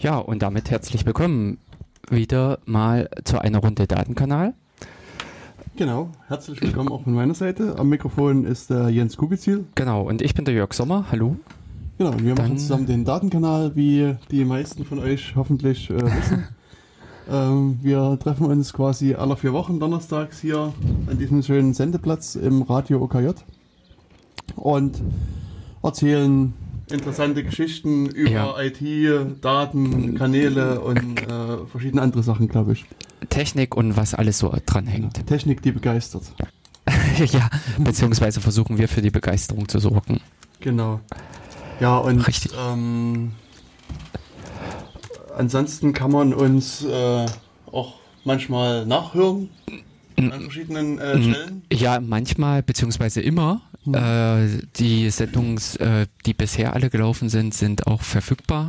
Ja, und damit herzlich willkommen wieder mal zu einer Runde Datenkanal. Genau, herzlich willkommen auch von meiner Seite. Am Mikrofon ist der Jens Kubizil. Genau, und ich bin der Jörg Sommer. Hallo. Genau, wir Dann machen zusammen den Datenkanal, wie die meisten von euch hoffentlich äh, wissen. ähm, wir treffen uns quasi alle vier Wochen donnerstags hier an diesem schönen Sendeplatz im Radio OKJ und erzählen interessante Geschichten über ja. IT, Daten, Kanäle und äh, verschiedene andere Sachen, glaube ich. Technik und was alles so dranhängt. Technik, die begeistert. ja, beziehungsweise versuchen wir für die Begeisterung zu sorgen. Genau. Ja, und Richtig. Ähm, ansonsten kann man uns äh, auch manchmal nachhören an verschiedenen äh, Stellen. Ja, manchmal, beziehungsweise immer. Hm. Äh, die Sendungen, äh, die bisher alle gelaufen sind, sind auch verfügbar.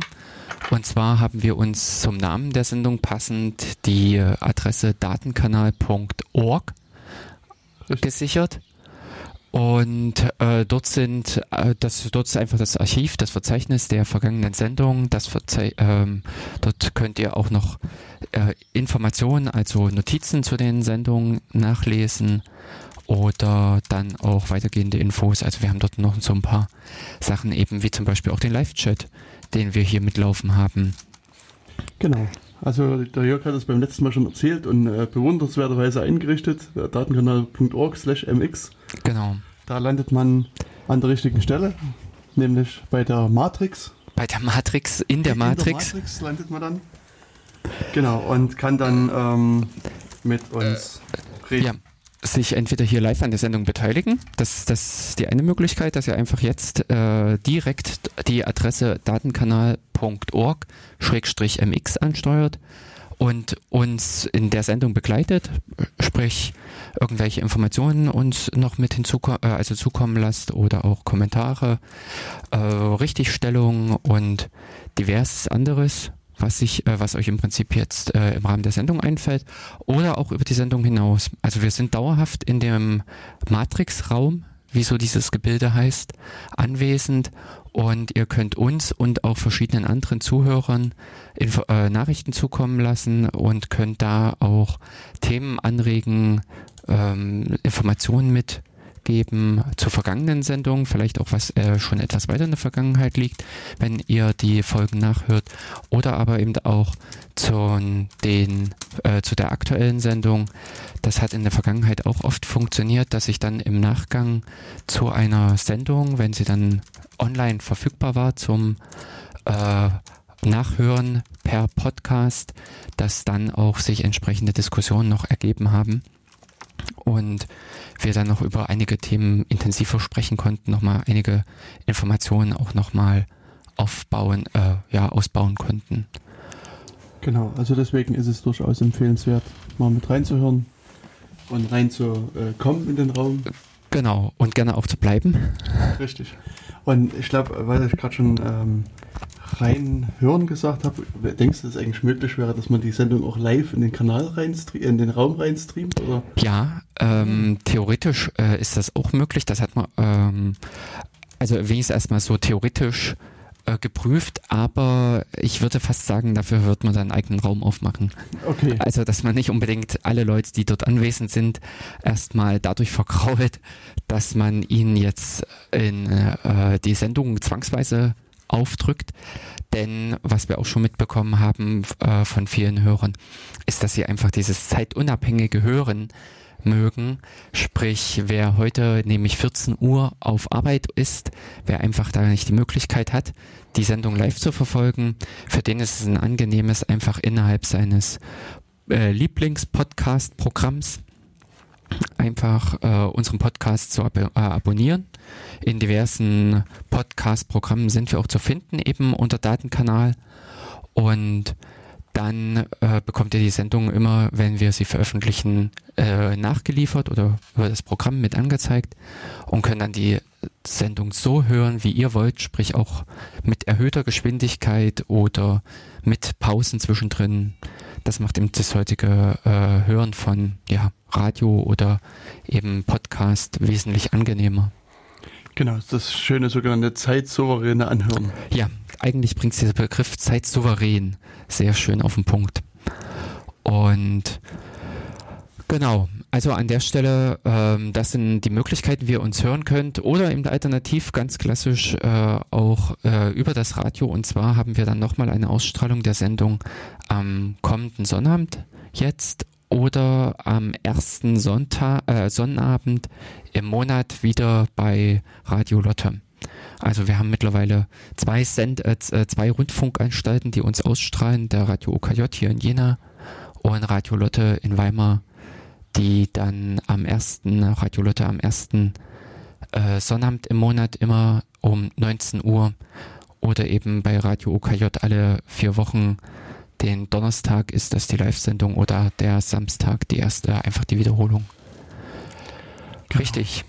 Und zwar haben wir uns zum Namen der Sendung passend die äh, Adresse datenkanal.org gesichert. Und äh, dort sind äh, das dort ist einfach das Archiv, das Verzeichnis der vergangenen Sendungen. Das Verzei ähm, dort könnt ihr auch noch äh, Informationen, also Notizen zu den Sendungen nachlesen oder dann auch weitergehende Infos. Also wir haben dort noch so ein paar Sachen eben, wie zum Beispiel auch den Live-Chat, den wir hier mitlaufen haben. Genau. Also der Jörg hat es beim letzten Mal schon erzählt und äh, bewundernswerterweise eingerichtet, äh, datenkanal.org slash mx. Genau. Da landet man an der richtigen Stelle, nämlich bei der Matrix. Bei der Matrix, in der in Matrix. In der Matrix landet man dann. Genau, und kann dann ähm, mit uns äh, reden. Ja sich entweder hier live an der Sendung beteiligen. Das, das ist die eine Möglichkeit, dass ihr einfach jetzt äh, direkt die Adresse datenkanal.org-mx ansteuert und uns in der Sendung begleitet, sprich irgendwelche Informationen uns noch mit hinzukommen, äh, also zukommen lasst oder auch Kommentare, äh, Richtigstellungen und diverses anderes was sich, äh, was euch im Prinzip jetzt äh, im Rahmen der Sendung einfällt oder auch über die Sendung hinaus. Also wir sind dauerhaft in dem Matrix-Raum, wie so dieses Gebilde heißt, anwesend und ihr könnt uns und auch verschiedenen anderen Zuhörern Info äh, Nachrichten zukommen lassen und könnt da auch Themen anregen, ähm, Informationen mit geben zu vergangenen Sendungen, vielleicht auch was äh, schon etwas weiter in der Vergangenheit liegt, wenn ihr die Folgen nachhört, oder aber eben auch zu, den, äh, zu der aktuellen Sendung. Das hat in der Vergangenheit auch oft funktioniert, dass ich dann im Nachgang zu einer Sendung, wenn sie dann online verfügbar war, zum äh, Nachhören per Podcast, dass dann auch sich entsprechende Diskussionen noch ergeben haben. Und wir dann noch über einige Themen intensiver sprechen konnten, nochmal einige Informationen auch nochmal aufbauen, äh, ja, ausbauen konnten. Genau, also deswegen ist es durchaus empfehlenswert, mal mit reinzuhören und reinzukommen in den Raum. Genau, und gerne auch zu bleiben. Richtig. Und ich glaube, weil ich gerade schon ähm, reinhören gesagt habe, denkst du, dass es eigentlich möglich wäre, dass man die Sendung auch live in den Kanal rein, in den Raum reinstreamt? Oder? Ja, ähm, theoretisch äh, ist das auch möglich. Das hat man, ähm, also wenigstens erstmal so theoretisch äh, geprüft, aber ich würde fast sagen, dafür wird man dann einen eigenen Raum aufmachen. Okay. Also, dass man nicht unbedingt alle Leute, die dort anwesend sind, erstmal dadurch verkrault, dass man ihnen jetzt in äh, die Sendung zwangsweise aufdrückt. Denn was wir auch schon mitbekommen haben äh, von vielen Hörern, ist, dass sie einfach dieses zeitunabhängige Hören mögen. Sprich, wer heute nämlich 14 Uhr auf Arbeit ist, wer einfach da nicht die Möglichkeit hat, die Sendung live zu verfolgen, für den ist es ein angenehmes, einfach innerhalb seines äh, Lieblings-Podcast-Programms einfach äh, unseren Podcast zu ab äh, abonnieren. In diversen Podcast-Programmen sind wir auch zu finden, eben unter Datenkanal. Und dann äh, bekommt ihr die Sendung immer, wenn wir sie veröffentlichen, äh, nachgeliefert oder über das Programm mit angezeigt und können dann die Sendung so hören, wie ihr wollt, sprich auch mit erhöhter Geschwindigkeit oder mit Pausen zwischendrin. Das macht eben das heutige äh, Hören von ja, Radio oder eben Podcast wesentlich angenehmer. Genau, das schöne sogenannte zeitsouveräne Anhören. Ja, eigentlich bringt dieser Begriff zeitsouverän sehr schön auf den Punkt. Und genau, also an der Stelle, ähm, das sind die Möglichkeiten, wie ihr uns hören könnt oder eben alternativ ganz klassisch äh, auch äh, über das Radio. Und zwar haben wir dann nochmal eine Ausstrahlung der Sendung am kommenden Sonnabend jetzt oder am ersten Sonntag, äh, Sonnabend im Monat wieder bei Radio Lotte. Also wir haben mittlerweile zwei, Send äh, äh zwei Rundfunkanstalten, die uns ausstrahlen, der Radio OKJ hier in Jena und Radio Lotte in Weimar, die dann am ersten, Radio Lotte am ersten äh, Sonnabend im Monat immer um 19 Uhr oder eben bei Radio OKJ alle vier Wochen den Donnerstag ist das die Live-Sendung oder der Samstag die erste, einfach die Wiederholung. Genau. Richtig.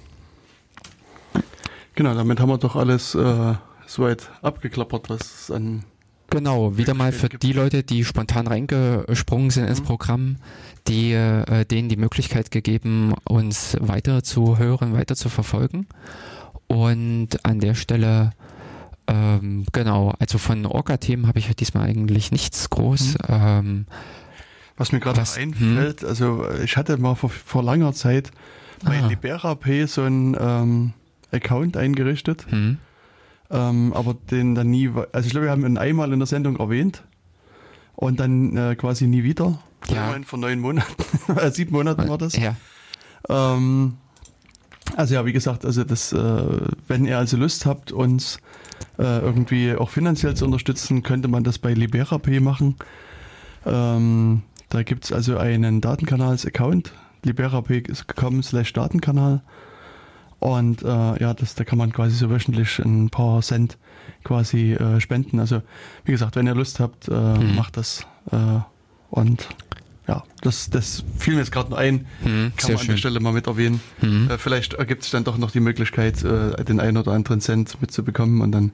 Genau, damit haben wir doch alles äh, soweit abgeklappert, was es an. Genau, wieder mal für die Leute, die spontan reingesprungen sind mhm. ins Programm, die äh, denen die Möglichkeit gegeben, uns weiter zu hören, weiter zu verfolgen. Und an der Stelle ähm, genau, also von Orga-Themen habe ich diesmal eigentlich nichts groß. Mhm. Ähm, was mir gerade einfällt, hm? also ich hatte mal vor, vor langer Zeit bei ah. LiberaPay so einen ähm, Account eingerichtet, hm. ähm, aber den dann nie, also ich glaube, wir haben ihn einmal in der Sendung erwähnt und dann äh, quasi nie wieder. Ja. Vor neun Monaten, äh, sieben Monaten war das. Ja. Ähm, also ja, wie gesagt, also das, äh, wenn ihr also Lust habt, uns äh, irgendwie auch finanziell zu unterstützen, könnte man das bei LiberaPay machen. Ähm, da gibt es also einen Datenkanals-Account, liberapay.com slash Datenkanal. Und äh, ja, das, da kann man quasi so wöchentlich ein paar Cent quasi äh, spenden. Also wie gesagt, wenn ihr Lust habt, äh, hm. macht das. Äh, und ja, das, das fiel mir jetzt gerade noch ein. Hm, Kann man an schön. der Stelle mal mit erwähnen. Hm. Äh, vielleicht ergibt sich dann doch noch die Möglichkeit, äh, den einen oder anderen Cent mitzubekommen und dann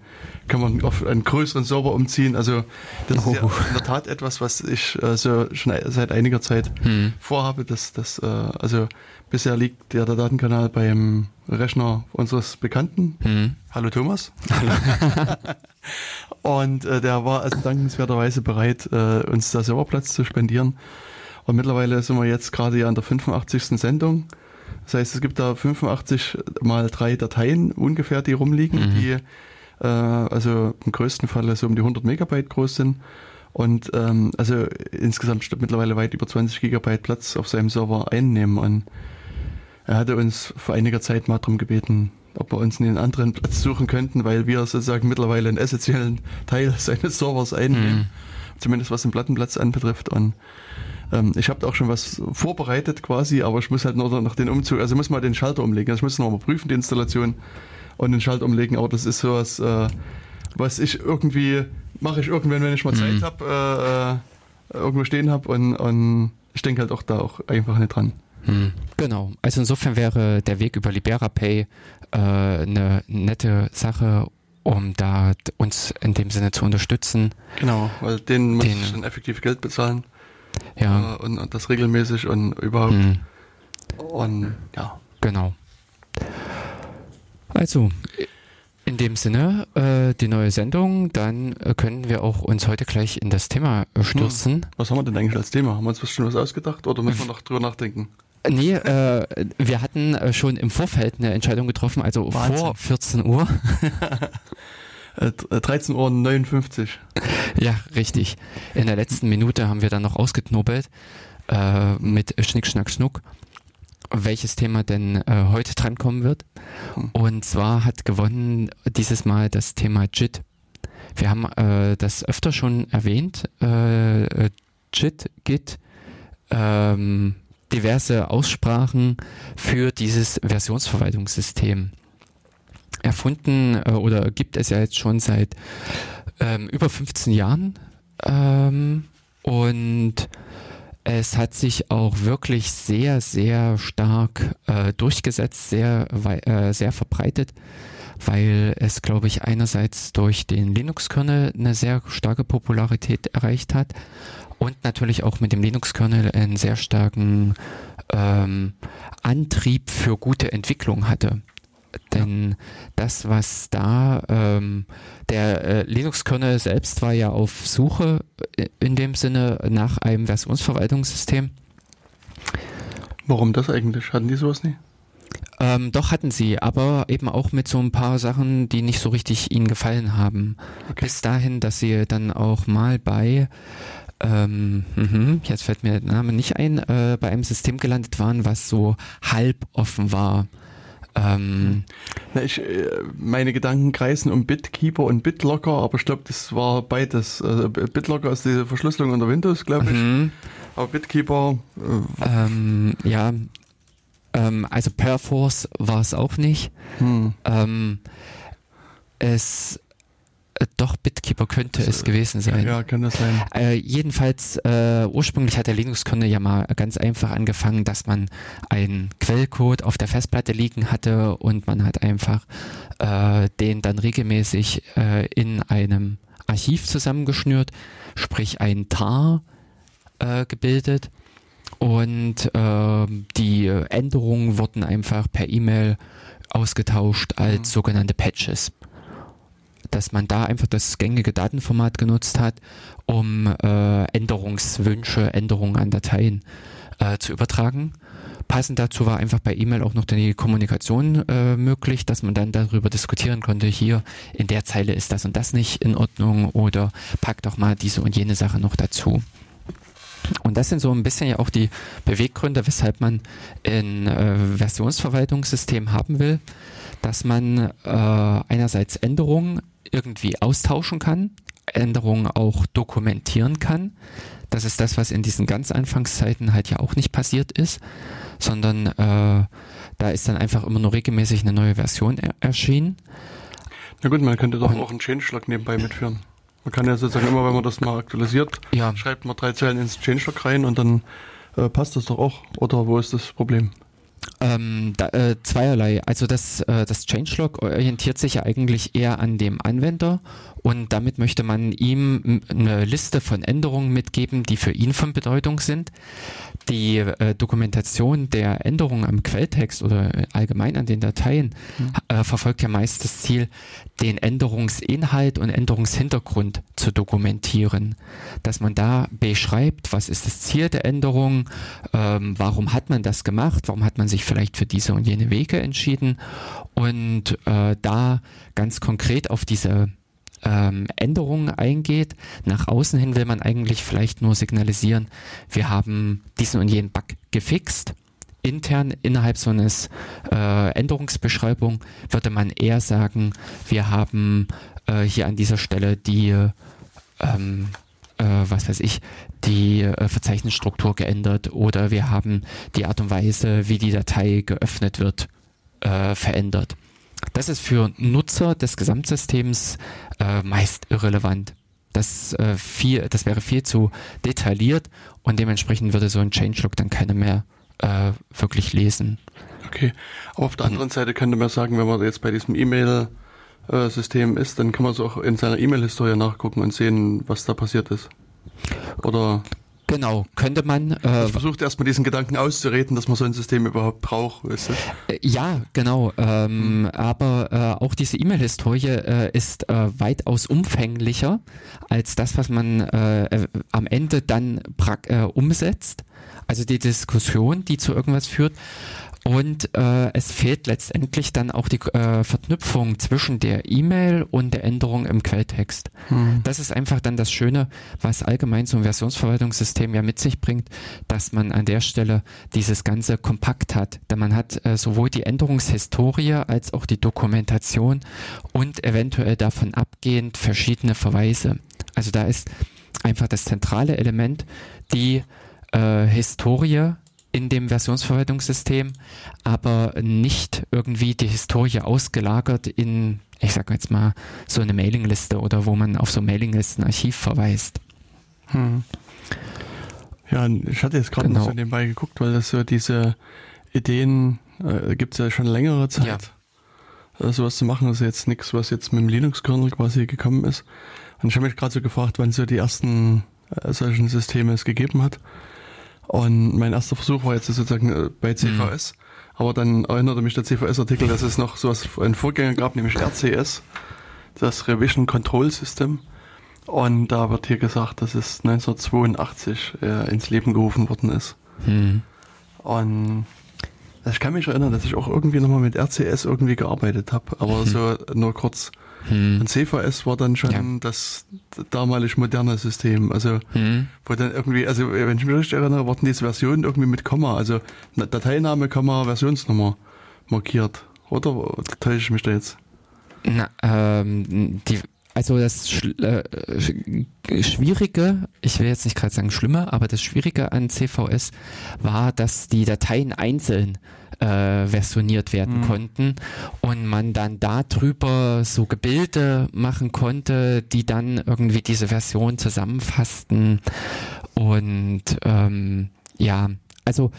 kann man auf einen größeren Server umziehen. Also das oh. ist ja oh. in der Tat etwas, was ich äh, so schon seit einiger Zeit hm. vorhabe. Dass, dass, äh, also bisher liegt der, der Datenkanal beim Rechner unseres Bekannten. Hm. Hallo Thomas. Und äh, der war also dankenswerterweise bereit, äh, uns da Serverplatz zu spendieren. Und mittlerweile sind wir jetzt gerade ja an der 85. Sendung. Das heißt, es gibt da 85 mal drei Dateien ungefähr, die rumliegen, mhm. die äh, also im größten Fall so um die 100 Megabyte groß sind. Und ähm, also insgesamt mittlerweile weit über 20 Gigabyte Platz auf seinem Server einnehmen. Und er hatte uns vor einiger Zeit mal darum gebeten, ob wir uns einen anderen Platz suchen könnten, weil wir sozusagen mittlerweile einen essentiellen Teil seines Servers einnehmen. Mhm. Zumindest was den Plattenplatz anbetrifft. Und ähm, ich habe auch schon was vorbereitet quasi, aber ich muss halt nur noch den Umzug, also ich muss mal den Schalter umlegen. Also ich muss noch mal prüfen, die Installation und den Schalter umlegen, aber das ist sowas, äh, was ich irgendwie, mache ich irgendwann, wenn ich mal Zeit mhm. habe, äh, äh, irgendwo stehen habe und, und ich denke halt auch da auch einfach nicht dran. Hm. Genau. Also insofern wäre der Weg über LiberaPay äh, eine nette Sache, um da uns in dem Sinne zu unterstützen. Genau, weil den muss den, ich dann effektiv Geld bezahlen. Ja. Äh, und, und, das regelmäßig und überhaupt. Mhm. Und ja. Genau. Also, in dem Sinne, äh, die neue Sendung, dann äh, können wir auch uns heute gleich in das Thema äh, stürzen. Hm. Was haben wir denn eigentlich als Thema? Haben wir uns schon was ausgedacht oder müssen wir noch drüber nachdenken? Nee, äh, wir hatten äh, schon im Vorfeld eine Entscheidung getroffen, also Wahnsinn. vor 14 Uhr. 13 Uhr 59. Ja, richtig. In der letzten Minute haben wir dann noch ausgeknobelt äh, mit Schnick, Schnack, Schnuck, welches Thema denn äh, heute drankommen wird. Hm. Und zwar hat gewonnen dieses Mal das Thema JIT. Wir haben äh, das öfter schon erwähnt. Äh, JIT, Git, ähm, diverse Aussprachen für dieses Versionsverwaltungssystem erfunden äh, oder gibt es ja jetzt schon seit ähm, über 15 Jahren. Ähm, und es hat sich auch wirklich sehr, sehr stark äh, durchgesetzt, sehr, äh, sehr verbreitet, weil es, glaube ich, einerseits durch den Linux-Kernel eine sehr starke Popularität erreicht hat und natürlich auch mit dem Linux-Kernel einen sehr starken ähm, Antrieb für gute Entwicklung hatte Denn das, was da, ähm, der äh, Linux-Kernel selbst war ja auf Suche äh, in dem Sinne nach einem Versionsverwaltungssystem. Warum das eigentlich? Hatten die sowas nie? Ähm, doch hatten sie, aber eben auch mit so ein paar Sachen, die nicht so richtig ihnen gefallen haben. Okay. Bis dahin, dass sie dann auch mal bei ähm, mh, jetzt fällt mir der Name nicht ein, äh, bei einem System gelandet waren, was so halb offen war. Ähm, Na, ich, äh, meine Gedanken kreisen um Bitkeeper und BitLocker, aber ich glaube, das war beides. Also BitLocker ist die Verschlüsselung unter Windows, glaube ich. Mhm. Aber Bitkeeper. Äh, ähm, ja, ähm, also Perforce war es auch nicht. Hm. Ähm, es doch, Bitkeeper könnte es gewesen sein. Ja, kann das sein. Äh, jedenfalls, äh, ursprünglich hat der Linux-Kernel ja mal ganz einfach angefangen, dass man einen Quellcode auf der Festplatte liegen hatte und man hat einfach äh, den dann regelmäßig äh, in einem Archiv zusammengeschnürt, sprich ein TAR äh, gebildet und die Änderungen wurden einfach per E-Mail ausgetauscht als mhm. sogenannte Patches dass man da einfach das gängige Datenformat genutzt hat, um äh, Änderungswünsche, Änderungen an Dateien äh, zu übertragen. Passend dazu war einfach bei E-Mail auch noch die Kommunikation äh, möglich, dass man dann darüber diskutieren konnte, hier in der Zeile ist das und das nicht in Ordnung oder pack doch mal diese und jene Sache noch dazu. Und das sind so ein bisschen ja auch die Beweggründe, weshalb man ein äh, Versionsverwaltungssystem haben will, dass man äh, einerseits Änderungen irgendwie austauschen kann, Änderungen auch dokumentieren kann. Das ist das, was in diesen ganz Anfangszeiten halt ja auch nicht passiert ist, sondern äh, da ist dann einfach immer nur regelmäßig eine neue Version er erschienen. Na gut, man könnte doch Und, auch einen Changelog nebenbei mitführen. Man kann ja sozusagen immer, wenn man das mal aktualisiert, ja. schreibt man drei Zeilen ins Changelog rein und dann äh, passt das doch auch. Oder wo ist das Problem? Ähm, da, äh, zweierlei. Also das, äh, das Changelog orientiert sich ja eigentlich eher an dem Anwender und damit möchte man ihm eine Liste von Änderungen mitgeben, die für ihn von Bedeutung sind. Die äh, Dokumentation der Änderungen am Quelltext oder allgemein an den Dateien mhm. äh, verfolgt ja meist das Ziel, den Änderungsinhalt und Änderungshintergrund zu dokumentieren. Dass man da beschreibt, was ist das Ziel der Änderung, ähm, warum hat man das gemacht, warum hat man sich vielleicht für diese und jene Wege entschieden und äh, da ganz konkret auf diese ähm, Änderungen eingeht. Nach außen hin will man eigentlich vielleicht nur signalisieren, wir haben diesen und jenen Bug gefixt. Intern innerhalb so eines äh, Änderungsbeschreibung würde man eher sagen, wir haben äh, hier an dieser Stelle die ähm, äh, was weiß ich, die äh, Verzeichnisstruktur geändert oder wir haben die Art und Weise, wie die Datei geöffnet wird, äh, verändert. Das ist für Nutzer des Gesamtsystems äh, meist irrelevant. Das, äh, viel, das wäre viel zu detailliert und dementsprechend würde so ein Changelog dann keiner mehr äh, wirklich lesen. Okay, aber auf der anderen Seite könnte man sagen, wenn man jetzt bei diesem E-Mail-System ist, dann kann man so auch in seiner E-Mail-Historie nachgucken und sehen, was da passiert ist. Oder Genau, könnte man. Äh, ich versuche erstmal diesen Gedanken auszureden, dass man so ein System überhaupt braucht. Weißt du? Äh, ja, genau. Ähm, mhm. Aber äh, auch diese E-Mail-Historie äh, ist äh, weitaus umfänglicher als das, was man äh, am Ende dann umsetzt. Also die Diskussion, die zu irgendwas führt. Und äh, es fehlt letztendlich dann auch die äh, Verknüpfung zwischen der E-Mail und der Änderung im Quelltext. Hm. Das ist einfach dann das Schöne, was allgemein so ein Versionsverwaltungssystem ja mit sich bringt, dass man an der Stelle dieses Ganze kompakt hat. Denn man hat äh, sowohl die Änderungshistorie als auch die Dokumentation und eventuell davon abgehend verschiedene Verweise. Also da ist einfach das zentrale Element die äh, Historie in dem Versionsverwaltungssystem, aber nicht irgendwie die Historie ausgelagert in, ich sag jetzt mal, so eine Mailingliste oder wo man auf so Mailinglistenarchiv verweist. Hm. Ja, ich hatte jetzt gerade genau. so nebenbei geguckt, weil das so diese Ideen äh, gibt es ja schon längere Zeit. Ja. Äh, sowas zu machen, ist jetzt nichts, was jetzt mit dem Linux-Kernel quasi gekommen ist. Und ich habe mich gerade so gefragt, wann so die ersten äh, solchen Systeme es gegeben hat. Und mein erster Versuch war jetzt sozusagen äh, bei CVS. Mhm. Aber dann erinnerte mich der CVS-Artikel, dass es noch sowas, einen Vorgänger gab, nämlich RCS, das Revision Control System. Und da wird hier gesagt, dass es 1982 äh, ins Leben gerufen worden ist. Hm. Und also ich kann mich erinnern, dass ich auch irgendwie nochmal mit RCS irgendwie gearbeitet habe, aber hm. so nur kurz. Hm. Und CVS war dann schon ja. das damalig moderne System. Also, hm. wo dann irgendwie, also wenn ich mich richtig erinnere, wurden diese Versionen irgendwie mit Komma, also Dateiname, Komma, Versionsnummer markiert. Oder täusche ich mich da jetzt? Na, ähm, die, also das äh, Schwierige, ich will jetzt nicht gerade sagen schlimmer, aber das Schwierige an CVS war, dass die Dateien einzeln äh, versioniert werden mhm. konnten und man dann darüber so Gebilde machen konnte, die dann irgendwie diese Version zusammenfassten und ähm, ja, also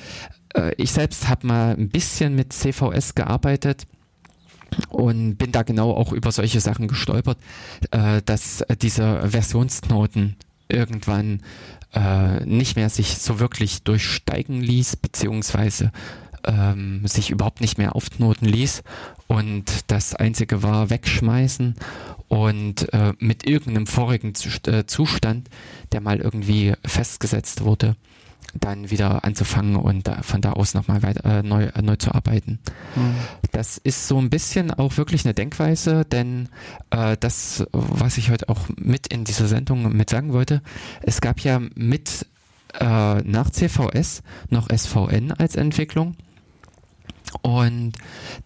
äh, ich selbst habe mal ein bisschen mit CVS gearbeitet und bin da genau auch über solche Sachen gestolpert, äh, dass diese Versionsknoten irgendwann äh, nicht mehr sich so wirklich durchsteigen ließ, beziehungsweise ähm, sich überhaupt nicht mehr aufknoten ließ. Und das Einzige war wegschmeißen und äh, mit irgendeinem vorigen äh, Zustand, der mal irgendwie festgesetzt wurde, dann wieder anzufangen und von da aus nochmal weiter, äh, neu, äh, neu zu arbeiten. Mhm. Das ist so ein bisschen auch wirklich eine Denkweise, denn äh, das, was ich heute auch mit in dieser Sendung mit sagen wollte, es gab ja mit äh, nach CVS noch SVN als Entwicklung. Und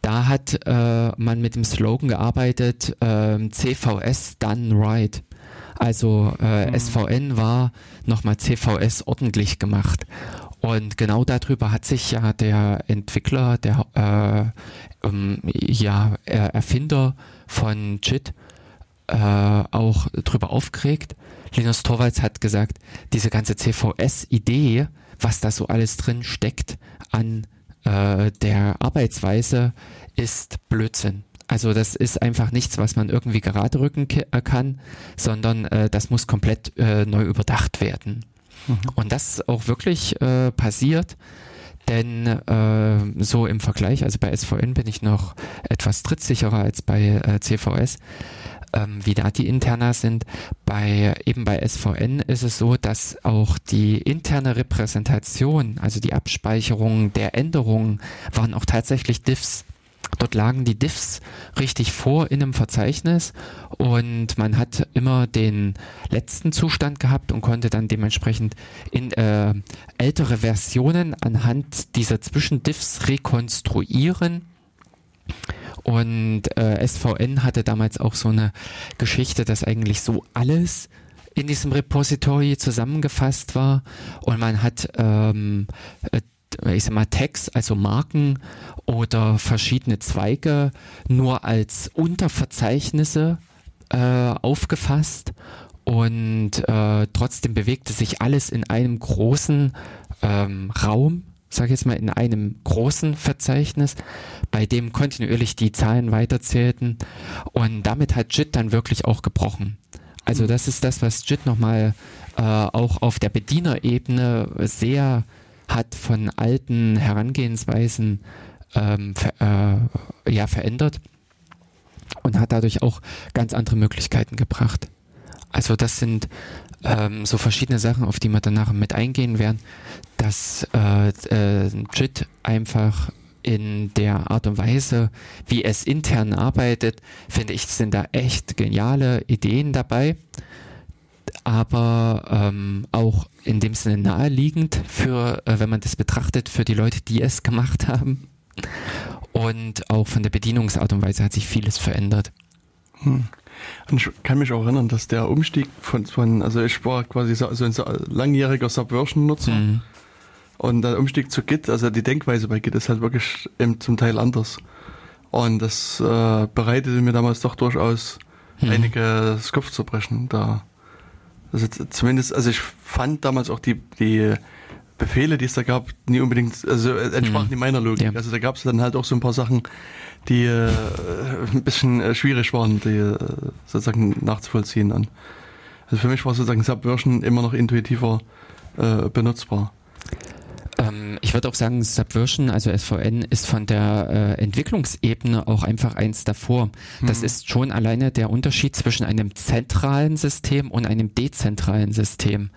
da hat äh, man mit dem Slogan gearbeitet, äh, CVS done right. Also äh. SVN war nochmal CVS ordentlich gemacht. Und genau darüber hat sich ja der Entwickler, der äh, ähm, ja, Erfinder von JIT äh, auch drüber aufgeregt. Linus Torvalds hat gesagt, diese ganze CVS-Idee, was da so alles drin steckt an äh, der Arbeitsweise, ist Blödsinn. Also das ist einfach nichts, was man irgendwie gerade rücken äh, kann, sondern äh, das muss komplett äh, neu überdacht werden. Mhm. Und das ist auch wirklich äh, passiert, denn äh, so im Vergleich, also bei SVN bin ich noch etwas trittsicherer als bei äh, CVS, ähm, wie da die Interna sind. Bei eben bei SVN ist es so, dass auch die interne Repräsentation, also die Abspeicherung der Änderungen, waren auch tatsächlich Diffs. Dort lagen die Diffs richtig vor in einem Verzeichnis und man hat immer den letzten Zustand gehabt und konnte dann dementsprechend in äh, ältere Versionen anhand dieser Zwischendiffs rekonstruieren. Und äh, SVN hatte damals auch so eine Geschichte, dass eigentlich so alles in diesem Repository zusammengefasst war und man hat ähm, äh, ich sag mal, Tags, also Marken oder verschiedene Zweige nur als Unterverzeichnisse äh, aufgefasst und äh, trotzdem bewegte sich alles in einem großen ähm, Raum, sag ich jetzt mal, in einem großen Verzeichnis, bei dem kontinuierlich die Zahlen weiterzählten und damit hat JIT dann wirklich auch gebrochen. Also mhm. das ist das, was JIT nochmal äh, auch auf der Bedienerebene sehr hat von alten Herangehensweisen ähm, ver, äh, ja, verändert und hat dadurch auch ganz andere Möglichkeiten gebracht. Also das sind ähm, so verschiedene Sachen, auf die wir danach mit eingehen werden, dass äh, äh, JIT einfach in der Art und Weise, wie es intern arbeitet, finde ich, sind da echt geniale Ideen dabei aber ähm, auch in dem Sinne naheliegend für, äh, wenn man das betrachtet, für die Leute, die es gemacht haben. Und auch von der Bedienungsart und Weise hat sich vieles verändert. Hm. Und ich kann mich auch erinnern, dass der Umstieg von, von also ich war quasi so, also ein langjähriger Subversion-Nutzer. Mhm. Und der Umstieg zu Git, also die Denkweise bei Git ist halt wirklich zum Teil anders. Und das äh, bereitete mir damals doch durchaus mhm. einiges Kopfzerbrechen. Da also zumindest, also ich fand damals auch die, die Befehle, die es da gab, nie unbedingt, also entsprachen mhm. meiner Logik. Ja. Also da gab es dann halt auch so ein paar Sachen, die äh, ein bisschen äh, schwierig waren, die äh, sozusagen nachzuvollziehen. Dann. Also für mich war sozusagen Subversion immer noch intuitiver äh, benutzbar. Ähm, ich würde auch sagen, Subversion, also SVN, ist von der äh, Entwicklungsebene auch einfach eins davor. Das mhm. ist schon alleine der Unterschied zwischen einem zentralen System und einem dezentralen System.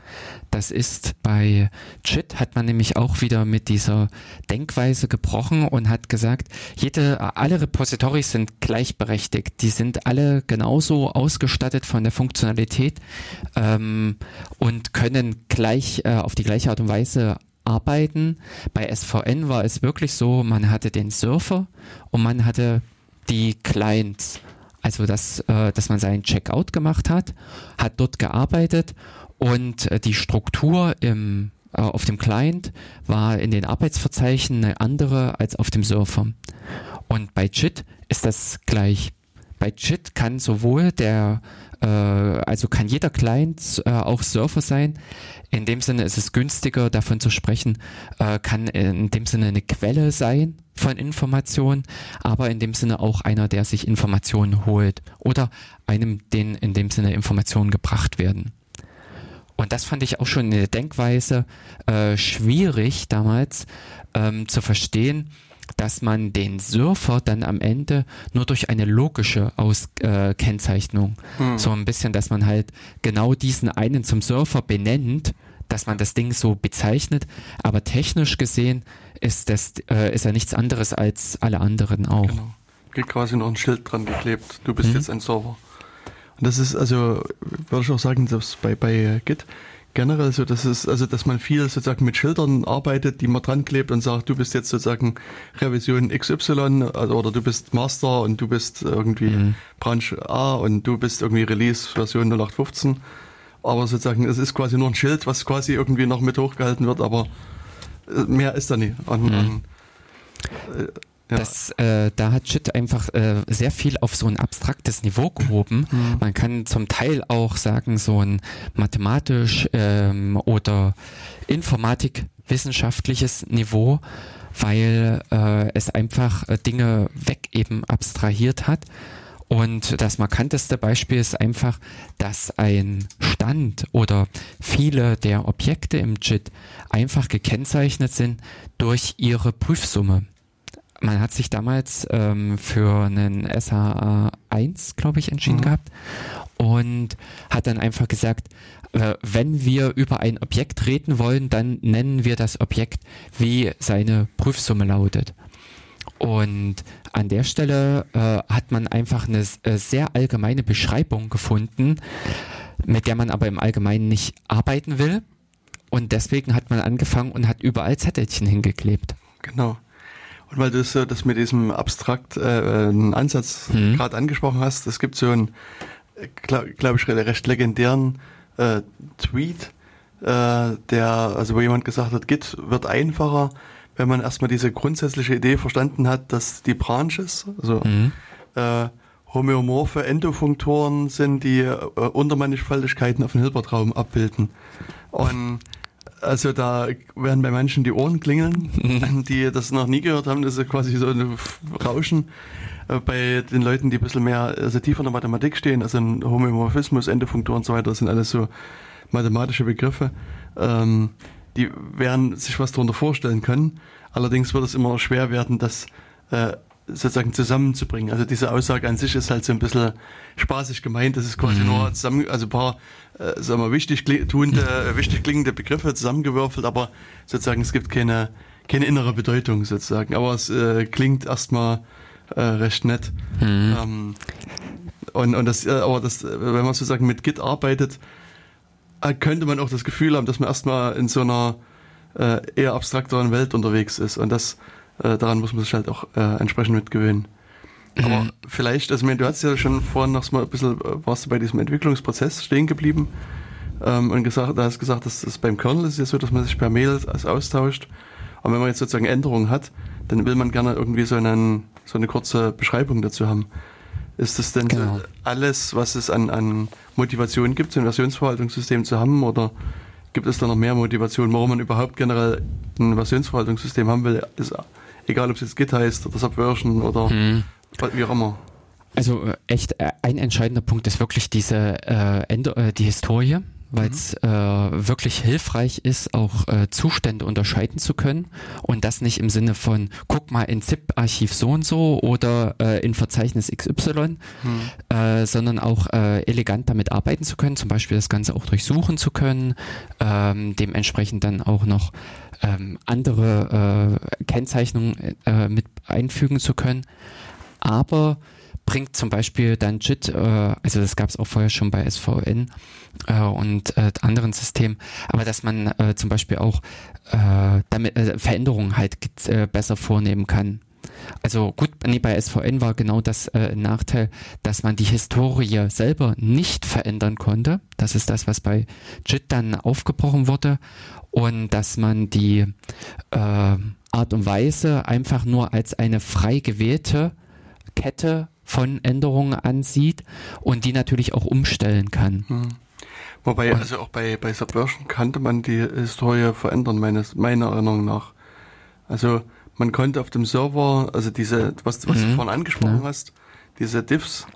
Das ist bei JIT hat man nämlich auch wieder mit dieser Denkweise gebrochen und hat gesagt, jede, alle Repositories sind gleichberechtigt. Die sind alle genauso ausgestattet von der Funktionalität ähm, und können gleich äh, auf die gleiche Art und Weise arbeiten. Bei SVN war es wirklich so, man hatte den Surfer und man hatte die Clients. Also, dass, äh, dass man seinen Checkout gemacht hat, hat dort gearbeitet und äh, die Struktur im, äh, auf dem Client war in den Arbeitsverzeichnissen eine andere als auf dem Surfer. Und bei JIT ist das gleich. Bei JIT kann sowohl der, also kann jeder Client äh, auch Surfer sein. In dem Sinne ist es günstiger, davon zu sprechen, äh, kann in dem Sinne eine Quelle sein von Informationen, aber in dem Sinne auch einer, der sich Informationen holt oder einem, den in dem Sinne Informationen gebracht werden. Und das fand ich auch schon eine Denkweise äh, schwierig damals ähm, zu verstehen, dass man den Surfer dann am Ende nur durch eine logische Aus äh, Kennzeichnung, hm. so ein bisschen, dass man halt genau diesen einen zum Surfer benennt, dass man das Ding so bezeichnet, aber technisch gesehen ist das äh, ist ja nichts anderes als alle anderen auch. Genau. Geht quasi noch ein Schild dran geklebt. Du bist hm. jetzt ein Server. Und das ist also, würde ich auch sagen, dass bei, bei Git generell so, dass es, also dass man viel sozusagen mit Schildern arbeitet, die man dran klebt und sagt, du bist jetzt sozusagen Revision XY also, oder du bist Master und du bist irgendwie mhm. Branch A und du bist irgendwie Release Version 0815. Aber sozusagen, es ist quasi nur ein Schild, was quasi irgendwie noch mit hochgehalten wird, aber äh, mehr ist da nicht. An, mhm. an, äh, ja. Das, äh, da hat Shit einfach äh, sehr viel auf so ein abstraktes Niveau gehoben. Mhm. Man kann zum Teil auch sagen, so ein mathematisch ähm, oder informatikwissenschaftliches Niveau, weil äh, es einfach äh, Dinge weg eben abstrahiert hat. Und das markanteste Beispiel ist einfach, dass ein Stand oder viele der Objekte im JIT einfach gekennzeichnet sind durch ihre Prüfsumme man hat sich damals ähm, für einen SHA 1, glaube ich, entschieden mhm. gehabt und hat dann einfach gesagt, äh, wenn wir über ein Objekt reden wollen, dann nennen wir das Objekt, wie seine Prüfsumme lautet. Und an der Stelle äh, hat man einfach eine äh, sehr allgemeine Beschreibung gefunden, mit der man aber im Allgemeinen nicht arbeiten will. Und deswegen hat man angefangen und hat überall Zettelchen hingeklebt. Genau. Weil du das, das mit diesem abstrakt äh, Ansatz mhm. gerade angesprochen hast, es gibt so einen, glaube glaub ich, recht legendären äh, Tweet, äh, der, also wo jemand gesagt hat, Git wird einfacher, wenn man erstmal diese grundsätzliche Idee verstanden hat, dass die Branches, also mhm. äh, homöomorphe Endofunktoren sind, die äh, Untermannigfaltigkeiten auf dem Hilbertraum abbilden. Und also da werden bei manchen die Ohren klingeln, mhm. die das noch nie gehört haben. Das ist quasi so ein Rauschen. Äh, bei den Leuten, die ein bisschen mehr, also tiefer in der Mathematik stehen, also ein Homomorphismus, Endefunktur und so weiter, das sind alles so mathematische Begriffe. Ähm, die werden sich was darunter vorstellen können. Allerdings wird es immer schwer werden, das äh, sozusagen zusammenzubringen. Also diese Aussage an sich ist halt so ein bisschen spaßig gemeint. Das ist quasi mhm. nur zusammen, also ein paar, äh, sagen wir, wichtig tuende, äh, wichtig klingende Begriffe zusammengewürfelt, aber sozusagen es gibt keine, keine innere Bedeutung sozusagen. Aber es äh, klingt erstmal äh, recht nett. Mhm. Ähm, und, und das, äh, aber das, wenn man sozusagen mit Git arbeitet, äh, könnte man auch das Gefühl haben, dass man erstmal in so einer äh, eher abstrakteren Welt unterwegs ist. Und das äh, daran muss man sich halt auch äh, entsprechend mitgewöhnen. Aber mhm. vielleicht, also du hast ja schon vorhin noch mal ein bisschen, äh, warst du bei diesem Entwicklungsprozess stehen geblieben ähm, und gesagt, da hast gesagt, dass das beim Kernel ist ja so, dass man sich per Mail austauscht. Und wenn man jetzt sozusagen Änderungen hat, dann will man gerne irgendwie so, einen, so eine kurze Beschreibung dazu haben. Ist das denn genau. alles, was es an, an Motivation gibt, so ein Versionsverwaltungssystem zu haben oder gibt es da noch mehr Motivation, warum man überhaupt generell ein Versionsverwaltungssystem haben will? Ist Egal, ob es jetzt Git heißt oder Subversion oder hm. Wie auch immer. Also äh, echt äh, ein entscheidender Punkt ist wirklich diese äh, Ende, äh, die Historie. weil es mhm. äh, wirklich hilfreich ist, auch äh, Zustände unterscheiden zu können und das nicht im Sinne von, guck mal in ZIP-Archiv so und so oder äh, in Verzeichnis XY, mhm. äh, sondern auch äh, elegant damit arbeiten zu können, zum Beispiel das Ganze auch durchsuchen zu können, ähm, dementsprechend dann auch noch ähm, andere äh, Kennzeichnungen äh, mit einfügen zu können. Aber bringt zum Beispiel dann JIT, äh, also das gab es auch vorher schon bei SVN äh, und äh, anderen Systemen, aber dass man äh, zum Beispiel auch äh, damit äh, Veränderungen halt äh, besser vornehmen kann. Also gut, nee, bei SVN war genau das äh, Nachteil, dass man die Historie selber nicht verändern konnte. Das ist das, was bei JIT dann aufgebrochen wurde. Und dass man die äh, Art und Weise einfach nur als eine frei gewählte Kette von Änderungen ansieht und die natürlich auch umstellen kann. Hm. Wobei, also auch bei, bei Subversion kannte man die Historie verändern, meines, meiner Erinnerung nach. Also man konnte auf dem Server, also diese, was, was mhm. du vorhin angesprochen ja. hast, diese Diffs,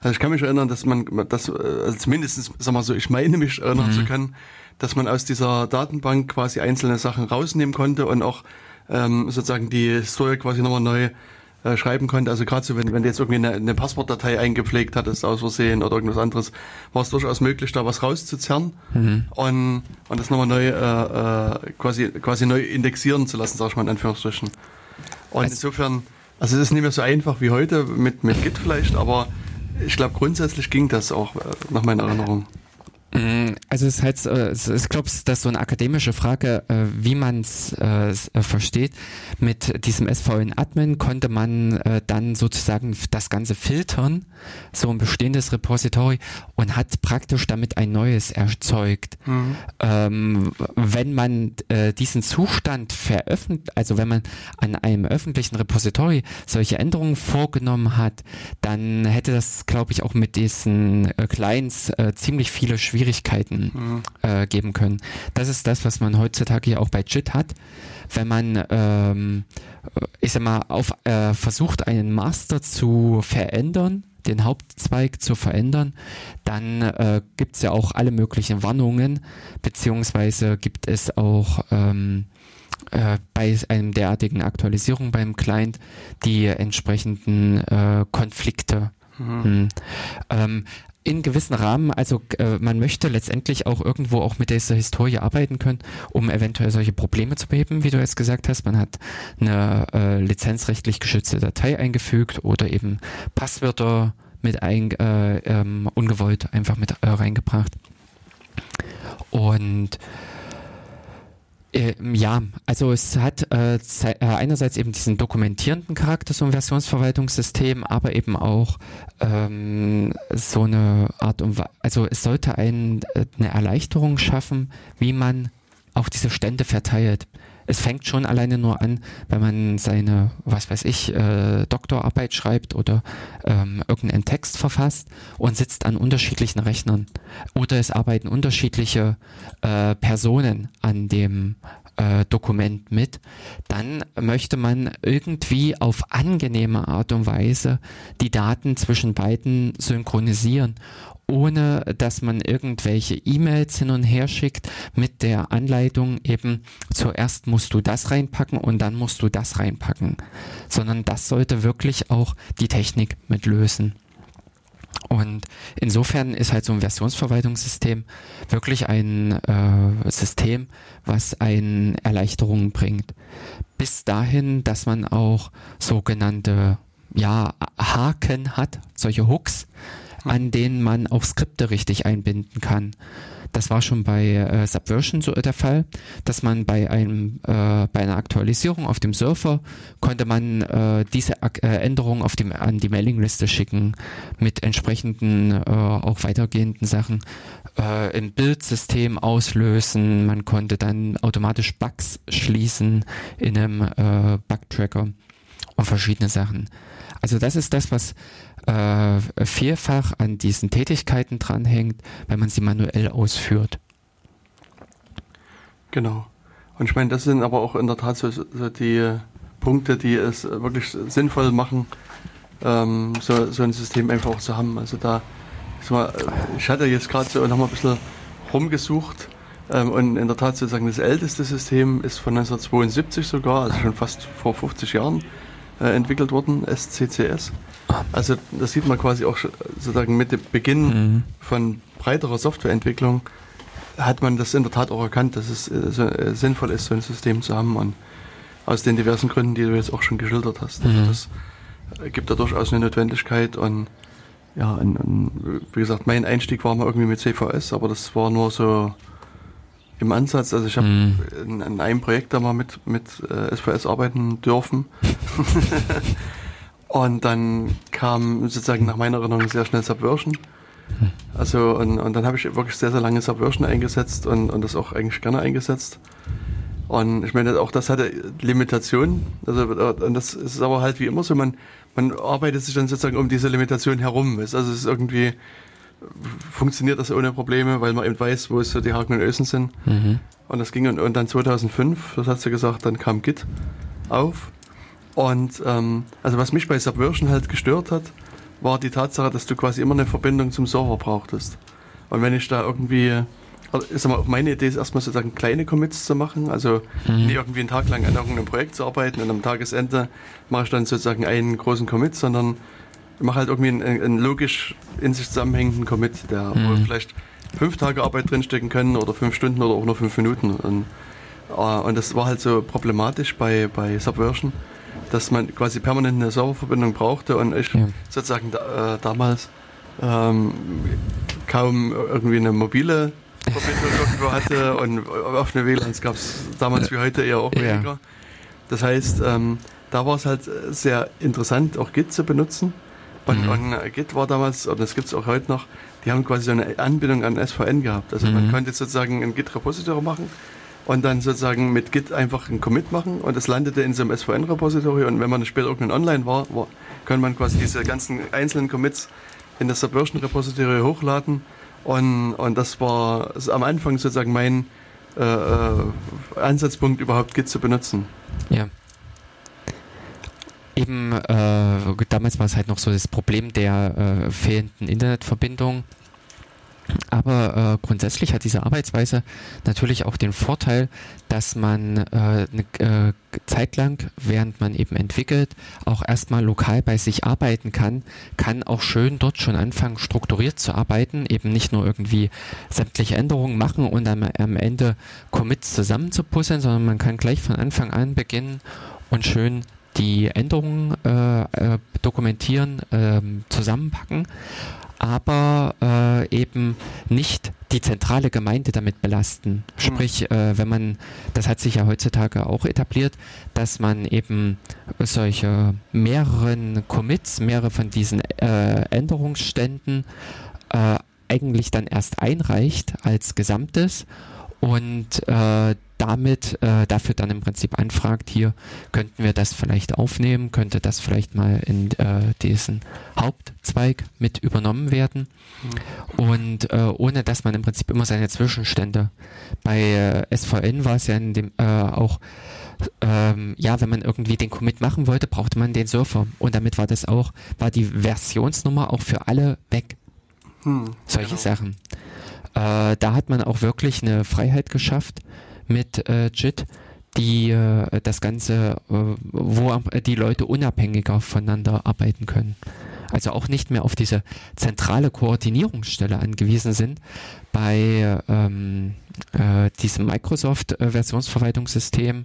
also ich kann mich erinnern, dass man, das, also zumindest, sag mal so, ich meine mich erinnern mhm. zu können, dass man aus dieser Datenbank quasi einzelne Sachen rausnehmen konnte und auch ähm, sozusagen die Historie quasi nochmal neu äh, schreiben konnte. Also gerade so, wenn, wenn du jetzt irgendwie eine, eine Passwortdatei eingepflegt hattest aus Versehen oder irgendwas anderes, war es durchaus möglich, da was rauszuzerren mhm. und, und das nochmal neu äh, äh, quasi, quasi neu indexieren zu lassen, sag ich mal in Anführungsstrichen. Und also, insofern, also es ist nicht mehr so einfach wie heute mit, mit Git vielleicht, aber ich glaube grundsätzlich ging das auch äh, nach meiner Erinnerung. Mm, also es ist halt, äh, ich glaube, das ist so eine akademische Frage, äh, wie man es äh, versteht. Mit diesem SVN-Admin konnte man dann sozusagen das Ganze filtern, so ein bestehendes Repository und hat praktisch damit ein neues erzeugt. Mhm. Ähm, wenn man diesen Zustand veröffentlicht, also wenn man an einem öffentlichen Repository solche Änderungen vorgenommen hat, dann hätte das, glaube ich, auch mit diesen Clients ziemlich viele Schwierigkeiten Schwierigkeiten mhm. äh, geben können. Das ist das, was man heutzutage ja auch bei JIT hat. Wenn man, ähm, ich sag mal, auf, äh, versucht, einen Master zu verändern, den Hauptzweig zu verändern, dann äh, gibt es ja auch alle möglichen Warnungen, beziehungsweise gibt es auch ähm, äh, bei einem derartigen Aktualisierung beim Client die entsprechenden äh, Konflikte. Mhm. Hm. Ähm, in gewissen Rahmen, also äh, man möchte letztendlich auch irgendwo auch mit dieser Historie arbeiten können, um eventuell solche Probleme zu beheben, wie du jetzt gesagt hast. Man hat eine äh, lizenzrechtlich geschützte Datei eingefügt oder eben Passwörter mit ein, äh, ähm, ungewollt einfach mit äh, reingebracht. Und äh, ja, also es hat äh, äh, einerseits eben diesen dokumentierenden Charakter, so ein Versionsverwaltungssystem, aber eben auch ähm, so eine Art und also es sollte ein, äh, eine Erleichterung schaffen, wie man auch diese Stände verteilt es fängt schon alleine nur an, wenn man seine, was weiß ich, äh, Doktorarbeit schreibt oder ähm, irgendeinen Text verfasst und sitzt an unterschiedlichen Rechnern. Oder es arbeiten unterschiedliche äh, Personen an dem äh, Dokument mit, dann möchte man irgendwie auf angenehme Art und Weise die Daten zwischen beiden synchronisieren ohne dass man irgendwelche E-Mails hin und her schickt mit der Anleitung eben zuerst musst du das reinpacken und dann musst du das reinpacken, sondern das sollte wirklich auch die Technik mit lösen. Und insofern ist halt so ein Versionsverwaltungssystem wirklich ein äh, System, was eine Erleichterung bringt. Bis dahin, dass man auch sogenannte ja, Haken hat, solche Hooks, an denen man auch Skripte richtig einbinden kann. Das war schon bei äh, Subversion so der Fall, dass man bei einem äh, bei einer Aktualisierung auf dem Server konnte man äh, diese Ak äh, Änderungen auf dem an die Mailingliste schicken mit entsprechenden äh, auch weitergehenden Sachen äh, im Bildsystem auslösen. Man konnte dann automatisch Bugs schließen in einem äh, Bugtracker und verschiedene Sachen. Also das ist das, was äh, vielfach an diesen Tätigkeiten dranhängt, wenn man sie manuell ausführt. Genau. Und ich meine, das sind aber auch in der Tat so, so die Punkte, die es wirklich sinnvoll machen, ähm, so, so ein System einfach auch zu haben. Also da, ich hatte jetzt gerade so nochmal ein bisschen rumgesucht ähm, und in der Tat sozusagen das älteste System ist von 1972 sogar, also schon fast vor 50 Jahren äh, entwickelt worden, SCCS. Also das sieht man quasi auch sozusagen mit dem Beginn mhm. von breiterer Softwareentwicklung hat man das in der Tat auch erkannt, dass es äh, so, äh, sinnvoll ist, so ein System zu haben und aus den diversen Gründen, die du jetzt auch schon geschildert hast. Also mhm. das gibt da durchaus eine Notwendigkeit und ja, und, und, wie gesagt, mein Einstieg war mal irgendwie mit CVS, aber das war nur so im Ansatz. Also ich habe mhm. in, in, einem Projekt da mal mit, mit äh, SVS arbeiten dürfen. und dann kam sozusagen nach meiner Erinnerung sehr schnell Subversion. Also und, und dann habe ich wirklich sehr, sehr lange Subversion eingesetzt und, und das auch eigentlich gerne eingesetzt. Und ich meine, auch das hatte Limitationen. Also, und das ist aber halt wie immer so, man, man arbeitet sich dann sozusagen um diese Limitation herum. Also es ist irgendwie, funktioniert das ohne Probleme, weil man eben weiß, wo so die Haken und Ösen sind. Mhm. Und das ging und, und dann 2005, das hast du gesagt, dann kam Git auf. Und ähm, also was mich bei Subversion halt gestört hat, war die Tatsache, dass du quasi immer eine Verbindung zum Server brauchtest. Und wenn ich da irgendwie also, ist mal, meine Idee ist erstmal sozusagen kleine Commits zu machen, also mhm. nicht irgendwie einen Tag lang an irgendeinem Projekt zu arbeiten und am Tagesende mache ich dann sozusagen einen großen Commit, sondern mache halt irgendwie einen, einen, logisch in sich zusammenhängenden Commit, der mhm. vielleicht fünf Tage Arbeit drinstecken können oder fünf Stunden oder auch nur fünf Minuten. Und, äh, und das war halt so problematisch bei, bei Subversion, dass man quasi permanent eine Serververbindung brauchte und ich ja. sozusagen da, äh, damals ähm, kaum irgendwie eine mobile Verbindung irgendwo hatte und offene WLANs gab es damals wie heute eher auch weniger. Ja. Das heißt, ähm, da war es halt sehr interessant, auch Git zu benutzen. Und, mhm. und äh, Git war damals, und das gibt es auch heute noch, die haben quasi so eine Anbindung an SVN gehabt. Also mhm. man konnte sozusagen ein Git-Repository machen und dann sozusagen mit Git einfach ein Commit machen und es landete in so einem SVN-Repository und wenn man später irgendwann online war, war, kann man quasi diese ganzen einzelnen Commits in das Subversion-Repository hochladen und, und das war am Anfang sozusagen mein äh, äh, Ansatzpunkt, überhaupt Git zu benutzen. Ja. Eben, äh, damals war es halt noch so das Problem der äh, fehlenden Internetverbindung. Aber äh, grundsätzlich hat diese Arbeitsweise natürlich auch den Vorteil, dass man äh, eine äh, Zeit lang, während man eben entwickelt, auch erstmal lokal bei sich arbeiten kann, kann auch schön dort schon anfangen, strukturiert zu arbeiten, eben nicht nur irgendwie sämtliche Änderungen machen und dann am Ende Commits zusammenzupuzzeln, sondern man kann gleich von Anfang an beginnen und schön die Änderungen äh, äh, dokumentieren, äh, zusammenpacken aber äh, eben nicht die zentrale Gemeinde damit belasten. Sprich, mhm. äh, wenn man, das hat sich ja heutzutage auch etabliert, dass man eben solche mehreren Commits, mehrere von diesen äh, Änderungsständen äh, eigentlich dann erst einreicht als Gesamtes und äh, damit äh, dafür dann im Prinzip anfragt, hier könnten wir das vielleicht aufnehmen, könnte das vielleicht mal in äh, diesen Hauptzweig mit übernommen werden. Mhm. Und äh, ohne dass man im Prinzip immer seine Zwischenstände. Bei äh, SVN war es ja in dem äh, auch ähm, ja, wenn man irgendwie den Commit machen wollte, brauchte man den Surfer. Und damit war das auch, war die Versionsnummer auch für alle weg. Hm, Solche genau. Sachen. Äh, da hat man auch wirklich eine Freiheit geschafft mit äh, JIT, die äh, das Ganze, äh, wo die Leute unabhängiger voneinander arbeiten können. Also auch nicht mehr auf diese zentrale Koordinierungsstelle angewiesen sind bei ähm, äh, diesem Microsoft-Versionsverwaltungssystem.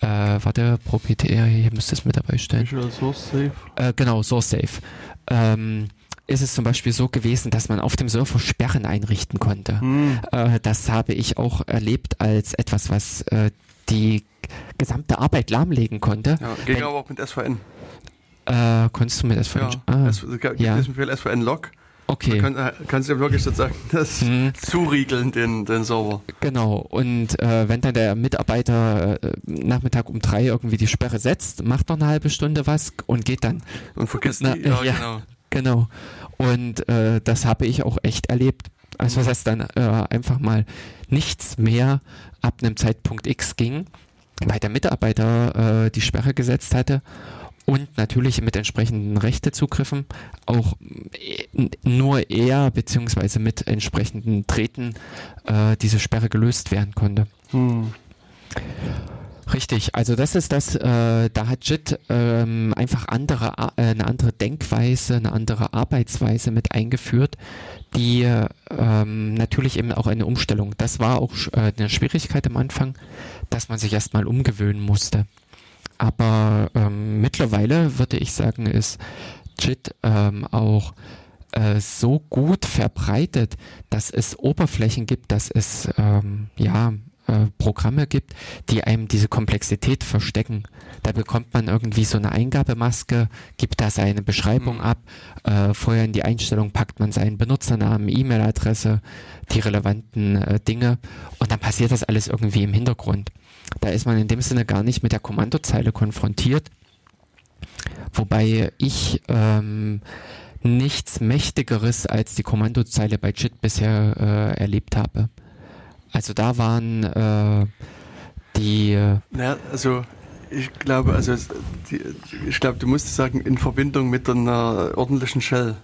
Äh, warte, proprietär, hier müsste es mit dabei. Visual Source Safe. Äh, genau, Source Safe. Ähm, ist es zum Beispiel so gewesen, dass man auf dem Surfer Sperren einrichten konnte. Hm. Äh, das habe ich auch erlebt als etwas, was äh, die gesamte Arbeit lahmlegen konnte. Ja, ging Wenn, aber auch mit SVN. Äh, konntest du mit SVN? Ja, ah, es ja. diesen Befehl SVN Log. Okay. Da kann, äh, kannst du ja wirklich sozusagen das hm. zuriegeln, den, den Server. Genau. Und äh, wenn dann der Mitarbeiter äh, Nachmittag um drei irgendwie die Sperre setzt, macht noch eine halbe Stunde was und geht dann. Und vergisst na, die, ja, ja, genau. Genau. Und äh, das habe ich auch echt erlebt. Also, dass dann äh, einfach mal nichts mehr ab einem Zeitpunkt X ging, weil der Mitarbeiter äh, die Sperre gesetzt hatte und natürlich mit entsprechenden Rechtezugriffen auch äh, nur er beziehungsweise mit entsprechenden Treten äh, diese Sperre gelöst werden konnte. Hm. Richtig, also das ist das, äh, da hat JIT ähm, einfach andere, äh, eine andere Denkweise, eine andere Arbeitsweise mit eingeführt, die ähm, natürlich eben auch eine Umstellung. Das war auch äh, eine Schwierigkeit am Anfang, dass man sich erstmal umgewöhnen musste. Aber ähm, mittlerweile würde ich sagen, ist JIT ähm, auch äh, so gut verbreitet, dass es Oberflächen gibt, dass es ähm, ja äh, Programme gibt, die einem diese Komplexität verstecken. Da bekommt man irgendwie so eine Eingabemaske, gibt da seine Beschreibung mhm. ab, äh, vorher in die Einstellung packt man seinen Benutzernamen, E-Mail-Adresse, die relevanten äh, Dinge und dann passiert das alles irgendwie im Hintergrund. Da ist man in dem Sinne gar nicht mit der Kommandozeile konfrontiert, wobei ich ähm, nichts Mächtigeres als die Kommandozeile bei JIT bisher äh, erlebt habe. Also da waren äh, die. Äh, naja, also ich glaube, also die, ich glaube, du musst sagen, in Verbindung mit einer ordentlichen Shell.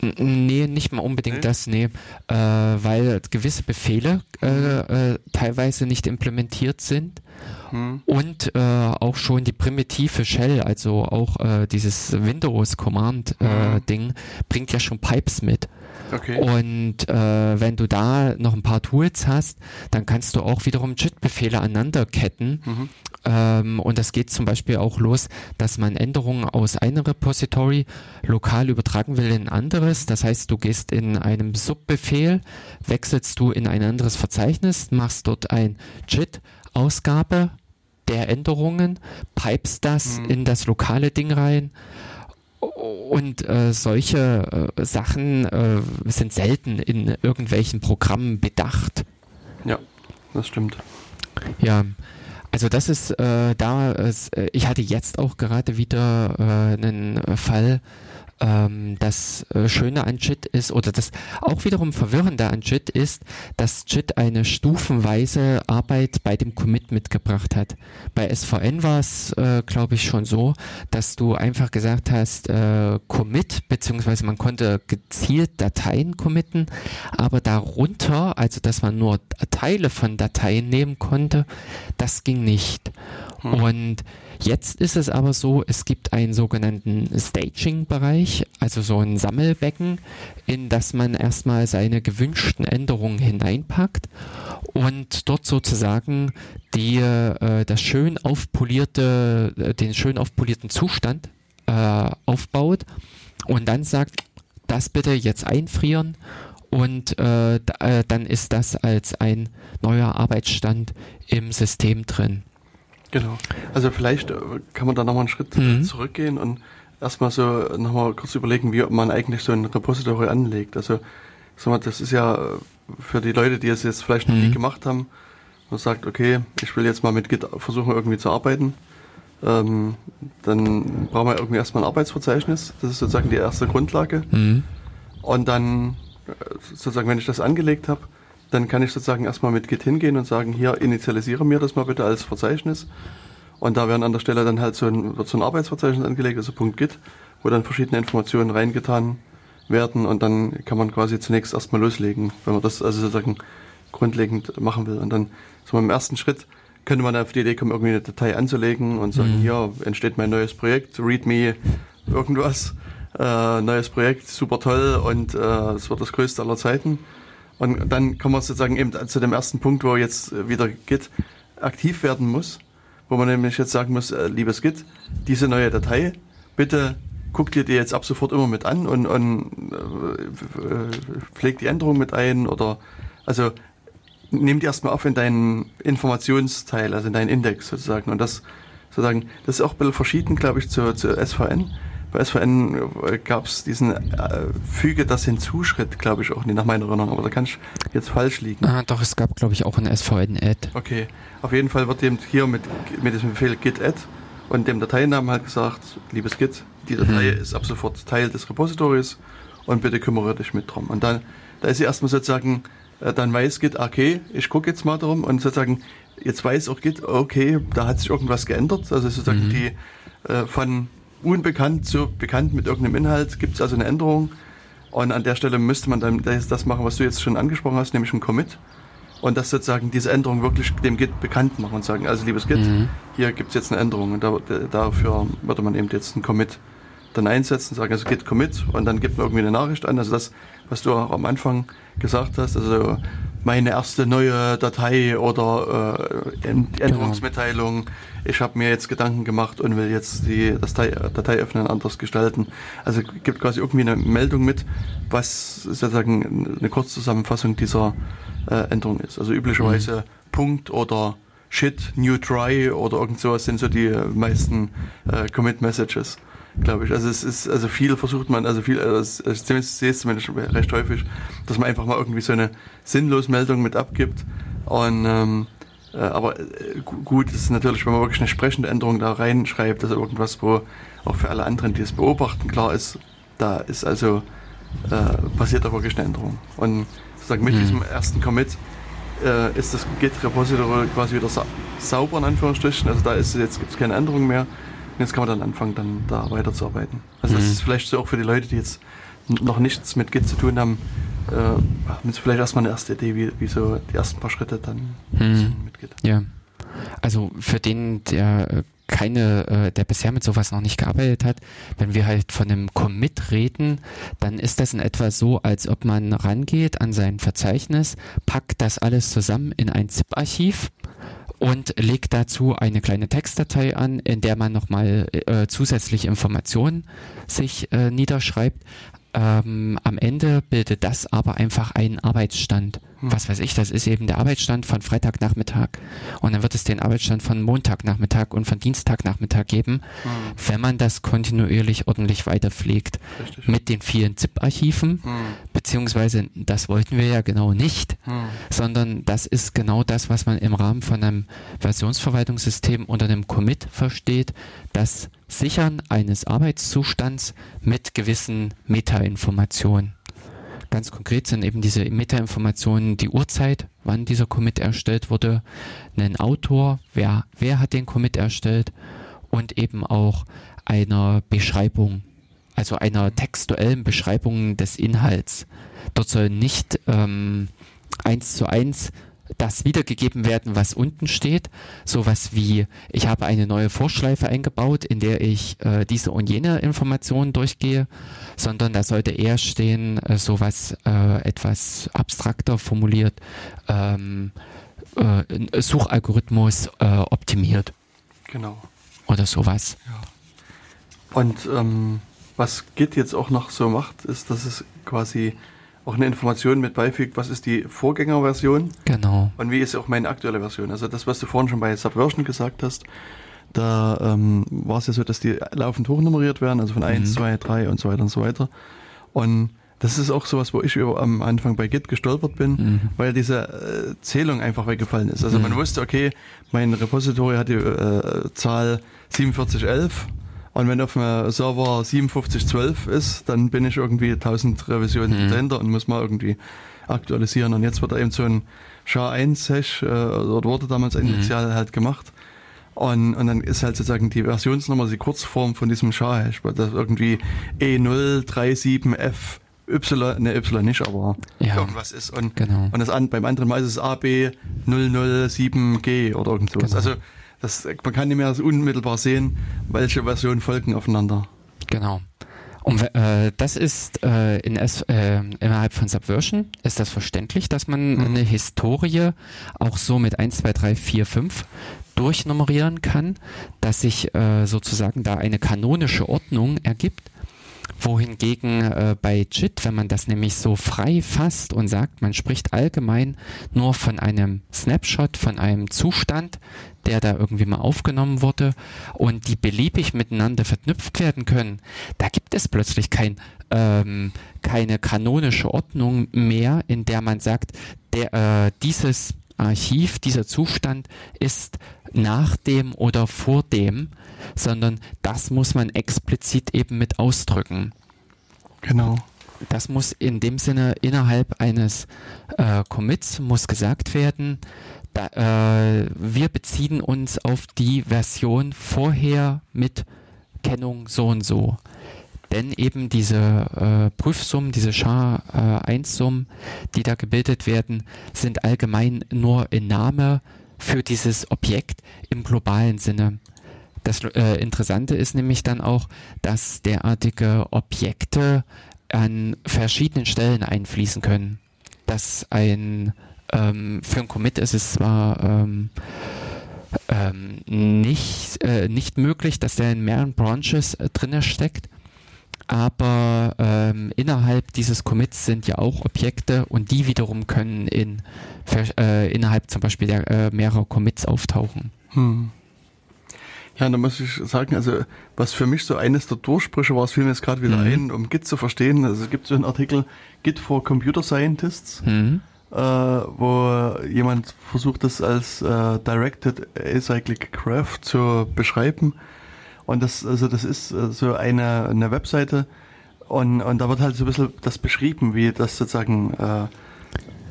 Nee, nicht mal unbedingt nee? das, nee. Äh, weil gewisse Befehle äh, äh, teilweise nicht implementiert sind. Hm. Und äh, auch schon die primitive Shell, also auch äh, dieses Windows Command äh, hm. Ding, bringt ja schon Pipes mit. Okay. Und äh, wenn du da noch ein paar Tools hast, dann kannst du auch wiederum JIT-Befehle aneinanderketten. Mhm. Ähm, und das geht zum Beispiel auch los, dass man Änderungen aus einem Repository lokal übertragen will in ein anderes. Das heißt, du gehst in einem Subbefehl, wechselst du in ein anderes Verzeichnis, machst dort ein JIT-Ausgabe der Änderungen, pipest das mhm. in das lokale Ding rein und äh, solche äh, Sachen äh, sind selten in irgendwelchen Programmen bedacht. Ja, das stimmt. Ja, also das ist äh, da, äh, ich hatte jetzt auch gerade wieder äh, einen Fall, ähm, das äh, Schöne an JIT ist oder das auch wiederum Verwirrende an JIT ist, dass JIT eine stufenweise Arbeit bei dem Commit mitgebracht hat. Bei SVN war es, äh, glaube ich, schon so, dass du einfach gesagt hast, äh, Commit, beziehungsweise man konnte gezielt Dateien committen, aber darunter, also dass man nur Teile von Dateien nehmen konnte, das ging nicht. Hm. Und Jetzt ist es aber so, es gibt einen sogenannten Staging-Bereich, also so ein Sammelbecken, in das man erstmal seine gewünschten Änderungen hineinpackt und dort sozusagen die, äh, das schön aufpolierte, äh, den schön aufpolierten Zustand äh, aufbaut und dann sagt, das bitte jetzt einfrieren und äh, äh, dann ist das als ein neuer Arbeitsstand im System drin. Genau. Also vielleicht äh, kann man da nochmal einen Schritt mhm. zurückgehen und erstmal so nochmal kurz überlegen, wie man eigentlich so ein Repository anlegt. Also sag mal, das ist ja für die Leute, die es jetzt vielleicht noch mhm. nie gemacht haben, man sagt, okay, ich will jetzt mal mit Git versuchen irgendwie zu arbeiten. Ähm, dann brauchen wir irgendwie erstmal ein Arbeitsverzeichnis. Das ist sozusagen die erste Grundlage. Mhm. Und dann, äh, sozusagen, wenn ich das angelegt habe, dann kann ich sozusagen erstmal mit Git hingehen und sagen, hier initialisiere mir das mal bitte als Verzeichnis. Und da werden an der Stelle dann halt so ein, wird so ein Arbeitsverzeichnis angelegt, also .git, wo dann verschiedene Informationen reingetan werden und dann kann man quasi zunächst erstmal loslegen, wenn man das also sozusagen grundlegend machen will. Und dann so im ersten Schritt könnte man auf die Idee kommen, irgendwie eine Datei anzulegen und sagen, mhm. hier entsteht mein neues Projekt, readme irgendwas, äh, neues Projekt, super toll und äh, es äh, wird das größte aller Zeiten. Und dann kommen wir sozusagen eben zu dem ersten Punkt, wo jetzt wieder Git aktiv werden muss, wo man nämlich jetzt sagen muss, äh, liebes Git, diese neue Datei, bitte guck dir die jetzt ab sofort immer mit an und, und äh, pfleg die Änderung mit ein oder also nimm die erstmal auf in deinen Informationsteil, also in deinen Index sozusagen. Und das sozusagen, das ist auch ein bisschen verschieden, glaube ich, zu, zu SVN bei SVN äh, gab es diesen äh, Füge das hinzuschritt, glaube ich auch nicht nach meiner Erinnerung, aber da kann ich jetzt falsch liegen. Ah, doch, es gab, glaube ich, auch ein SVN-Add. Okay, auf jeden Fall wird eben hier mit, mit diesem Befehl git-add und dem Dateinamen halt gesagt, liebes Git, die Datei mhm. ist ab sofort Teil des Repositories und bitte kümmere dich mit drum. Und dann, da ist sie erstmal sozusagen, äh, dann weiß Git, okay, ich gucke jetzt mal darum und sozusagen, jetzt weiß auch Git, okay, da hat sich irgendwas geändert, also sozusagen mhm. die äh, von unbekannt zu bekannt mit irgendeinem Inhalt gibt es also eine Änderung. Und an der Stelle müsste man dann das machen, was du jetzt schon angesprochen hast, nämlich ein Commit. Und das sozusagen diese Änderung wirklich dem Git bekannt machen und sagen, also liebes Git, mhm. hier gibt es jetzt eine Änderung. Und da, dafür würde man eben jetzt einen Commit dann einsetzen, sagen, also Git Commit und dann gibt man irgendwie eine Nachricht an. Also das, was du auch am Anfang gesagt hast, also meine erste neue Datei oder äh, genau. Änderungsmitteilung. Ich habe mir jetzt Gedanken gemacht und will jetzt die Datei, Datei öffnen, anders gestalten. Also gibt quasi irgendwie eine Meldung mit, was sozusagen eine Kurzzusammenfassung dieser äh, Änderung ist. Also üblicherweise mhm. Punkt oder Shit, New Try oder irgend sowas sind so die meisten äh, Commit Messages glaube ich. Also es ist, also viel versucht man, also viel, also ich sehe es zumindest recht häufig, dass man einfach mal irgendwie so eine Sinnlosmeldung mit abgibt. Und ähm, äh, aber äh, gut ist natürlich, wenn man wirklich eine sprechende Änderung da reinschreibt, also irgendwas, wo auch für alle anderen, die es beobachten, klar ist, da ist also äh, passiert da wirklich eine Änderung. Und sozusagen mit mhm. diesem ersten Commit äh, ist das Git-Repository quasi wieder sa sauber in Anführungsstrichen. Also da ist jetzt gibt es keine Änderung mehr jetzt kann man dann anfangen, dann da weiterzuarbeiten. Also mhm. das ist vielleicht so auch für die Leute, die jetzt noch nichts mit Git zu tun haben, äh, haben sie vielleicht erstmal eine erste Idee, wie, wie so die ersten paar Schritte dann mhm. mit Git. Ja. Also für den, der äh, keine, äh, der bisher mit sowas noch nicht gearbeitet hat, wenn wir halt von einem Commit reden, dann ist das in etwa so, als ob man rangeht an sein Verzeichnis, packt das alles zusammen in ein ZIP-Archiv und legt dazu eine kleine Textdatei an, in der man nochmal äh, zusätzliche Informationen sich äh, niederschreibt. Ähm, am Ende bildet das aber einfach einen Arbeitsstand. Hm. Was weiß ich, das ist eben der Arbeitsstand von Freitagnachmittag. Und dann wird es den Arbeitsstand von Montagnachmittag und von Dienstagnachmittag geben, hm. wenn man das kontinuierlich ordentlich weiterpflegt. Richtig. Mit den vielen ZIP-Archiven, hm. beziehungsweise das wollten wir ja genau nicht, hm. sondern das ist genau das, was man im Rahmen von einem Versionsverwaltungssystem unter einem Commit versteht, das Sichern eines Arbeitszustands mit gewissen Metainformationen. Ganz konkret sind eben diese Metainformationen die Uhrzeit, wann dieser Commit erstellt wurde, ein Autor, wer, wer hat den Commit erstellt und eben auch einer Beschreibung, also einer textuellen Beschreibung des Inhalts. Dort soll nicht ähm, eins zu eins das wiedergegeben werden, was unten steht. Sowas wie, ich habe eine neue Vorschleife eingebaut, in der ich äh, diese und jene Informationen durchgehe, sondern da sollte eher stehen, äh, sowas äh, etwas abstrakter formuliert, ähm, äh, Suchalgorithmus äh, optimiert. Genau. Oder sowas. Ja. Und ähm, was Git jetzt auch noch so macht, ist, dass es quasi auch eine Information mit beifügt, was ist die Vorgängerversion. Genau. Und wie ist auch meine aktuelle Version. Also das, was du vorhin schon bei Subversion gesagt hast, da ähm, war es ja so, dass die laufend hochnummeriert werden, also von 1, 2, 3 und so weiter und so weiter. Und das ist auch sowas, wo ich über, am Anfang bei Git gestolpert bin, mhm. weil diese äh, Zählung einfach weggefallen ist. Also mhm. man wusste, okay, mein Repository hat die äh, Zahl 4711 und wenn auf dem Server 5712 ist, dann bin ich irgendwie 1000 Revisionen mhm. dahinter und muss mal irgendwie aktualisieren. Und jetzt wird da eben so ein SHA-1-Hash, äh, oder wurde damals mhm. initial halt gemacht. Und, und dann ist halt sozusagen die Versionsnummer die Kurzform von diesem SHA-Hash, weil das irgendwie E037F Y, ne, Y nicht, aber ja, irgendwas ist. Und, genau. und das an, beim anderen Mal ist es AB007G oder irgendwas. Genau. Also das, man kann nicht mehr unmittelbar sehen, welche Versionen folgen aufeinander. Genau. Und äh, das ist äh, in S, äh, innerhalb von Subversion ist das verständlich, dass man mhm. eine Historie auch so mit 1, 2, 3, 4, 5 durchnummerieren kann, dass sich äh, sozusagen da eine kanonische Ordnung ergibt wohingegen äh, bei JIT, wenn man das nämlich so frei fasst und sagt, man spricht allgemein nur von einem Snapshot, von einem Zustand, der da irgendwie mal aufgenommen wurde und die beliebig miteinander verknüpft werden können, da gibt es plötzlich kein, ähm, keine kanonische Ordnung mehr, in der man sagt, der, äh, dieses Archiv, dieser Zustand ist nach dem oder vor dem, sondern das muss man explizit eben mit ausdrücken. Genau. Das muss in dem Sinne innerhalb eines äh, Commits muss gesagt werden, da, äh, wir beziehen uns auf die Version vorher mit Kennung so und so. Denn eben diese äh, Prüfsummen, diese SHA-1-Summen, äh, die da gebildet werden, sind allgemein nur in Name für dieses Objekt im globalen Sinne. Das äh, Interessante ist nämlich dann auch, dass derartige Objekte an verschiedenen Stellen einfließen können. Dass ein ähm, für ein Commit ist es zwar ähm, ähm, nicht, äh, nicht möglich, dass der in mehreren Branches äh, drinne steckt, aber ähm, innerhalb dieses Commits sind ja auch Objekte und die wiederum können in, äh, innerhalb zum Beispiel der, äh, mehrerer Commits auftauchen. Hm. Ja, da muss ich sagen, also was für mich so eines der Durchbrüche war, es fiel mir jetzt gerade wieder mhm. ein, um Git zu verstehen. Also es gibt so einen Artikel Git for Computer Scientists, mhm. äh, wo jemand versucht, das als äh, Directed Acyclic Graph zu beschreiben. Und das, also das ist äh, so eine, eine Webseite und, und da wird halt so ein bisschen das beschrieben, wie das sozusagen äh,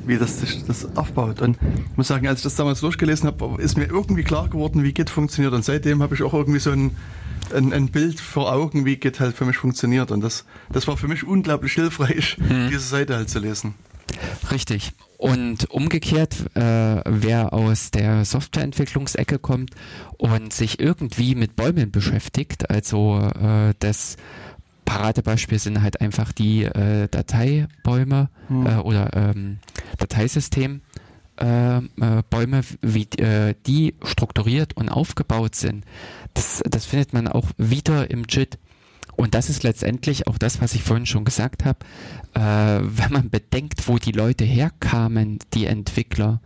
wie das das aufbaut. Und ich muss sagen, als ich das damals durchgelesen habe, ist mir irgendwie klar geworden, wie Git funktioniert. Und seitdem habe ich auch irgendwie so ein, ein, ein, Bild vor Augen, wie Git halt für mich funktioniert. Und das, das war für mich unglaublich hilfreich, hm. diese Seite halt zu lesen. Richtig. Und umgekehrt, äh, wer aus der Softwareentwicklungsecke kommt und sich irgendwie mit Bäumen beschäftigt, also äh, das Paradebeispiel sind halt einfach die äh, Dateibäume hm. äh, oder ähm, Dateisystem. Äh, äh Bäume, wie äh, die strukturiert und aufgebaut sind, das, das findet man auch wieder im JIT. Und das ist letztendlich auch das, was ich vorhin schon gesagt habe. Äh, wenn man bedenkt, wo die Leute herkamen, die Entwickler,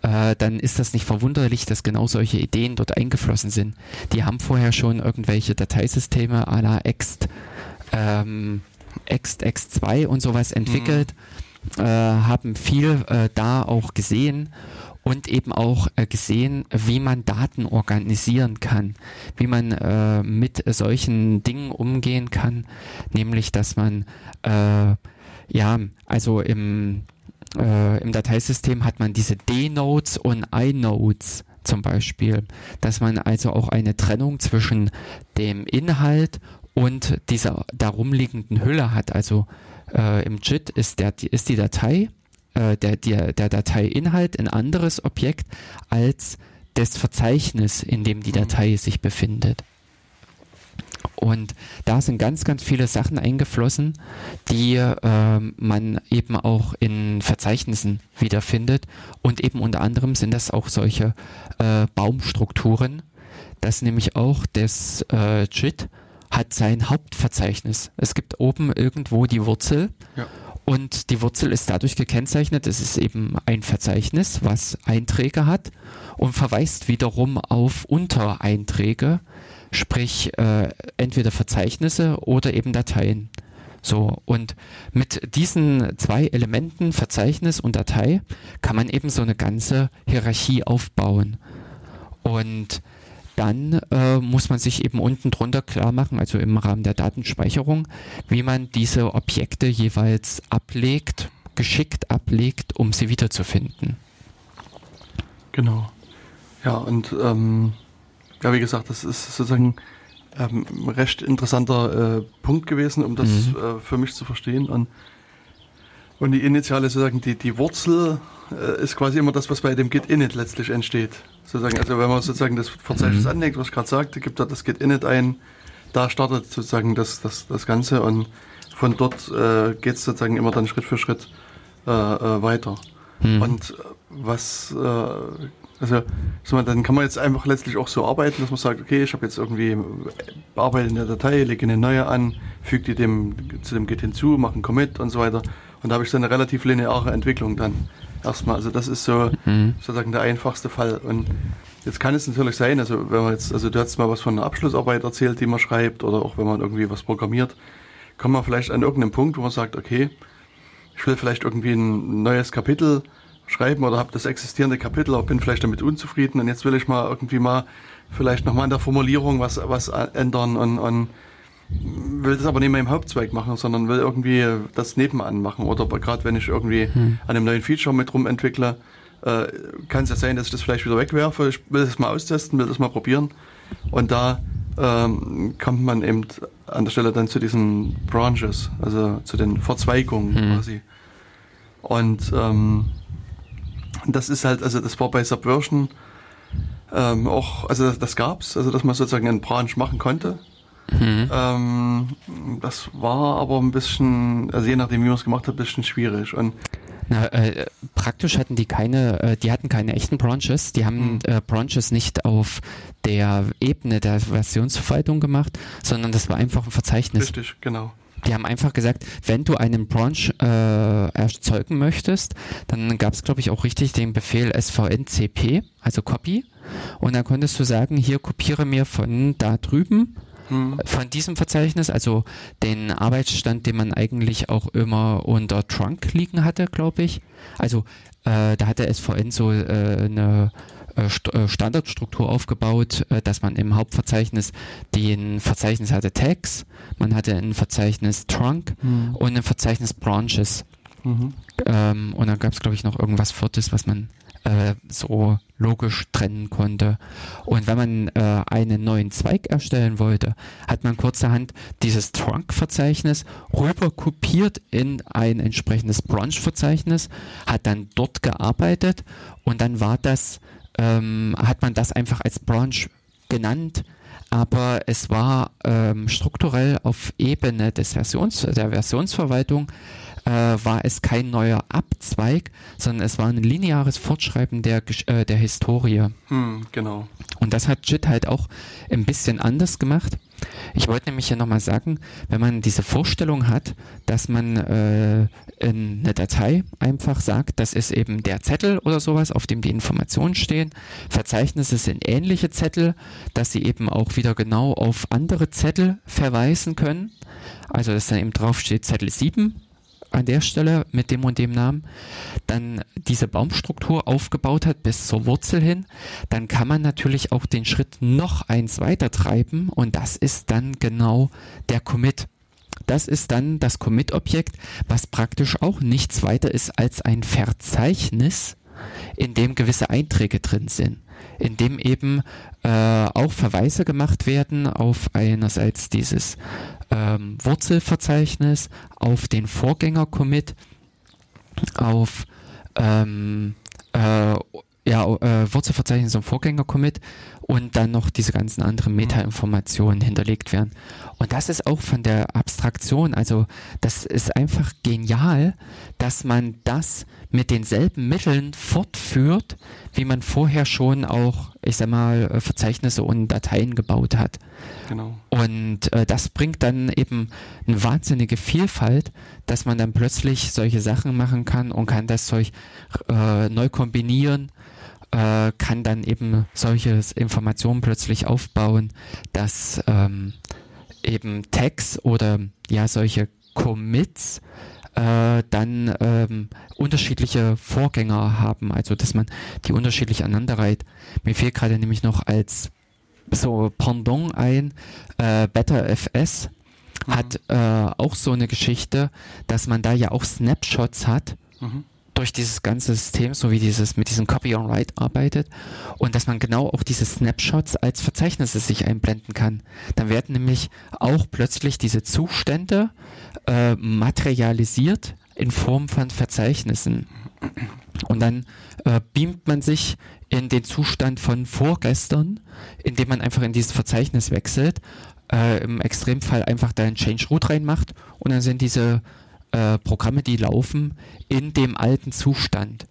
äh, dann ist das nicht verwunderlich, dass genau solche Ideen dort eingeflossen sind. Die haben vorher schon irgendwelche Dateisysteme à la Ext ähm, X, X2 und sowas entwickelt, mhm. äh, haben viel äh, da auch gesehen und eben auch äh, gesehen, wie man Daten organisieren kann, wie man äh, mit solchen Dingen umgehen kann, nämlich dass man äh, ja, also im, äh, im Dateisystem hat man diese D-Nodes und I-Nodes zum Beispiel, dass man also auch eine Trennung zwischen dem Inhalt und dieser darum liegenden Hülle hat. Also äh, im JIT ist, der, ist die Datei, äh, der, der, der Dateiinhalt ein anderes Objekt als das Verzeichnis, in dem die mhm. Datei sich befindet. Und da sind ganz, ganz viele Sachen eingeflossen, die äh, man eben auch in Verzeichnissen wiederfindet. Und eben unter anderem sind das auch solche äh, Baumstrukturen, dass nämlich auch das äh, JIT hat sein Hauptverzeichnis. Es gibt oben irgendwo die Wurzel. Ja. Und die Wurzel ist dadurch gekennzeichnet, es ist eben ein Verzeichnis, was Einträge hat und verweist wiederum auf Untereinträge, sprich äh, entweder Verzeichnisse oder eben Dateien. So, und mit diesen zwei Elementen, Verzeichnis und Datei, kann man eben so eine ganze Hierarchie aufbauen. Und dann äh, muss man sich eben unten drunter klar machen, also im Rahmen der Datenspeicherung, wie man diese Objekte jeweils ablegt, geschickt ablegt, um sie wiederzufinden. Genau. Ja, und ähm, ja, wie gesagt, das ist sozusagen ähm, ein recht interessanter äh, Punkt gewesen, um das mhm. äh, für mich zu verstehen. Und, und die initiale sozusagen, die, die Wurzel äh, ist quasi immer das, was bei dem Git init letztlich entsteht. Sozusagen, also wenn man sozusagen das Verzeichnis mhm. anlegt, was ich gerade sagte, gibt da das Git init ein, da startet sozusagen das, das, das Ganze und von dort äh, geht es sozusagen immer dann Schritt für Schritt äh, äh, weiter. Mhm. Und äh, was, äh, also so, dann kann man jetzt einfach letztlich auch so arbeiten, dass man sagt, okay, ich habe jetzt irgendwie bearbeite in der Datei, lege eine neue an, füge die dem, zu dem Git hinzu, mache einen Commit und so weiter. Und da habe ich dann eine relativ lineare Entwicklung dann erstmal. Also das ist so mhm. sozusagen der einfachste Fall. Und jetzt kann es natürlich sein, also wenn man jetzt, also du hast mal was von einer Abschlussarbeit erzählt, die man schreibt, oder auch wenn man irgendwie was programmiert, kommt man vielleicht an irgendeinem Punkt, wo man sagt, okay, ich will vielleicht irgendwie ein neues Kapitel schreiben oder habe das existierende Kapitel, aber bin vielleicht damit unzufrieden und jetzt will ich mal irgendwie mal vielleicht nochmal an der Formulierung was, was ändern und, und will das aber nicht mehr im Hauptzweig machen, sondern will irgendwie das nebenan machen. Oder gerade wenn ich irgendwie hm. an einem neuen Feature mit rum entwickle, äh, kann es ja sein, dass ich das vielleicht wieder wegwerfe. Ich will das mal austesten, will das mal probieren. Und da ähm, kommt man eben an der Stelle dann zu diesen Branches, also zu den Verzweigungen mhm. quasi. Und ähm, das ist halt, also das war bei Subversion ähm, auch, also das, das gab's, also dass man sozusagen einen Branch machen konnte. Mhm. Ähm, das war aber ein bisschen, also je nachdem, wie man es gemacht hat, ein bisschen schwierig. Und na, äh, praktisch hatten die keine, äh, die hatten keine echten Branches, die haben mhm. äh, Branches nicht auf der Ebene der Versionsverwaltung gemacht, sondern das war einfach ein Verzeichnis. Richtig, genau. Die haben einfach gesagt, wenn du einen Branch äh, erzeugen möchtest, dann gab es, glaube ich, auch richtig den Befehl svncp, also Copy. Und dann konntest du sagen, hier kopiere mir von da drüben hm. von diesem Verzeichnis, also den Arbeitsstand, den man eigentlich auch immer unter Trunk liegen hatte, glaube ich. Also äh, da hat der SVN so äh, eine Standardstruktur aufgebaut, äh, dass man im Hauptverzeichnis den Verzeichnis hatte Tags, man hatte ein Verzeichnis Trunk hm. und ein Verzeichnis Branches. Mhm. Ähm, und dann gab es, glaube ich, noch irgendwas Viertes, was man äh, so logisch trennen konnte. Und wenn man äh, einen neuen Zweig erstellen wollte, hat man kurzerhand dieses Trunk-Verzeichnis rüber kopiert in ein entsprechendes Branch-Verzeichnis, hat dann dort gearbeitet und dann war das, ähm, hat man das einfach als Branch genannt, aber es war ähm, strukturell auf Ebene des Versions, der Versionsverwaltung äh, war es kein neuer Abzweig, sondern es war ein lineares Fortschreiben der, äh, der Historie. Hm, genau. Und das hat JIT halt auch ein bisschen anders gemacht. Ich wollte nämlich hier nochmal sagen, wenn man diese Vorstellung hat, dass man äh, in eine Datei einfach sagt, das ist eben der Zettel oder sowas, auf dem die Informationen stehen. Verzeichnisse sind ähnliche Zettel, dass sie eben auch wieder genau auf andere Zettel verweisen können. Also dass dann eben drauf steht Zettel 7 an der Stelle mit dem und dem Namen, dann diese Baumstruktur aufgebaut hat bis zur Wurzel hin, dann kann man natürlich auch den Schritt noch eins weiter treiben und das ist dann genau der Commit. Das ist dann das Commit-Objekt, was praktisch auch nichts weiter ist als ein Verzeichnis, in dem gewisse Einträge drin sind in dem eben äh, auch Verweise gemacht werden auf einerseits dieses ähm, Wurzelverzeichnis, auf den Vorgänger-Commit, auf ähm, äh, ja, äh, Wurzelverzeichnis und Vorgänger-Commit und dann noch diese ganzen anderen Meta-Informationen hinterlegt werden. Und das ist auch von der Abstraktion, also das ist einfach genial, dass man das mit denselben Mitteln fortführt, wie man vorher schon auch, ich sag mal, äh, Verzeichnisse und Dateien gebaut hat. Genau. Und äh, das bringt dann eben eine wahnsinnige Vielfalt, dass man dann plötzlich solche Sachen machen kann und kann das Zeug äh, neu kombinieren äh, kann dann eben solche Informationen plötzlich aufbauen, dass ähm, eben Tags oder ja solche Commits äh, dann ähm, unterschiedliche Vorgänger haben, also dass man die unterschiedlich aneinanderreiht. Mir fehlt gerade nämlich noch als so Pendant ein, äh, BetterFS mhm. hat äh, auch so eine Geschichte, dass man da ja auch Snapshots hat. Mhm durch dieses ganze System, so wie dieses mit diesem Copy on Write arbeitet und dass man genau auch diese Snapshots als Verzeichnisse sich einblenden kann. Dann werden nämlich auch plötzlich diese Zustände äh, materialisiert in Form von Verzeichnissen. Und dann äh, beamt man sich in den Zustand von vorgestern, indem man einfach in dieses Verzeichnis wechselt, äh, im Extremfall einfach da ein Change Root reinmacht und dann sind diese äh, Programme, die laufen, in dem alten Zustand.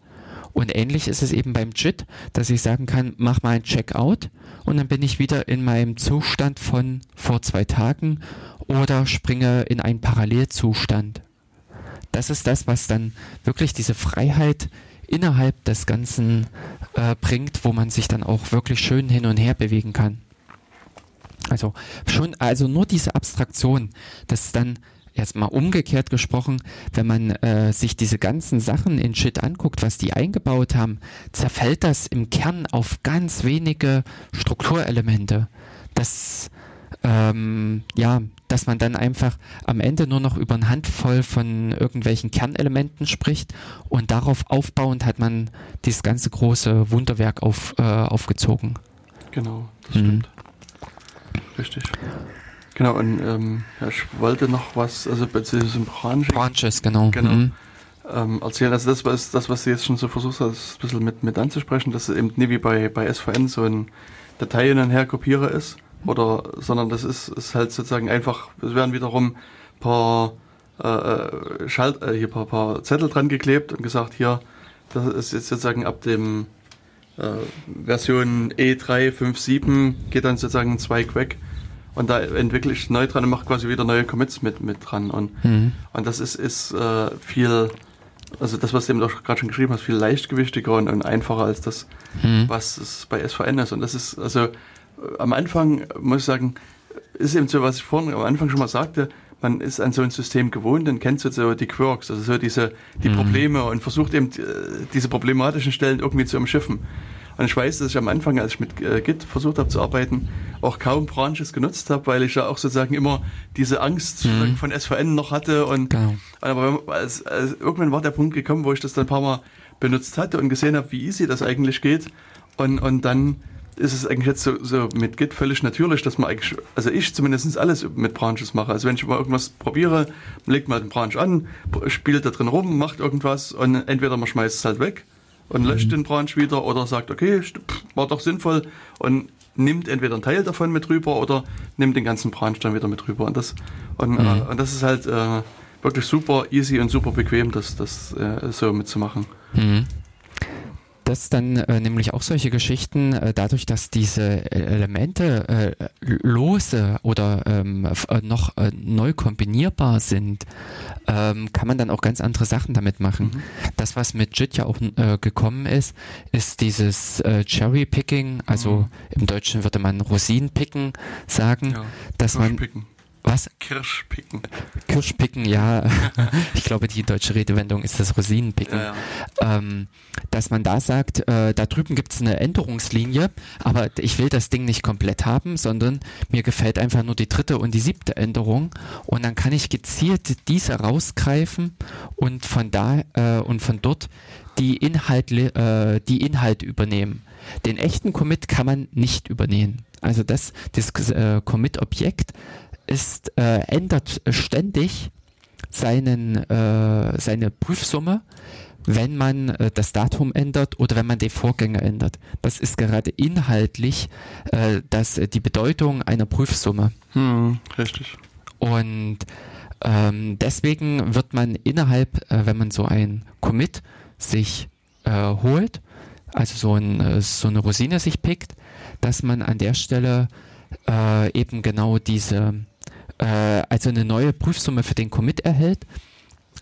Und ähnlich ist es eben beim JIT, dass ich sagen kann, mach mal ein Checkout und dann bin ich wieder in meinem Zustand von vor zwei Tagen oder springe in einen Parallelzustand. Das ist das, was dann wirklich diese Freiheit innerhalb des Ganzen äh, bringt, wo man sich dann auch wirklich schön hin und her bewegen kann. Also schon, also nur diese Abstraktion, dass dann jetzt mal umgekehrt gesprochen, wenn man äh, sich diese ganzen Sachen in Shit anguckt, was die eingebaut haben, zerfällt das im Kern auf ganz wenige Strukturelemente. Das ähm, ja, dass man dann einfach am Ende nur noch über eine Handvoll von irgendwelchen Kernelementen spricht und darauf aufbauend hat man dieses ganze große Wunderwerk auf, äh, aufgezogen. Genau, das mhm. stimmt. richtig. Genau, und ähm, ja, ich wollte noch was, also bei diesem Branch. Branches, genau. Genau. Mhm. Ähm, erzählen. Also das, was das, was du jetzt schon so versuchst, das ein bisschen mit, mit anzusprechen, dass es eben nicht wie bei, bei SVN so ein Datei hin und her Kopierer ist, oder, sondern das ist, ist halt sozusagen einfach, es werden wiederum paar äh, äh, Schalt, äh, hier paar, paar Zettel dran geklebt und gesagt, hier, das ist jetzt sozusagen ab dem äh, Version E357 geht dann sozusagen ein Zweig weg und da entwickle ich neu dran und mache quasi wieder neue Commits mit, mit dran. Und, mhm. und das ist, ist äh, viel, also das, was du eben auch gerade schon geschrieben hast, viel leichtgewichtiger und, und einfacher als das, mhm. was es bei SVN ist. Und das ist, also am Anfang, muss ich sagen, ist eben so, was ich vorhin am Anfang schon mal sagte, man ist an so ein System gewohnt und kennt so die Quirks, also so diese die mhm. Probleme und versucht eben äh, diese problematischen Stellen irgendwie zu umschiffen. Und ich weiß, dass ich am Anfang, als ich mit äh, Git versucht habe zu arbeiten, auch kaum Branches genutzt habe, weil ich ja auch sozusagen immer diese Angst mhm. von SVN noch hatte. Und, genau. aber als, als, irgendwann war der Punkt gekommen, wo ich das dann ein paar Mal benutzt hatte und gesehen habe, wie easy das eigentlich geht. Und, und dann ist es eigentlich jetzt so, so mit Git völlig natürlich, dass man eigentlich, also ich zumindest alles mit Branches mache. Also wenn ich mal irgendwas probiere, legt man den Branch an, spielt da drin rum, macht irgendwas und entweder man schmeißt es halt weg und löscht mhm. den Branch wieder oder sagt, okay, war doch sinnvoll und nimmt entweder einen Teil davon mit rüber oder nimmt den ganzen Branch dann wieder mit rüber. Und das, und, mhm. äh, und das ist halt äh, wirklich super easy und super bequem, das, das äh, so mitzumachen. Mhm das dann äh, nämlich auch solche Geschichten, äh, dadurch, dass diese Elemente äh, lose oder ähm, äh, noch äh, neu kombinierbar sind, ähm, kann man dann auch ganz andere Sachen damit machen. Mhm. Das, was mit JIT ja auch äh, gekommen ist, ist dieses Cherry Picking, also mhm. im Deutschen würde man Rosinenpicken sagen, ja, dass man was? Kirschpicken. Kirschpicken, ja. ich glaube, die deutsche Redewendung ist das Rosinenpicken. Ja, ja. Ähm, dass man da sagt, äh, da drüben gibt es eine Änderungslinie, aber ich will das Ding nicht komplett haben, sondern mir gefällt einfach nur die dritte und die siebte Änderung. Und dann kann ich gezielt diese rausgreifen und von da äh, und von dort die Inhalte, äh, die Inhalte übernehmen. Den echten Commit kann man nicht übernehmen. Also das, das äh, Commit-Objekt ist, äh, ändert ständig seinen, äh, seine Prüfsumme, wenn man äh, das Datum ändert oder wenn man den Vorgänger ändert. Das ist gerade inhaltlich äh, das, die Bedeutung einer Prüfsumme. Hm, richtig. Und ähm, deswegen wird man innerhalb, äh, wenn man so ein Commit sich äh, holt, also so, ein, äh, so eine Rosine sich pickt, dass man an der Stelle äh, eben genau diese äh, also eine neue Prüfsumme für den Commit erhält.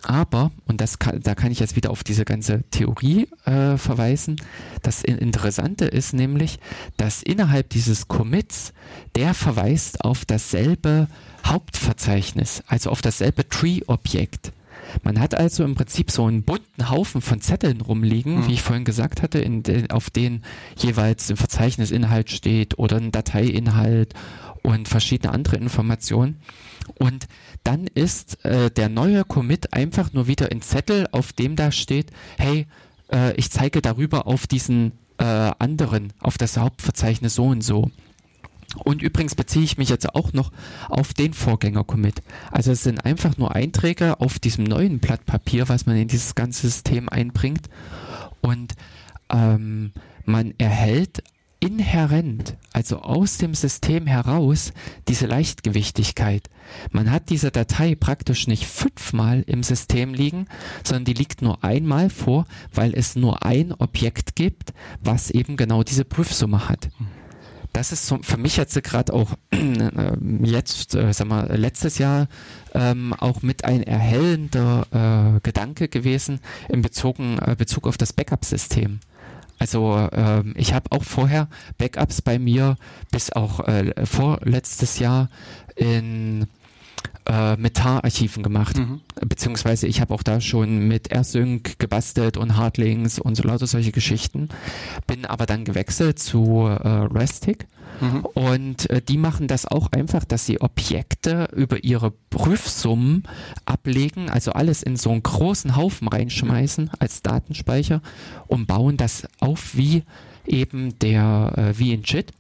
Aber, und das kann, da kann ich jetzt wieder auf diese ganze Theorie äh, verweisen, das Interessante ist nämlich, dass innerhalb dieses Commits, der verweist auf dasselbe Hauptverzeichnis, also auf dasselbe Tree-Objekt. Man hat also im Prinzip so einen bunten Haufen von Zetteln rumliegen, mhm. wie ich vorhin gesagt hatte, de, auf denen jeweils ein Verzeichnisinhalt steht oder ein Dateiinhalt und verschiedene andere Informationen. Und dann ist äh, der neue Commit einfach nur wieder ein Zettel, auf dem da steht, hey, äh, ich zeige darüber auf diesen äh, anderen, auf das Hauptverzeichnis so und so. Und übrigens beziehe ich mich jetzt auch noch auf den Vorgänger-Commit. Also es sind einfach nur Einträge auf diesem neuen Blatt Papier, was man in dieses ganze System einbringt. Und ähm, man erhält inhärent, also aus dem System heraus, diese Leichtgewichtigkeit. Man hat diese Datei praktisch nicht fünfmal im System liegen, sondern die liegt nur einmal vor, weil es nur ein Objekt gibt, was eben genau diese Prüfsumme hat. Das ist so für mich jetzt gerade auch äh, jetzt, äh, sag mal, letztes Jahr ähm, auch mit ein erhellender äh, Gedanke gewesen in Bezug, äh, Bezug auf das Backup-System. Also ähm, ich habe auch vorher Backups bei mir bis auch äh, vorletztes Jahr in äh, Metà-Archiven gemacht. Mhm. Beziehungsweise ich habe auch da schon mit AirSync gebastelt und Hardlinks und so lauter solche Geschichten. Bin aber dann gewechselt zu äh, Restic Mhm. Und äh, die machen das auch einfach, dass sie Objekte über ihre Prüfsummen ablegen, also alles in so einen großen Haufen reinschmeißen als Datenspeicher und bauen das auf wie eben der, äh, wie in JIT.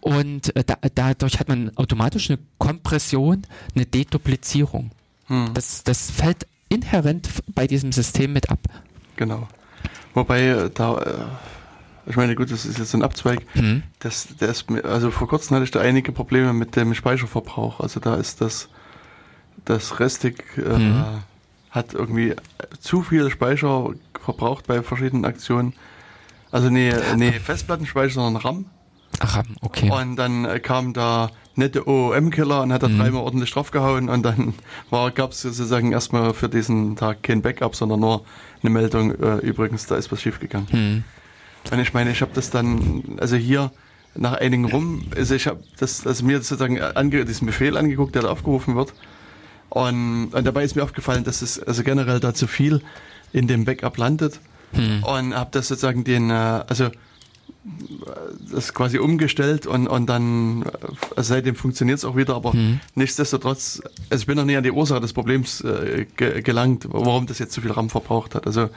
Und äh, da, dadurch hat man automatisch eine Kompression, eine Deduplizierung. Hm. Das, das fällt inhärent bei diesem System mit ab. Genau. Wobei äh, da, äh, ich meine, gut, das ist jetzt ein Abzweig. Mhm. Das, ist, also vor kurzem hatte ich da einige Probleme mit dem Speicherverbrauch. Also da ist das, das Restig äh, mhm. hat irgendwie zu viel Speicher verbraucht bei verschiedenen Aktionen. Also nee, nee Festplattenspeicher, sondern RAM. Ach, okay. Und dann äh, kam da nette OOM-Killer und hat da mhm. dreimal ordentlich draufgehauen und dann gab es sozusagen erstmal für diesen Tag kein Backup, sondern nur eine Meldung, äh, übrigens, da ist was schiefgegangen. Mhm. Und ich meine, ich habe das dann, also hier nach einigen rum, also ich habe das, also mir sozusagen ange, diesen Befehl angeguckt, der da aufgerufen wird. Und, und dabei ist mir aufgefallen, dass es also generell da zu viel in dem Backup landet. Mhm. Und habe das sozusagen den, äh, also das quasi umgestellt und, und dann also seitdem funktioniert es auch wieder, aber mhm. nichtsdestotrotz, also ich bin noch nie an die Ursache des Problems äh, ge gelangt, warum das jetzt so viel RAM verbraucht hat. Also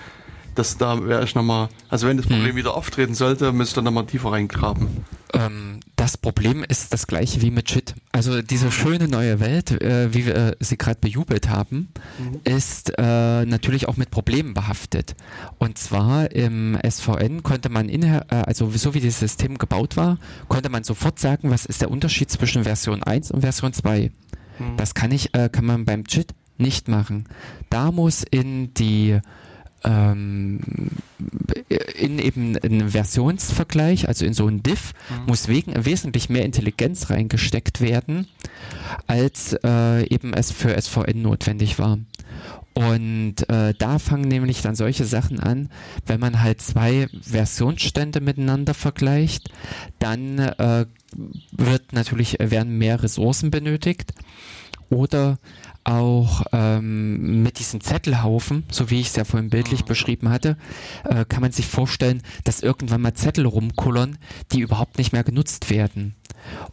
das da wäre ich nochmal, also wenn das hm. Problem hm. wieder auftreten sollte, müsste ich nochmal tiefer reingraben. Ähm, das Problem ist das gleiche wie mit Shit. Also diese schöne neue Welt, äh, wie wir äh, sie gerade bejubelt haben, mhm. ist äh, natürlich auch mit Problemen behaftet. Und zwar im SVN konnte man, in, äh, also so wie das System gebaut war, konnte man sofort sagen, was ist der Unterschied zwischen Version 1 und Version 2. Mhm. Das kann ich, äh, kann man beim Chit nicht machen. Da muss in die ähm, in eben einen Versionsvergleich, also in so einen Diff, mhm. muss wegen, wesentlich mehr Intelligenz reingesteckt werden, als äh, eben es für SVN notwendig war. Und äh, da fangen nämlich dann solche Sachen an, wenn man halt zwei Versionsstände miteinander vergleicht, dann äh, wird natürlich werden mehr Ressourcen benötigt oder auch ähm, mit diesem Zettelhaufen, so wie ich es ja vorhin bildlich mhm. beschrieben hatte, äh, kann man sich vorstellen, dass irgendwann mal Zettel rumkullern, die überhaupt nicht mehr genutzt werden.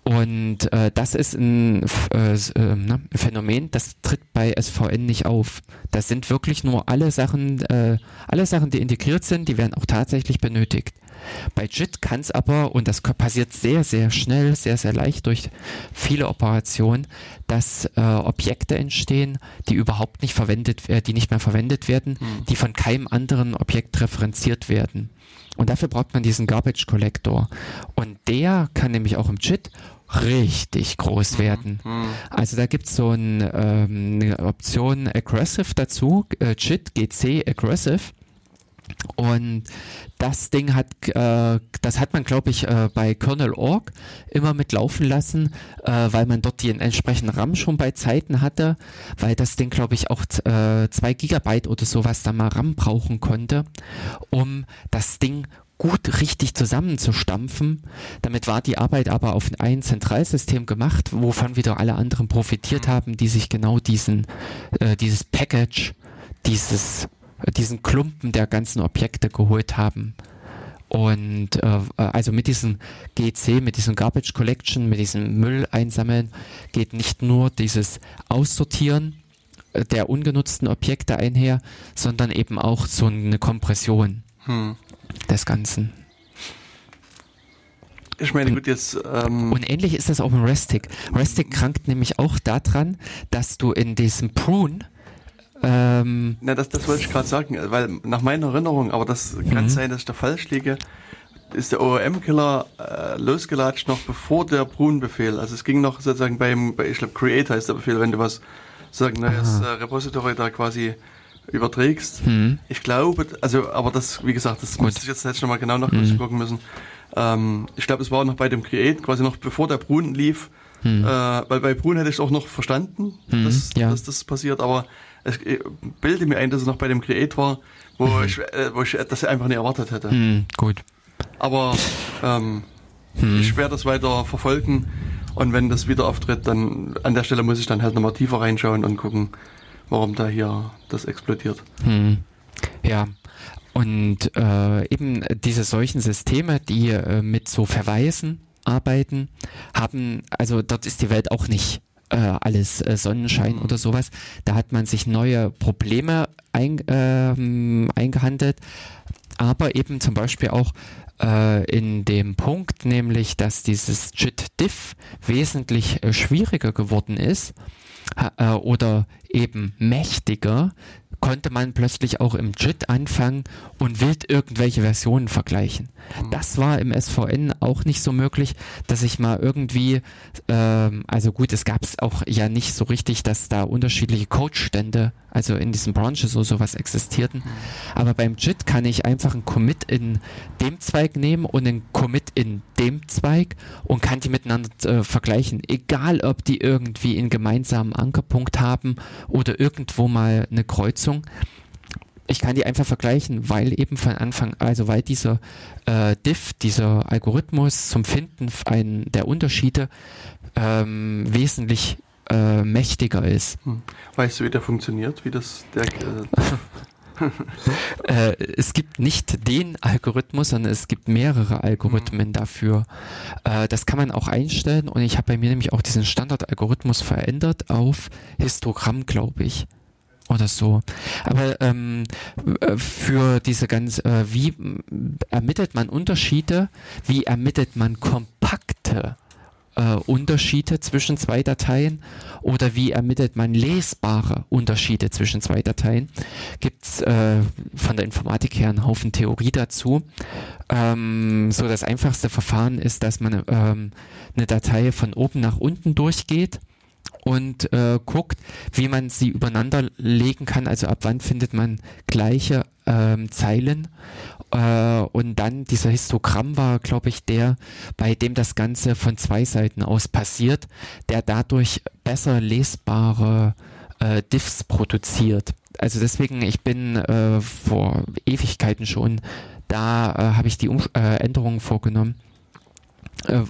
Und äh, das ist ein äh, äh, ne, Phänomen, das tritt bei SVN nicht auf. Das sind wirklich nur alle Sachen, äh, alle Sachen, die integriert sind, die werden auch tatsächlich benötigt. Bei JIT kann es aber, und das passiert sehr, sehr schnell, sehr, sehr leicht durch viele Operationen, dass äh, Objekte entstehen, die überhaupt nicht verwendet, äh, die nicht mehr verwendet werden, hm. die von keinem anderen Objekt referenziert werden. Und dafür braucht man diesen Garbage Collector. Und der kann nämlich auch im JIT richtig groß hm. werden. Mhm. Also da gibt es so ein, ähm, eine Option Aggressive dazu, äh, JIT GC Aggressive. Und das Ding hat, äh, das hat man, glaube ich, äh, bei Kernel.org immer mitlaufen lassen, äh, weil man dort den entsprechenden RAM schon bei Zeiten hatte, weil das Ding, glaube ich, auch äh, zwei Gigabyte oder sowas da mal RAM brauchen konnte, um das Ding gut richtig zusammenzustampfen. Damit war die Arbeit aber auf ein Zentralsystem gemacht, wovon wieder alle anderen profitiert haben, die sich genau diesen, äh, dieses Package, dieses diesen Klumpen der ganzen Objekte geholt haben. Und äh, also mit diesem GC, mit diesem Garbage Collection, mit diesem Müll einsammeln, geht nicht nur dieses Aussortieren äh, der ungenutzten Objekte einher, sondern eben auch so eine Kompression hm. des Ganzen. Ich meine, gut, jetzt. Ähm und ähnlich ist das auch im Restic. Restic krankt nämlich auch daran, dass du in diesem Prune ähm, Na, das, das wollte ich gerade sagen, weil nach meiner Erinnerung, aber das kann mhm. sein, dass ich da falsch liege, ist der ORM-Killer äh, losgelatscht noch bevor der Brun-Befehl. Also es ging noch sozusagen beim, bei, ich glaube, Create heißt der Befehl, wenn du was sozusagen neues äh, Repository da quasi überträgst. Mhm. Ich glaube, also, aber das, wie gesagt, das Gut. müsste ich jetzt, jetzt schon mal genau nachgucken mhm. müssen. Ähm, ich glaube, es war noch bei dem Create, quasi noch bevor der Brun lief, mhm. äh, weil bei Brun hätte ich es auch noch verstanden, mhm. dass, ja. dass das passiert, aber ich bilde mir ein, dass es noch bei dem Create war, wo, mhm. ich, äh, wo ich das einfach nicht erwartet hätte. Mhm, gut. Aber ähm, mhm. ich werde das weiter verfolgen und wenn das wieder auftritt, dann an der Stelle muss ich dann halt nochmal tiefer reinschauen und gucken, warum da hier das explodiert. Mhm. Ja, und äh, eben diese solchen Systeme, die äh, mit so Verweisen arbeiten, haben, also dort ist die Welt auch nicht äh, alles äh, Sonnenschein mhm. oder sowas. Da hat man sich neue Probleme ein, ähm, eingehandelt. aber eben zum Beispiel auch äh, in dem Punkt, nämlich, dass dieses JIT-Diff wesentlich äh, schwieriger geworden ist äh, oder eben mächtiger, konnte man plötzlich auch im JIT anfangen und wild irgendwelche Versionen vergleichen. Mhm. Das war im SVN auch nicht so möglich, dass ich mal irgendwie, ähm, also gut, es gab es auch ja nicht so richtig, dass da unterschiedliche Codestände, also in diesen Branches oder sowas existierten. Mhm. Aber beim JIT kann ich einfach einen Commit in dem Zweig nehmen und einen Commit in dem Zweig und kann die miteinander äh, vergleichen. Egal, ob die irgendwie einen gemeinsamen Ankerpunkt haben oder irgendwo mal eine Kreuzung ich kann die einfach vergleichen, weil eben von Anfang, also weil dieser äh, Diff, dieser Algorithmus zum Finden ein, der Unterschiede ähm, wesentlich äh, mächtiger ist. Hm. Weißt du, wie der funktioniert, wie das der äh äh, es gibt nicht den Algorithmus, sondern es gibt mehrere Algorithmen mhm. dafür. Äh, das kann man auch einstellen und ich habe bei mir nämlich auch diesen Standardalgorithmus verändert auf Histogramm, glaube ich oder so. Aber ähm, äh, für diese ganz, äh, wie ermittelt man Unterschiede? Wie ermittelt man kompakte äh, Unterschiede zwischen zwei Dateien? Oder wie ermittelt man lesbare Unterschiede zwischen zwei Dateien? Gibt's äh, von der Informatik her einen Haufen Theorie dazu. Ähm, so das einfachste Verfahren ist, dass man ähm, eine Datei von oben nach unten durchgeht und äh, guckt, wie man sie übereinander legen kann. Also ab wann findet man gleiche ähm, Zeilen. Äh, und dann dieser Histogramm war, glaube ich, der, bei dem das Ganze von zwei Seiten aus passiert, der dadurch besser lesbare äh, Diffs produziert. Also deswegen, ich bin äh, vor Ewigkeiten schon, da äh, habe ich die um äh, Änderungen vorgenommen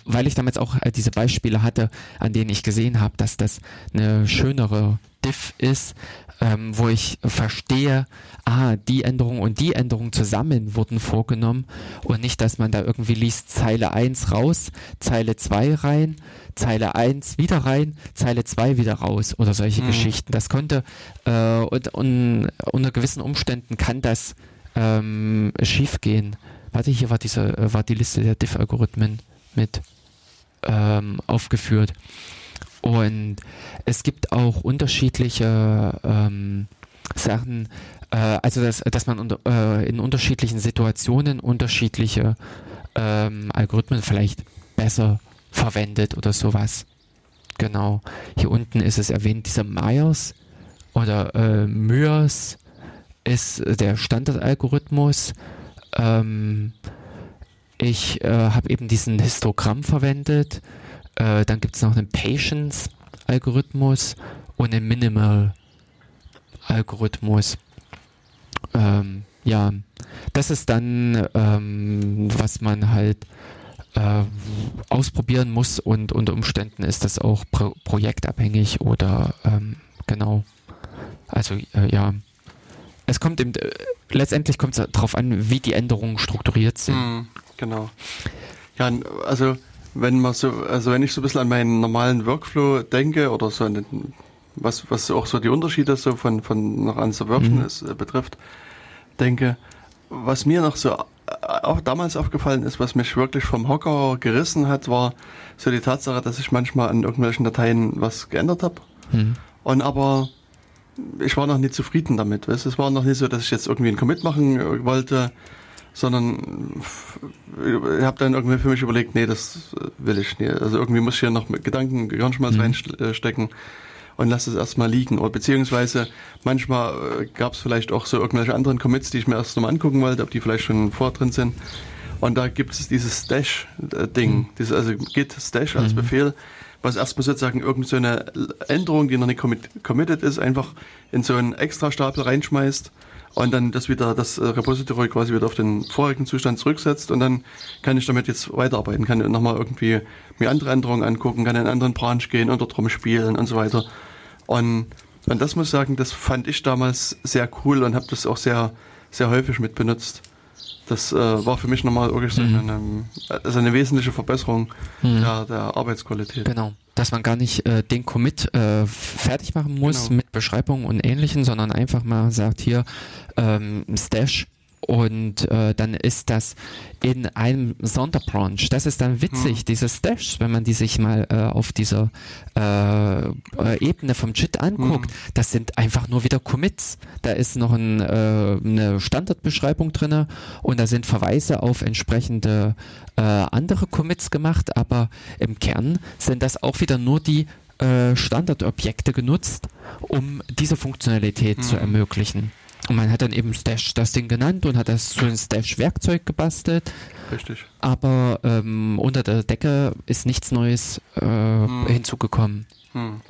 weil ich damals auch äh, diese Beispiele hatte, an denen ich gesehen habe, dass das eine schönere Diff ist, ähm, wo ich verstehe, ah, die Änderung und die Änderung zusammen wurden vorgenommen und nicht, dass man da irgendwie liest, Zeile 1 raus, Zeile 2 rein, Zeile 1 wieder rein, Zeile 2 wieder raus oder solche mhm. Geschichten. Das konnte äh, und, und, unter gewissen Umständen kann das ähm, schief gehen. Warte, hier war diese, war die Liste der Diff-Algorithmen mit ähm, aufgeführt. Und es gibt auch unterschiedliche ähm, Sachen, äh, also dass, dass man unter, äh, in unterschiedlichen Situationen unterschiedliche ähm, Algorithmen vielleicht besser verwendet oder sowas. Genau. Hier unten ist es erwähnt, dieser Myers oder äh, Myers ist der Standardalgorithmus. Ähm, ich äh, habe eben diesen Histogramm verwendet. Äh, dann gibt es noch einen Patience-Algorithmus und einen Minimal-Algorithmus. Ähm, ja, das ist dann, ähm, was man halt äh, ausprobieren muss und unter Umständen ist das auch pro projektabhängig oder ähm, genau. Also äh, ja, es kommt eben, äh, letztendlich kommt es darauf an, wie die Änderungen strukturiert sind. Mm. Genau. Ja, also wenn man so, also wenn ich so ein bisschen an meinen normalen Workflow denke oder so an den, was, was auch so die Unterschiede so von, von noch an Subversion mhm. ist, äh, betrifft, denke, was mir noch so äh, auch damals aufgefallen ist, was mich wirklich vom Hocker gerissen hat, war so die Tatsache, dass ich manchmal an irgendwelchen Dateien was geändert habe. Mhm. Und aber ich war noch nie zufrieden damit. Weißt? Es war noch nicht so, dass ich jetzt irgendwie einen Commit machen äh, wollte sondern ich habe dann irgendwie für mich überlegt, nee, das will ich nicht. Also irgendwie muss ich ja noch mit Gedanken, Gehirnschmalz mhm. reinstecken und lass es erstmal liegen. Oder beziehungsweise manchmal äh, gab es vielleicht auch so irgendwelche anderen Commits, die ich mir erst nochmal angucken wollte, ob die vielleicht schon vor drin sind. Und da gibt es dieses Stash-Ding, mhm. dieses, also Git Stash als mhm. Befehl, was erstmal sozusagen irgendeine so Änderung, die noch nicht committed ist, einfach in so einen Extra-Stapel reinschmeißt und dann das wieder, das äh, Repository quasi wieder auf den vorigen Zustand zurücksetzt und dann kann ich damit jetzt weiterarbeiten, kann nochmal irgendwie mir andere Änderungen angucken, kann in einen anderen Branch gehen und dort rumspielen und so weiter. Und, und das muss ich sagen, das fand ich damals sehr cool und habe das auch sehr, sehr häufig mit benutzt. Das äh, war für mich nochmal wirklich so mhm. eine, also eine wesentliche Verbesserung mhm. der, der Arbeitsqualität. Genau dass man gar nicht äh, den Commit äh, fertig machen muss genau. mit Beschreibung und ähnlichen, sondern einfach mal sagt hier ähm, Stash und äh, dann ist das in einem Sonderbranch. Das ist dann witzig, hm. diese Stashes, wenn man die sich mal äh, auf dieser äh, äh, Ebene vom JIT anguckt. Hm. Das sind einfach nur wieder Commits. Da ist noch ein, äh, eine Standardbeschreibung drin und da sind Verweise auf entsprechende äh, andere Commits gemacht, aber im Kern sind das auch wieder nur die Standardobjekte genutzt, um diese Funktionalität hm. zu ermöglichen. Und man hat dann eben Stash das Ding genannt und hat das zu einem Stash-Werkzeug gebastelt. Richtig. Aber ähm, unter der Decke ist nichts Neues äh, hm. hinzugekommen. Hm.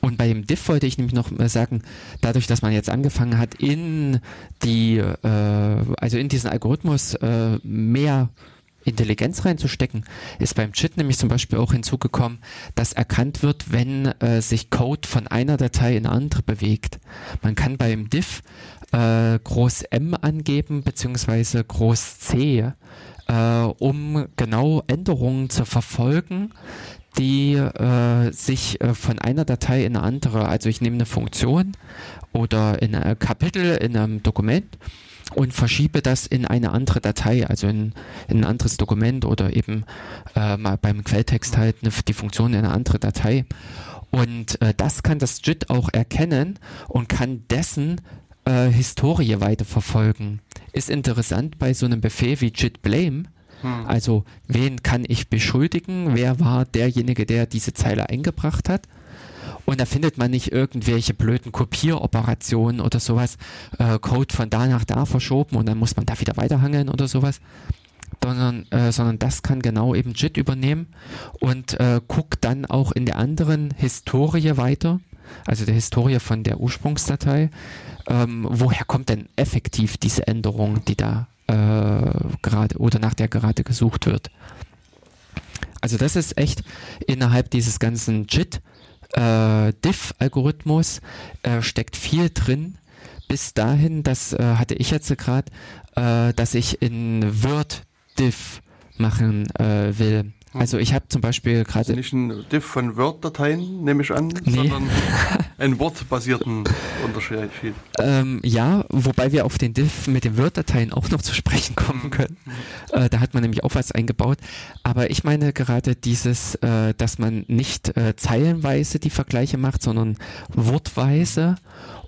Und bei dem Diff wollte ich nämlich noch sagen, dadurch, dass man jetzt angefangen hat, in die, äh, also in diesen Algorithmus äh, mehr Intelligenz reinzustecken, ist beim JIT nämlich zum Beispiel auch hinzugekommen, dass erkannt wird, wenn äh, sich Code von einer Datei in eine andere bewegt. Man kann beim Diff äh, groß M angeben, beziehungsweise groß C, äh, um genau Änderungen zu verfolgen, die äh, sich äh, von einer Datei in eine andere, also ich nehme eine Funktion oder in ein Kapitel in einem Dokument und verschiebe das in eine andere Datei, also in, in ein anderes Dokument oder eben äh, mal beim Quelltext halt eine, die Funktion in eine andere Datei. Und äh, das kann das JIT auch erkennen und kann dessen äh, Historie weiterverfolgen. Ist interessant bei so einem Befehl wie JIT Blame. Hm. Also, wen kann ich beschuldigen? Wer war derjenige, der diese Zeile eingebracht hat? Und da findet man nicht irgendwelche blöden Kopieroperationen oder sowas, äh, Code von da nach da verschoben und dann muss man da wieder weiterhangeln oder sowas. Sondern, äh, sondern das kann genau eben JIT übernehmen und äh, guckt dann auch in der anderen Historie weiter, also der Historie von der Ursprungsdatei, ähm, woher kommt denn effektiv diese Änderung, die da äh, gerade oder nach der gerade gesucht wird. Also das ist echt innerhalb dieses ganzen JIT äh, Diff-Algorithmus äh, steckt viel drin. Bis dahin, das äh, hatte ich jetzt gerade, äh, dass ich in Word Diff machen äh, will. Also ich habe zum Beispiel gerade... Also nicht ein Diff von Word-Dateien, nehme ich an, nee. sondern einen wortbasierten Unterschied. Ähm, ja, wobei wir auf den Diff mit den Word-Dateien auch noch zu sprechen kommen mhm. können. Äh, da hat man nämlich auch was eingebaut. Aber ich meine gerade dieses, äh, dass man nicht äh, zeilenweise die Vergleiche macht, sondern wortweise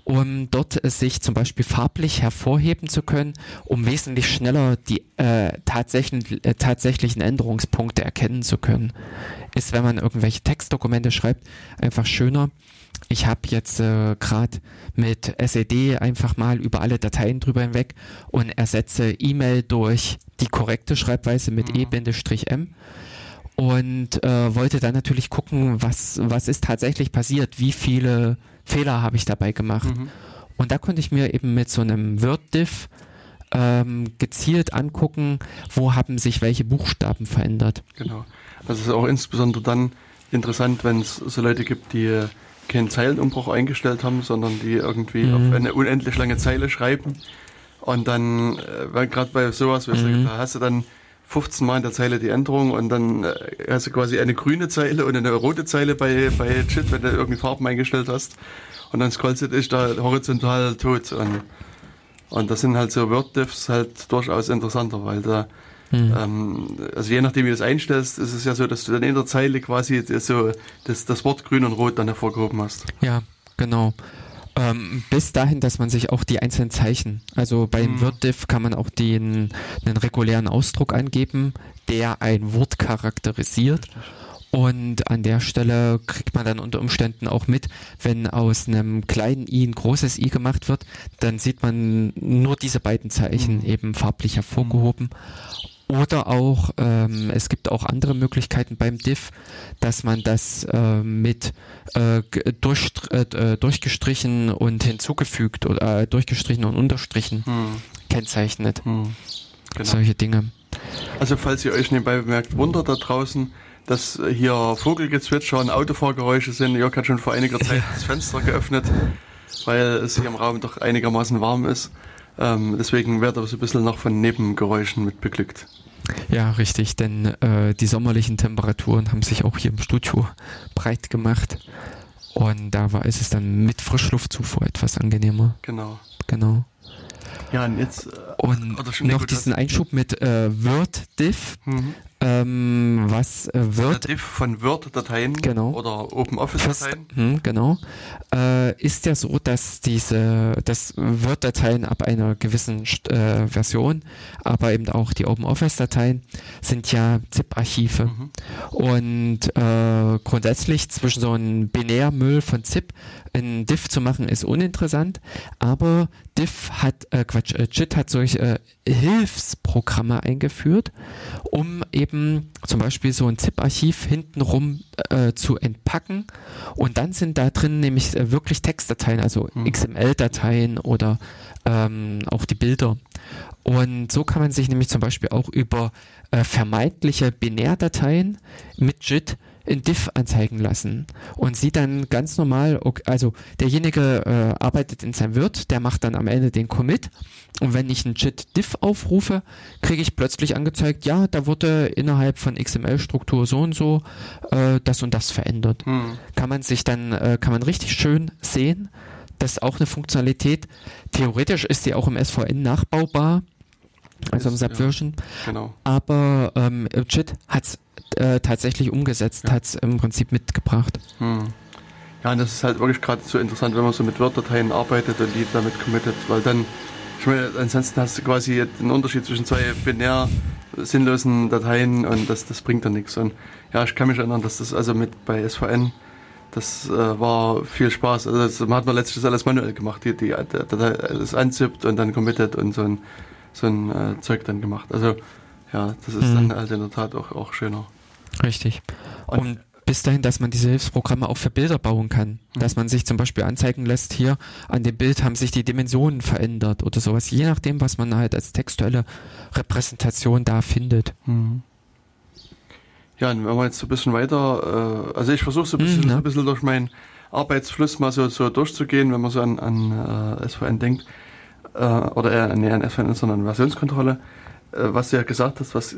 um dort sich zum Beispiel farblich hervorheben zu können, um wesentlich schneller die äh, tatsächlichen, äh, tatsächlichen Änderungspunkte erkennen zu können. Ist, wenn man irgendwelche Textdokumente schreibt, einfach schöner. Ich habe jetzt äh, gerade mit SED einfach mal über alle Dateien drüber hinweg und ersetze E-Mail durch die korrekte Schreibweise mit mhm. E-M und äh, wollte dann natürlich gucken, was, was ist tatsächlich passiert, wie viele Fehler habe ich dabei gemacht. Mhm. Und da konnte ich mir eben mit so einem Word-Diff ähm, gezielt angucken, wo haben sich welche Buchstaben verändert. Genau. Das ist auch insbesondere dann interessant, wenn es so Leute gibt, die keinen Zeilenumbruch eingestellt haben, sondern die irgendwie mhm. auf eine unendlich lange Zeile schreiben. Und dann, äh, gerade bei sowas, mhm. da hast du dann 15 Mal in der Zeile die Änderung und dann äh, hast du quasi eine grüne Zeile und eine rote Zeile bei, bei JIT, wenn du irgendwie Farben eingestellt hast. Und dann scrollst du dich da horizontal tot. Und, und das sind halt so Word-Diffs halt durchaus interessanter, weil da, mhm. ähm, also je nachdem wie du es einstellst, ist es ja so, dass du dann in der Zeile quasi so das, das Wort grün und rot dann hervorgehoben hast. Ja, genau. Ähm, bis dahin, dass man sich auch die einzelnen Zeichen, also bei mhm. WordDiff kann man auch den, den regulären Ausdruck angeben, der ein Wort charakterisiert. Und an der Stelle kriegt man dann unter Umständen auch mit, wenn aus einem kleinen i ein großes i gemacht wird, dann sieht man nur diese beiden Zeichen mhm. eben farblich hervorgehoben. Oder auch, ähm, es gibt auch andere Möglichkeiten beim Diff, dass man das äh, mit äh, durch, äh, durchgestrichen und hinzugefügt oder äh, durchgestrichen und unterstrichen hm. kennzeichnet. Hm. Genau. Solche Dinge. Also falls ihr euch nebenbei bemerkt, Wunder da draußen, dass hier Vogelgezwitscher und Autofahrgeräusche sind. Jörg hat schon vor einiger Zeit das Fenster geöffnet, weil es hier im Raum doch einigermaßen warm ist. Ähm, deswegen wird aber so ein bisschen noch von Nebengeräuschen mit beglückt. Ja, richtig, denn äh, die sommerlichen Temperaturen haben sich auch hier im Studio breit gemacht. Und da war ist es dann mit Frischluftzufuhr etwas angenehmer. Genau. Genau. Ja, und jetzt. Äh, und noch diesen Einschub mit äh, Word-Diff. Mhm ähm, was äh, wird. Von Word-Dateien genau. oder OpenOffice-Dateien. Hm, genau. Äh, ist ja so, dass diese, dass Word-Dateien ab einer gewissen äh, Version, aber eben auch die OpenOffice-Dateien sind ja ZIP-Archive. Mhm. Und äh, grundsätzlich zwischen so einem Binärmüll von ZIP ein Diff zu machen, ist uninteressant, aber Diff hat, äh, Quatsch, äh, JIT hat solche äh, Hilfsprogramme eingeführt, um eben zum Beispiel so ein ZIP-Archiv hintenrum äh, zu entpacken und dann sind da drin nämlich äh, wirklich Textdateien, also mhm. XML-Dateien oder ähm, auch die Bilder. Und so kann man sich nämlich zum Beispiel auch über äh, vermeintliche Binärdateien mit JIT in Diff anzeigen lassen und sieht dann ganz normal, okay, also derjenige äh, arbeitet in seinem Wirt, der macht dann am Ende den Commit und wenn ich einen JIT Diff aufrufe, kriege ich plötzlich angezeigt, ja, da wurde innerhalb von XML-Struktur so und so äh, das und das verändert. Hm. Kann man sich dann, äh, kann man richtig schön sehen, das ist auch eine Funktionalität. Theoretisch ist die auch im SVN nachbaubar also im Subversion. Ja, genau. Aber ähm, JIT hat es äh, tatsächlich umgesetzt, ja. hat es im Prinzip mitgebracht. Hm. Ja, und das ist halt wirklich gerade so interessant, wenn man so mit Word-Dateien arbeitet und die damit committet, weil dann, ich meine, ansonsten hast du quasi den Unterschied zwischen zwei binär sinnlosen Dateien und das, das bringt dann nichts. Und ja, ich kann mich erinnern, dass das also mit bei SVN, das äh, war viel Spaß. Also das, man hat man letztlich alles manuell gemacht, die, die, Datei alles anzippt und dann committet und so ein, so ein äh, Zeug dann gemacht. Also ja, das ist mhm. dann halt in der Tat auch, auch schöner. Richtig. Und, und bis dahin, dass man diese Hilfsprogramme auch für Bilder bauen kann. Mhm. Dass man sich zum Beispiel anzeigen lässt, hier an dem Bild haben sich die Dimensionen verändert oder sowas, je nachdem, was man halt als textuelle Repräsentation da findet. Mhm. Ja, und wenn wir jetzt so ein bisschen weiter, äh, also ich versuche so ein bisschen, mhm, ja. ein bisschen durch meinen Arbeitsfluss mal so, so durchzugehen, wenn man so an, an äh, SVN denkt, äh, oder eher nee, an SVN, sondern an Versionskontrolle. Äh, was du ja gesagt hast, was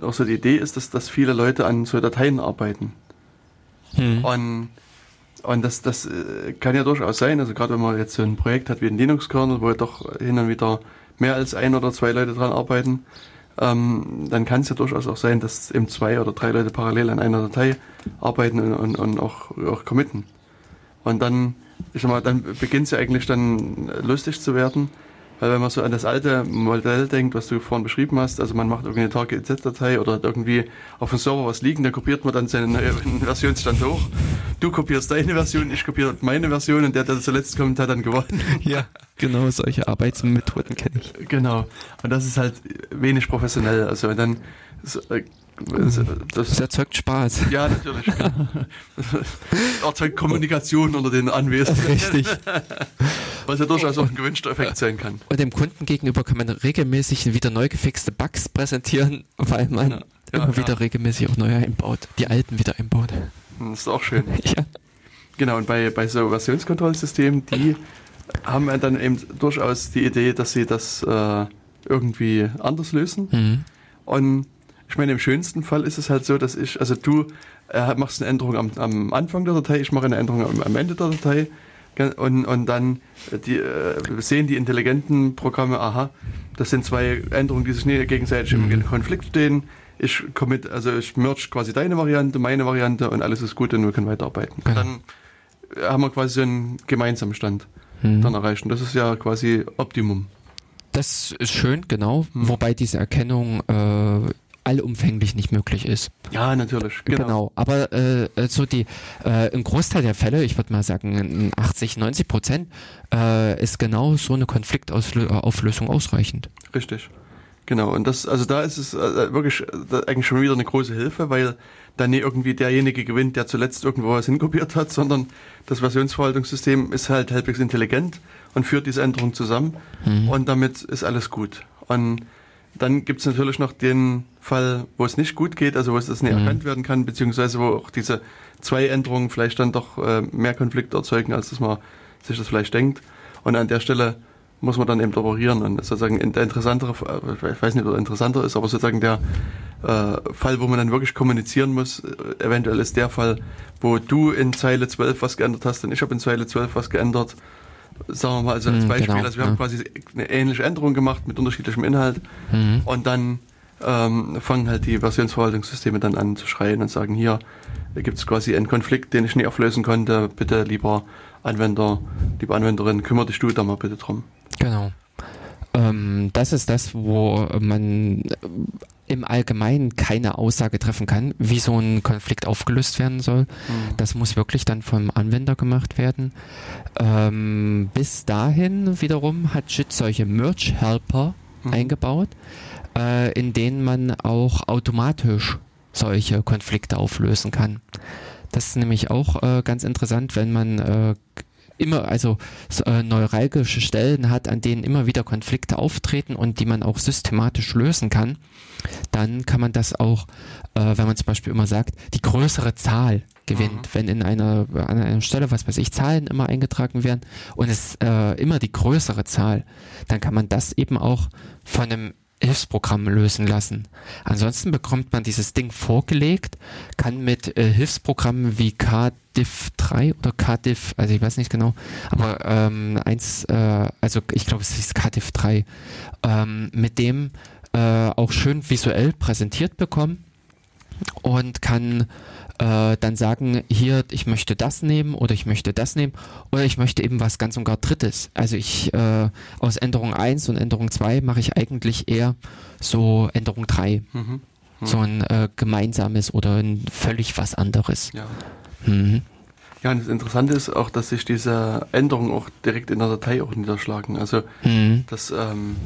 auch so die Idee ist, dass, dass viele Leute an so Dateien arbeiten. Hm. Und, und das, das äh, kann ja durchaus sein, also gerade wenn man jetzt so ein Projekt hat wie ein Linux-Kernel, wo ja doch hin und wieder mehr als ein oder zwei Leute dran arbeiten, ähm, dann kann es ja durchaus auch sein, dass eben zwei oder drei Leute parallel an einer Datei arbeiten und, und, und auch, auch committen. Und dann, ich sag mal, dann beginnt es ja eigentlich dann lustig zu werden, weil wenn man so an das alte Modell denkt, was du vorhin beschrieben hast, also man macht irgendeine Target-Z-Datei oder hat irgendwie auf dem Server was liegen, da kopiert man dann seinen Versionsstand hoch. Du kopierst deine Version, ich kopiere meine Version und der, der zuletzt kommt, hat dann gewonnen. Ja, genau, solche Arbeitsmethoden kenne ich. Genau. Und das ist halt wenig professionell. Also dann äh, das, das, erzeugt Spaß. Ja, natürlich. erzeugt Kommunikation unter den Anwesenden. Richtig. Was ja durchaus auch ein gewünschter Effekt sein kann. Und dem Kunden gegenüber kann man regelmäßig wieder neu gefixte Bugs präsentieren, weil man ja, ja, immer wieder regelmäßig auch neue einbaut, die alten wieder einbaut. Das ist auch schön. ja. Genau, und bei, bei so Versionskontrollsystemen, die haben dann eben durchaus die Idee, dass sie das äh, irgendwie anders lösen. Mhm. Und ich meine, im schönsten Fall ist es halt so, dass ich, also du äh, machst eine Änderung am, am, Anfang der Datei, ich mache eine Änderung am, am Ende der Datei und, und dann äh, die, äh, sehen die intelligenten Programme, aha, das sind zwei Änderungen, die sich nicht gegenseitig mhm. im Konflikt stehen. Ich commit, also ich merge quasi deine Variante, meine Variante und alles ist gut und wir können weiterarbeiten. Ja. Dann haben wir quasi so einen gemeinsamen Stand mhm. dann erreicht. Und das ist ja quasi Optimum. Das ist schön, genau. Mhm. Wobei diese Erkennung äh, allumfänglich nicht möglich ist. Ja, natürlich. Genau. genau. Aber äh, so die äh, ein Großteil der Fälle, ich würde mal sagen 80, 90 Prozent, äh, ist genau so eine Konfliktauflösung ausreichend. Richtig. Genau. Und das, also da ist es äh, wirklich äh, eigentlich schon wieder eine große Hilfe, weil dann nicht irgendwie derjenige gewinnt, der zuletzt irgendwo was hinkopiert hat, sondern das Versionsverwaltungssystem ist halt halbwegs intelligent und führt diese Änderung zusammen mhm. und damit ist alles gut. Und dann gibt es natürlich noch den Fall, wo es nicht gut geht, also wo es das nicht mhm. erkannt werden kann, beziehungsweise wo auch diese zwei Änderungen vielleicht dann doch äh, mehr Konflikte erzeugen, als dass man sich das vielleicht denkt. Und an der Stelle muss man dann eben operieren. Und sozusagen der interessantere, äh, ich weiß nicht, ob er interessanter ist, aber sozusagen der äh, Fall, wo man dann wirklich kommunizieren muss, äh, eventuell ist der Fall, wo du in Zeile 12 was geändert hast und ich habe in Zeile 12 was geändert sagen wir mal, also als mhm, Beispiel, genau, also wir ja. haben quasi eine ähnliche Änderung gemacht mit unterschiedlichem Inhalt mhm. und dann ähm, fangen halt die Versionsverwaltungssysteme dann an zu schreien und sagen, hier gibt es quasi einen Konflikt, den ich nicht auflösen konnte, bitte lieber Anwender, liebe Anwenderin, kümmere dich du da mal bitte drum. Genau. Ähm, das ist das, wo man im Allgemeinen keine Aussage treffen kann, wie so ein Konflikt aufgelöst werden soll. Mhm. Das muss wirklich dann vom Anwender gemacht werden. Ähm, bis dahin wiederum hat JIT solche Merge-Helper mhm. eingebaut, äh, in denen man auch automatisch solche Konflikte auflösen kann. Das ist nämlich auch äh, ganz interessant, wenn man äh, immer, also äh, neuralgische Stellen hat, an denen immer wieder Konflikte auftreten und die man auch systematisch lösen kann, dann kann man das auch, äh, wenn man zum Beispiel immer sagt, die größere Zahl gewinnt. Mhm. Wenn in einer, an einer Stelle, was weiß ich, Zahlen immer eingetragen werden und es äh, immer die größere Zahl, dann kann man das eben auch von einem Hilfsprogramm lösen lassen. Ansonsten bekommt man dieses Ding vorgelegt, kann mit äh, Hilfsprogrammen wie KDIF 3 oder KDIF, also ich weiß nicht genau, aber ähm, eins, äh, also ich glaube es ist KDIF 3, ähm, mit dem äh, auch schön visuell präsentiert bekommen und kann äh, dann sagen, hier, ich möchte das nehmen oder ich möchte das nehmen oder ich möchte eben was ganz und gar Drittes. Also ich äh, aus Änderung 1 und Änderung 2 mache ich eigentlich eher so Änderung 3. Mhm. Mhm. So ein äh, gemeinsames oder ein völlig was anderes. Ja. Mhm. Ja, und das Interessante ist auch, dass sich diese Änderungen auch direkt in der Datei auch niederschlagen. Also mhm. das ähm,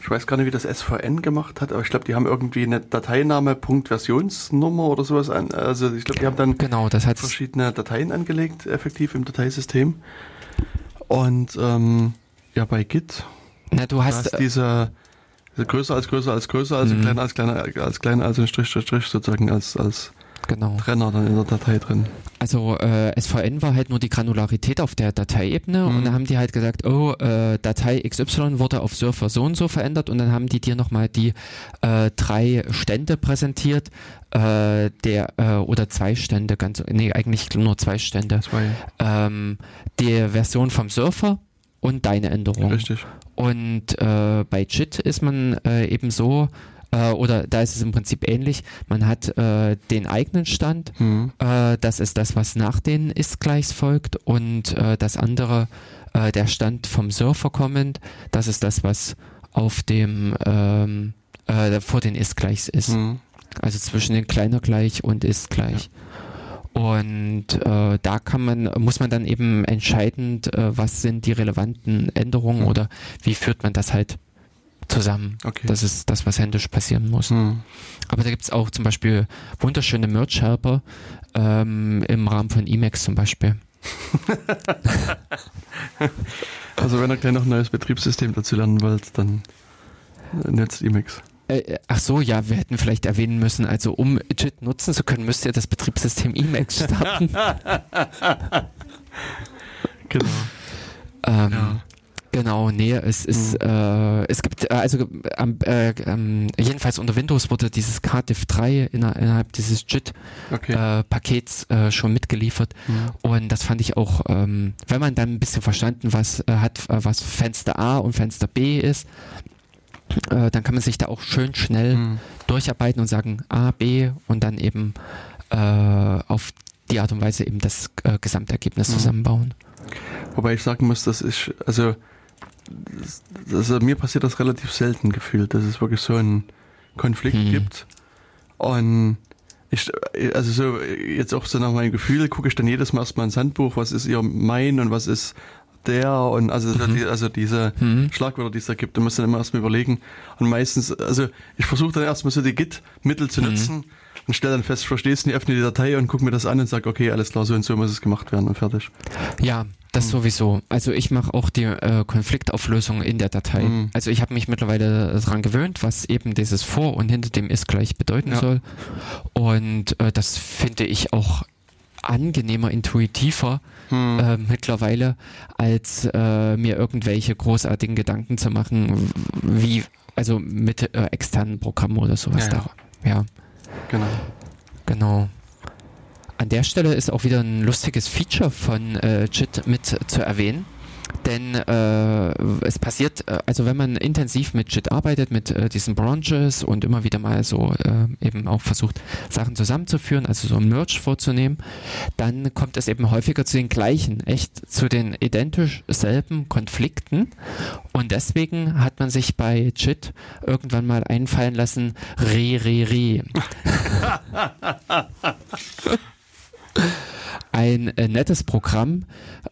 ich weiß gar nicht, wie das SVN gemacht hat, aber ich glaube, die haben irgendwie eine Dateiname, Punkt Versionsnummer oder sowas an. Also ich glaube, die haben dann genau, verschiedene Dateien angelegt, effektiv im Dateisystem. Und ähm, ja, bei Git Na, du hast, hast diese, diese größer als größer als größer, also mhm. kleiner als kleiner als kleiner als ein Strich, Strich, Strich sozusagen als als genau. Trenner dann in der Datei drin. Also äh, SVN war halt nur die Granularität auf der Dateiebene mhm. und dann haben die halt gesagt, oh, äh, Datei XY wurde auf Surfer so und so verändert und dann haben die dir nochmal die äh, drei Stände präsentiert, äh, der äh, oder zwei Stände, ganz nee, eigentlich nur zwei Stände. Zwei. Ähm, die Version vom Surfer und deine Änderung. Richtig. Und äh, bei JIT ist man äh, eben so, äh, oder da ist es im Prinzip ähnlich. Man hat äh, den eigenen Stand, mhm. äh, das ist das, was nach den Ist-Gleichs folgt und äh, das andere, äh, der Stand vom Surfer kommend, das ist das, was auf dem ähm, äh, vor den Ist-Gleichs ist. Mhm. Also zwischen den kleiner gleich und ist gleich. Ja. Und äh, da kann man, muss man dann eben entscheidend, was sind die relevanten Änderungen mhm. oder wie führt man das halt zusammen. Okay. Das ist das, was händisch passieren muss. Mhm. Aber da gibt es auch zum Beispiel wunderschöne Merch-Helper ähm, im Rahmen von Emacs zum Beispiel. also wenn ihr gleich noch ein neues Betriebssystem dazu lernen wollt, dann nutzt Emacs. Äh, äh, ach so, ja, wir hätten vielleicht erwähnen müssen, also um JIT nutzen zu können, müsst ihr das Betriebssystem Emacs starten. genau. Ähm, ja. Genau, nee, es ist, mhm. äh, es gibt, äh, also äh, äh, jedenfalls unter Windows wurde dieses KDIF 3 inner, innerhalb dieses JIT-Pakets okay. äh, schon mitgeliefert mhm. und das fand ich auch, ähm, wenn man dann ein bisschen verstanden was äh, hat, äh, was Fenster A und Fenster B ist, äh, dann kann man sich da auch schön schnell mhm. durcharbeiten und sagen A, B und dann eben äh, auf die Art und Weise eben das äh, Gesamtergebnis mhm. zusammenbauen. Wobei ich sagen muss, das ist, also also mir passiert das relativ selten gefühlt, dass es wirklich so einen Konflikt mhm. gibt. Und ich, also so, jetzt auch so nach meinem Gefühl gucke ich dann jedes Mal erstmal ins Handbuch, was ist ihr mein und was ist der und also, mhm. die, also diese mhm. Schlagwörter, die es da gibt, da muss dann immer erstmal überlegen. Und meistens, also ich versuche dann erstmal so die Git-Mittel zu mhm. Und stelle dann fest, verstehst du, öffne die Datei und gucke mir das an und sage, okay, alles klar, so und so muss es gemacht werden und fertig. Ja, das mhm. sowieso. Also ich mache auch die äh, Konfliktauflösung in der Datei. Mhm. Also ich habe mich mittlerweile daran gewöhnt, was eben dieses vor und hinter dem ist gleich bedeuten ja. soll. Und äh, das finde ich auch angenehmer, intuitiver hm. äh, mittlerweile, als äh, mir irgendwelche großartigen Gedanken zu machen, wie also mit äh, externen Programmen oder sowas ja, da. Ja. Genau. Genau. An der Stelle ist auch wieder ein lustiges Feature von äh, JIT mit zu erwähnen. Denn äh, es passiert, äh, also wenn man intensiv mit JIT arbeitet, mit äh, diesen Branches und immer wieder mal so äh, eben auch versucht, Sachen zusammenzuführen, also so ein Merge vorzunehmen, dann kommt es eben häufiger zu den gleichen, echt zu den identisch selben Konflikten. Und deswegen hat man sich bei JIT irgendwann mal einfallen lassen, re, re, re. ein äh, nettes Programm,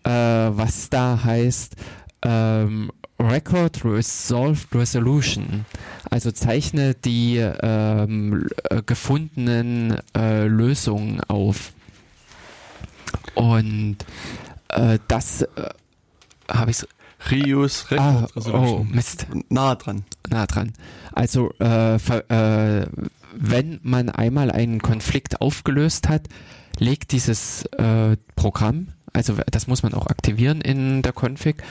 äh, was da heißt ähm, Record Resolved Resolution. Also zeichne die ähm, äh, gefundenen äh, Lösungen auf. Und äh, das äh, habe ich Reuse Record ah, Resolution. Oh, Mist. Nah dran. Nah dran. Also wenn man einmal einen Konflikt aufgelöst hat, legt dieses äh, Programm, also das muss man auch aktivieren in der Config,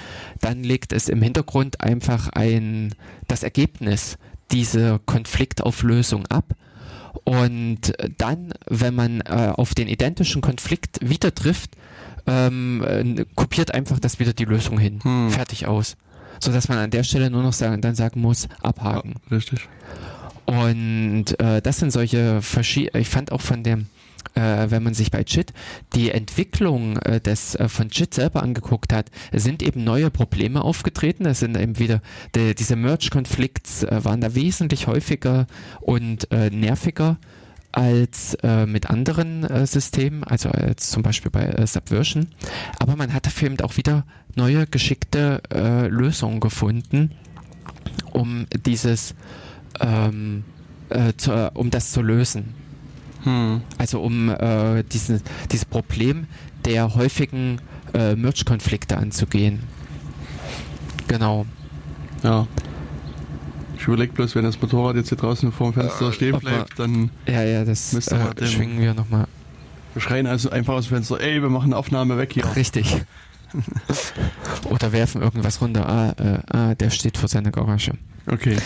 dann legt es im Hintergrund einfach ein, das Ergebnis dieser Konfliktauflösung ab. Und dann, wenn man äh, auf den identischen Konflikt wieder trifft, ähm, äh, kopiert einfach das wieder die Lösung hin. Hm. Fertig aus. Sodass man an der Stelle nur noch sagen, dann sagen muss, abhaken. Ja, richtig. Und äh, das sind solche verschiedene, ich fand auch von dem, äh, wenn man sich bei JIT die Entwicklung äh, des, äh, von JIT selber angeguckt hat, sind eben neue Probleme aufgetreten. Es sind eben wieder die, diese Merge-Konflikts äh, waren da wesentlich häufiger und äh, nerviger als äh, mit anderen äh, Systemen, also als zum Beispiel bei äh, Subversion. Aber man hat dafür eben auch wieder neue geschickte äh, Lösungen gefunden, um dieses, ähm, äh, zu, um das zu lösen. Hm. Also um äh, diesen, dieses Problem der häufigen äh, Merch-Konflikte anzugehen. Genau. Ja. Ich überlege bloß, wenn das Motorrad jetzt hier draußen vor dem Fenster äh, stehen bleibt, dann ja, ja, das äh, schwingen wir nochmal. Wir schreien also einfach aus dem Fenster, ey, wir machen eine Aufnahme weg hier. Richtig. Oder werfen irgendwas runter. Ah, äh, ah, der steht vor seiner Garage. Okay.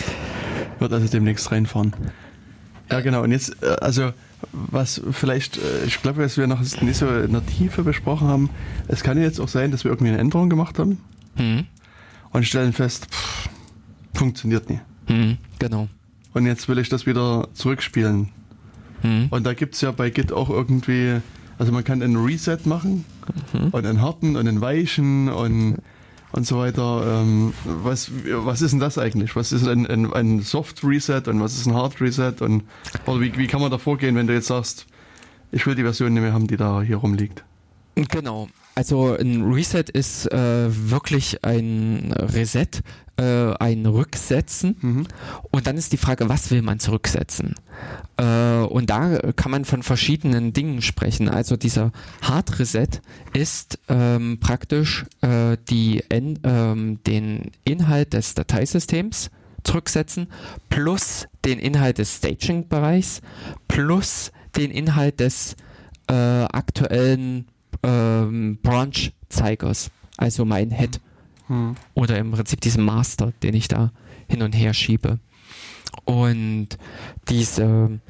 Wird also demnächst reinfahren. Ja, genau. Und jetzt, äh, also was vielleicht, äh, ich glaube, was wir noch nicht so in der Tiefe besprochen haben, es kann jetzt auch sein, dass wir irgendwie eine Änderung gemacht haben mhm. und stellen fest, pff, funktioniert nie. Mhm, genau. Und jetzt will ich das wieder zurückspielen. Mhm. Und da gibt es ja bei Git auch irgendwie, also man kann einen Reset machen mhm. und einen harten und einen weichen und und so weiter. Ähm, was, was ist denn das eigentlich? Was ist ein, ein, ein Soft Reset und was ist ein Hard Reset? Und oder wie, wie kann man da vorgehen, wenn du jetzt sagst, ich will die Version nicht mehr haben, die da hier rumliegt? Genau. Also ein Reset ist äh, wirklich ein Reset, äh, ein Rücksetzen. Mhm. Und dann ist die Frage, was will man zurücksetzen? Äh, und da kann man von verschiedenen Dingen sprechen. Also dieser Hard Reset ist ähm, praktisch äh, die, ähm, den Inhalt des Dateisystems zurücksetzen plus den Inhalt des Staging-Bereichs plus den Inhalt des äh, aktuellen ähm, Branch-Zeigers, also mein Head. Hm. Oder im Prinzip diesen Master, den ich da hin und her schiebe. Und diese,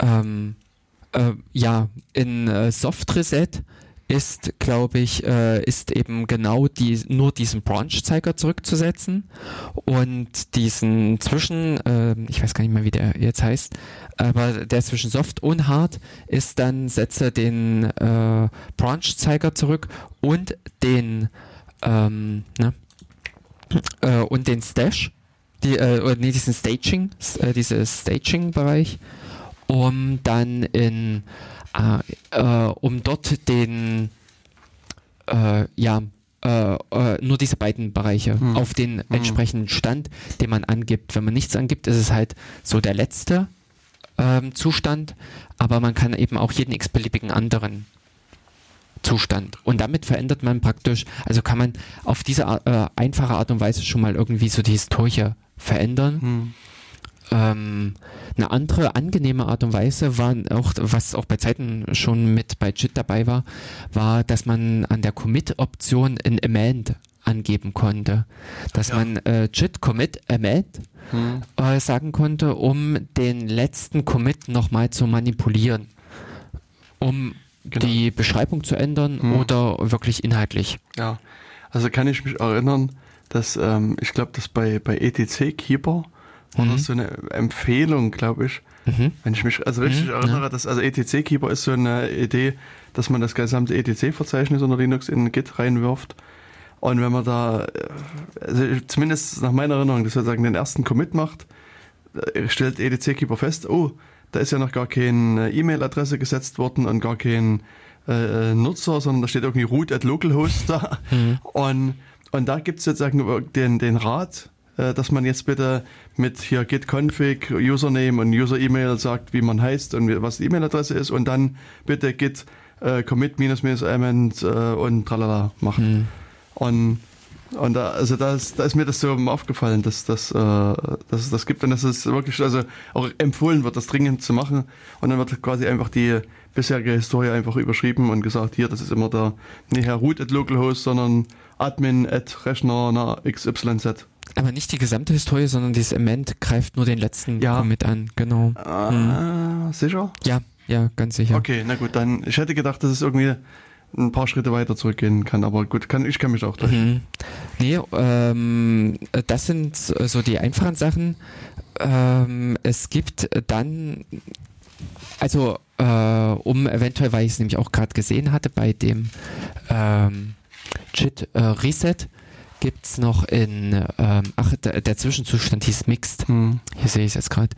ähm, äh, ja, in äh, Soft Reset ist, glaube ich, äh, ist eben genau die, nur diesen Branch-Zeiger zurückzusetzen und diesen zwischen, äh, ich weiß gar nicht mehr, wie der jetzt heißt, aber der zwischen Soft und Hard ist dann, setze den äh, Branch-Zeiger zurück und den, ähm, ne, äh, und den Stash, die, äh, oder nee, diesen Staging, äh, dieses Staging-Bereich, um dann in äh, äh, um dort den, äh, ja, nur diese beiden Bereiche hm. auf den hm. entsprechenden Stand, den man angibt. Wenn man nichts angibt, ist es halt so der letzte ähm, Zustand, aber man kann eben auch jeden x-beliebigen anderen Zustand. Und damit verändert man praktisch, also kann man auf diese äh, einfache Art und Weise schon mal irgendwie so die Historie verändern. Hm. Ähm, eine andere angenehme Art und Weise war auch, was auch bei Zeiten schon mit bei JIT dabei war, war, dass man an der Commit-Option ein Amend angeben konnte. Dass ja. man äh, JIT Commit Amend hm. äh, sagen konnte, um den letzten Commit nochmal zu manipulieren. Um genau. die Beschreibung zu ändern hm. oder wirklich inhaltlich. Ja. Also kann ich mich erinnern, dass ähm, ich glaube, dass bei, bei ETC Keeper war mhm. das so eine Empfehlung, glaube ich. Mhm. Wenn ich mich also richtig mhm, erinnere, ja. dass also ETC Keeper ist so eine Idee, dass man das gesamte ETC-Verzeichnis unter Linux in Git reinwirft. Und wenn man da, äh, also zumindest nach meiner Erinnerung, dass sozusagen den ersten Commit macht, äh, stellt ETC Keeper fest, oh, da ist ja noch gar keine E-Mail-Adresse gesetzt worden und gar kein äh, äh, Nutzer, sondern da steht irgendwie root at localhost da. Mhm. Und, und da gibt es sozusagen den, den Rat, äh, dass man jetzt bitte mit hier git config, Username und User-E-Mail sagt, wie man heißt und was die E-Mail-Adresse ist und dann bitte git äh, commit minus minus element äh, und tralala machen. Mhm. Und und da, also da ist, da ist mir das so aufgefallen, dass, dass, äh, dass es das gibt und dass es wirklich also auch empfohlen wird, das dringend zu machen. Und dann wird quasi einfach die bisherige Historie einfach überschrieben und gesagt, hier, das ist immer der, nicht Herr root at localhost, sondern admin at Rechner na XYZ. Aber nicht die gesamte Historie, sondern dieses Element greift nur den letzten ja. Commit an, genau. Ah, hm. Sicher? Ja, ja, ganz sicher. Okay, na gut, dann, ich hätte gedacht, dass es irgendwie ein paar Schritte weiter zurückgehen kann, aber gut, kann, ich kann mich auch täuschen. Mhm. Nee, ähm, das sind so die einfachen Sachen. Ähm, es gibt dann, also äh, um eventuell, weil ich es nämlich auch gerade gesehen hatte bei dem ähm, JIT äh, Reset, gibt es noch in, ähm, ach, der, der, Zwischenzustand hieß Mixed. Hm. Hier sehe ich es jetzt gerade.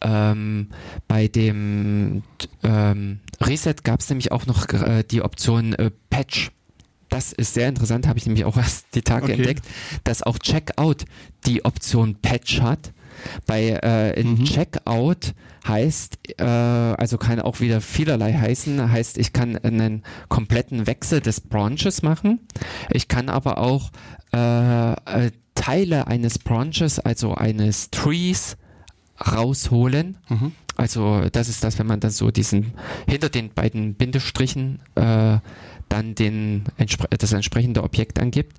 Ähm, bei dem ähm, Reset gab es nämlich auch noch äh, die Option äh, Patch. Das ist sehr interessant, habe ich nämlich auch erst die Tage okay. entdeckt, dass auch Checkout die Option Patch hat. Bei äh, in mhm. Checkout heißt, äh, also kann auch wieder vielerlei heißen, heißt, ich kann einen kompletten Wechsel des Branches machen. Ich kann aber auch äh, äh, Teile eines Branches, also eines Trees, rausholen. Mhm. Also das ist das, wenn man dann so diesen hinter den beiden Bindestrichen äh, dann den, das entsprechende Objekt angibt.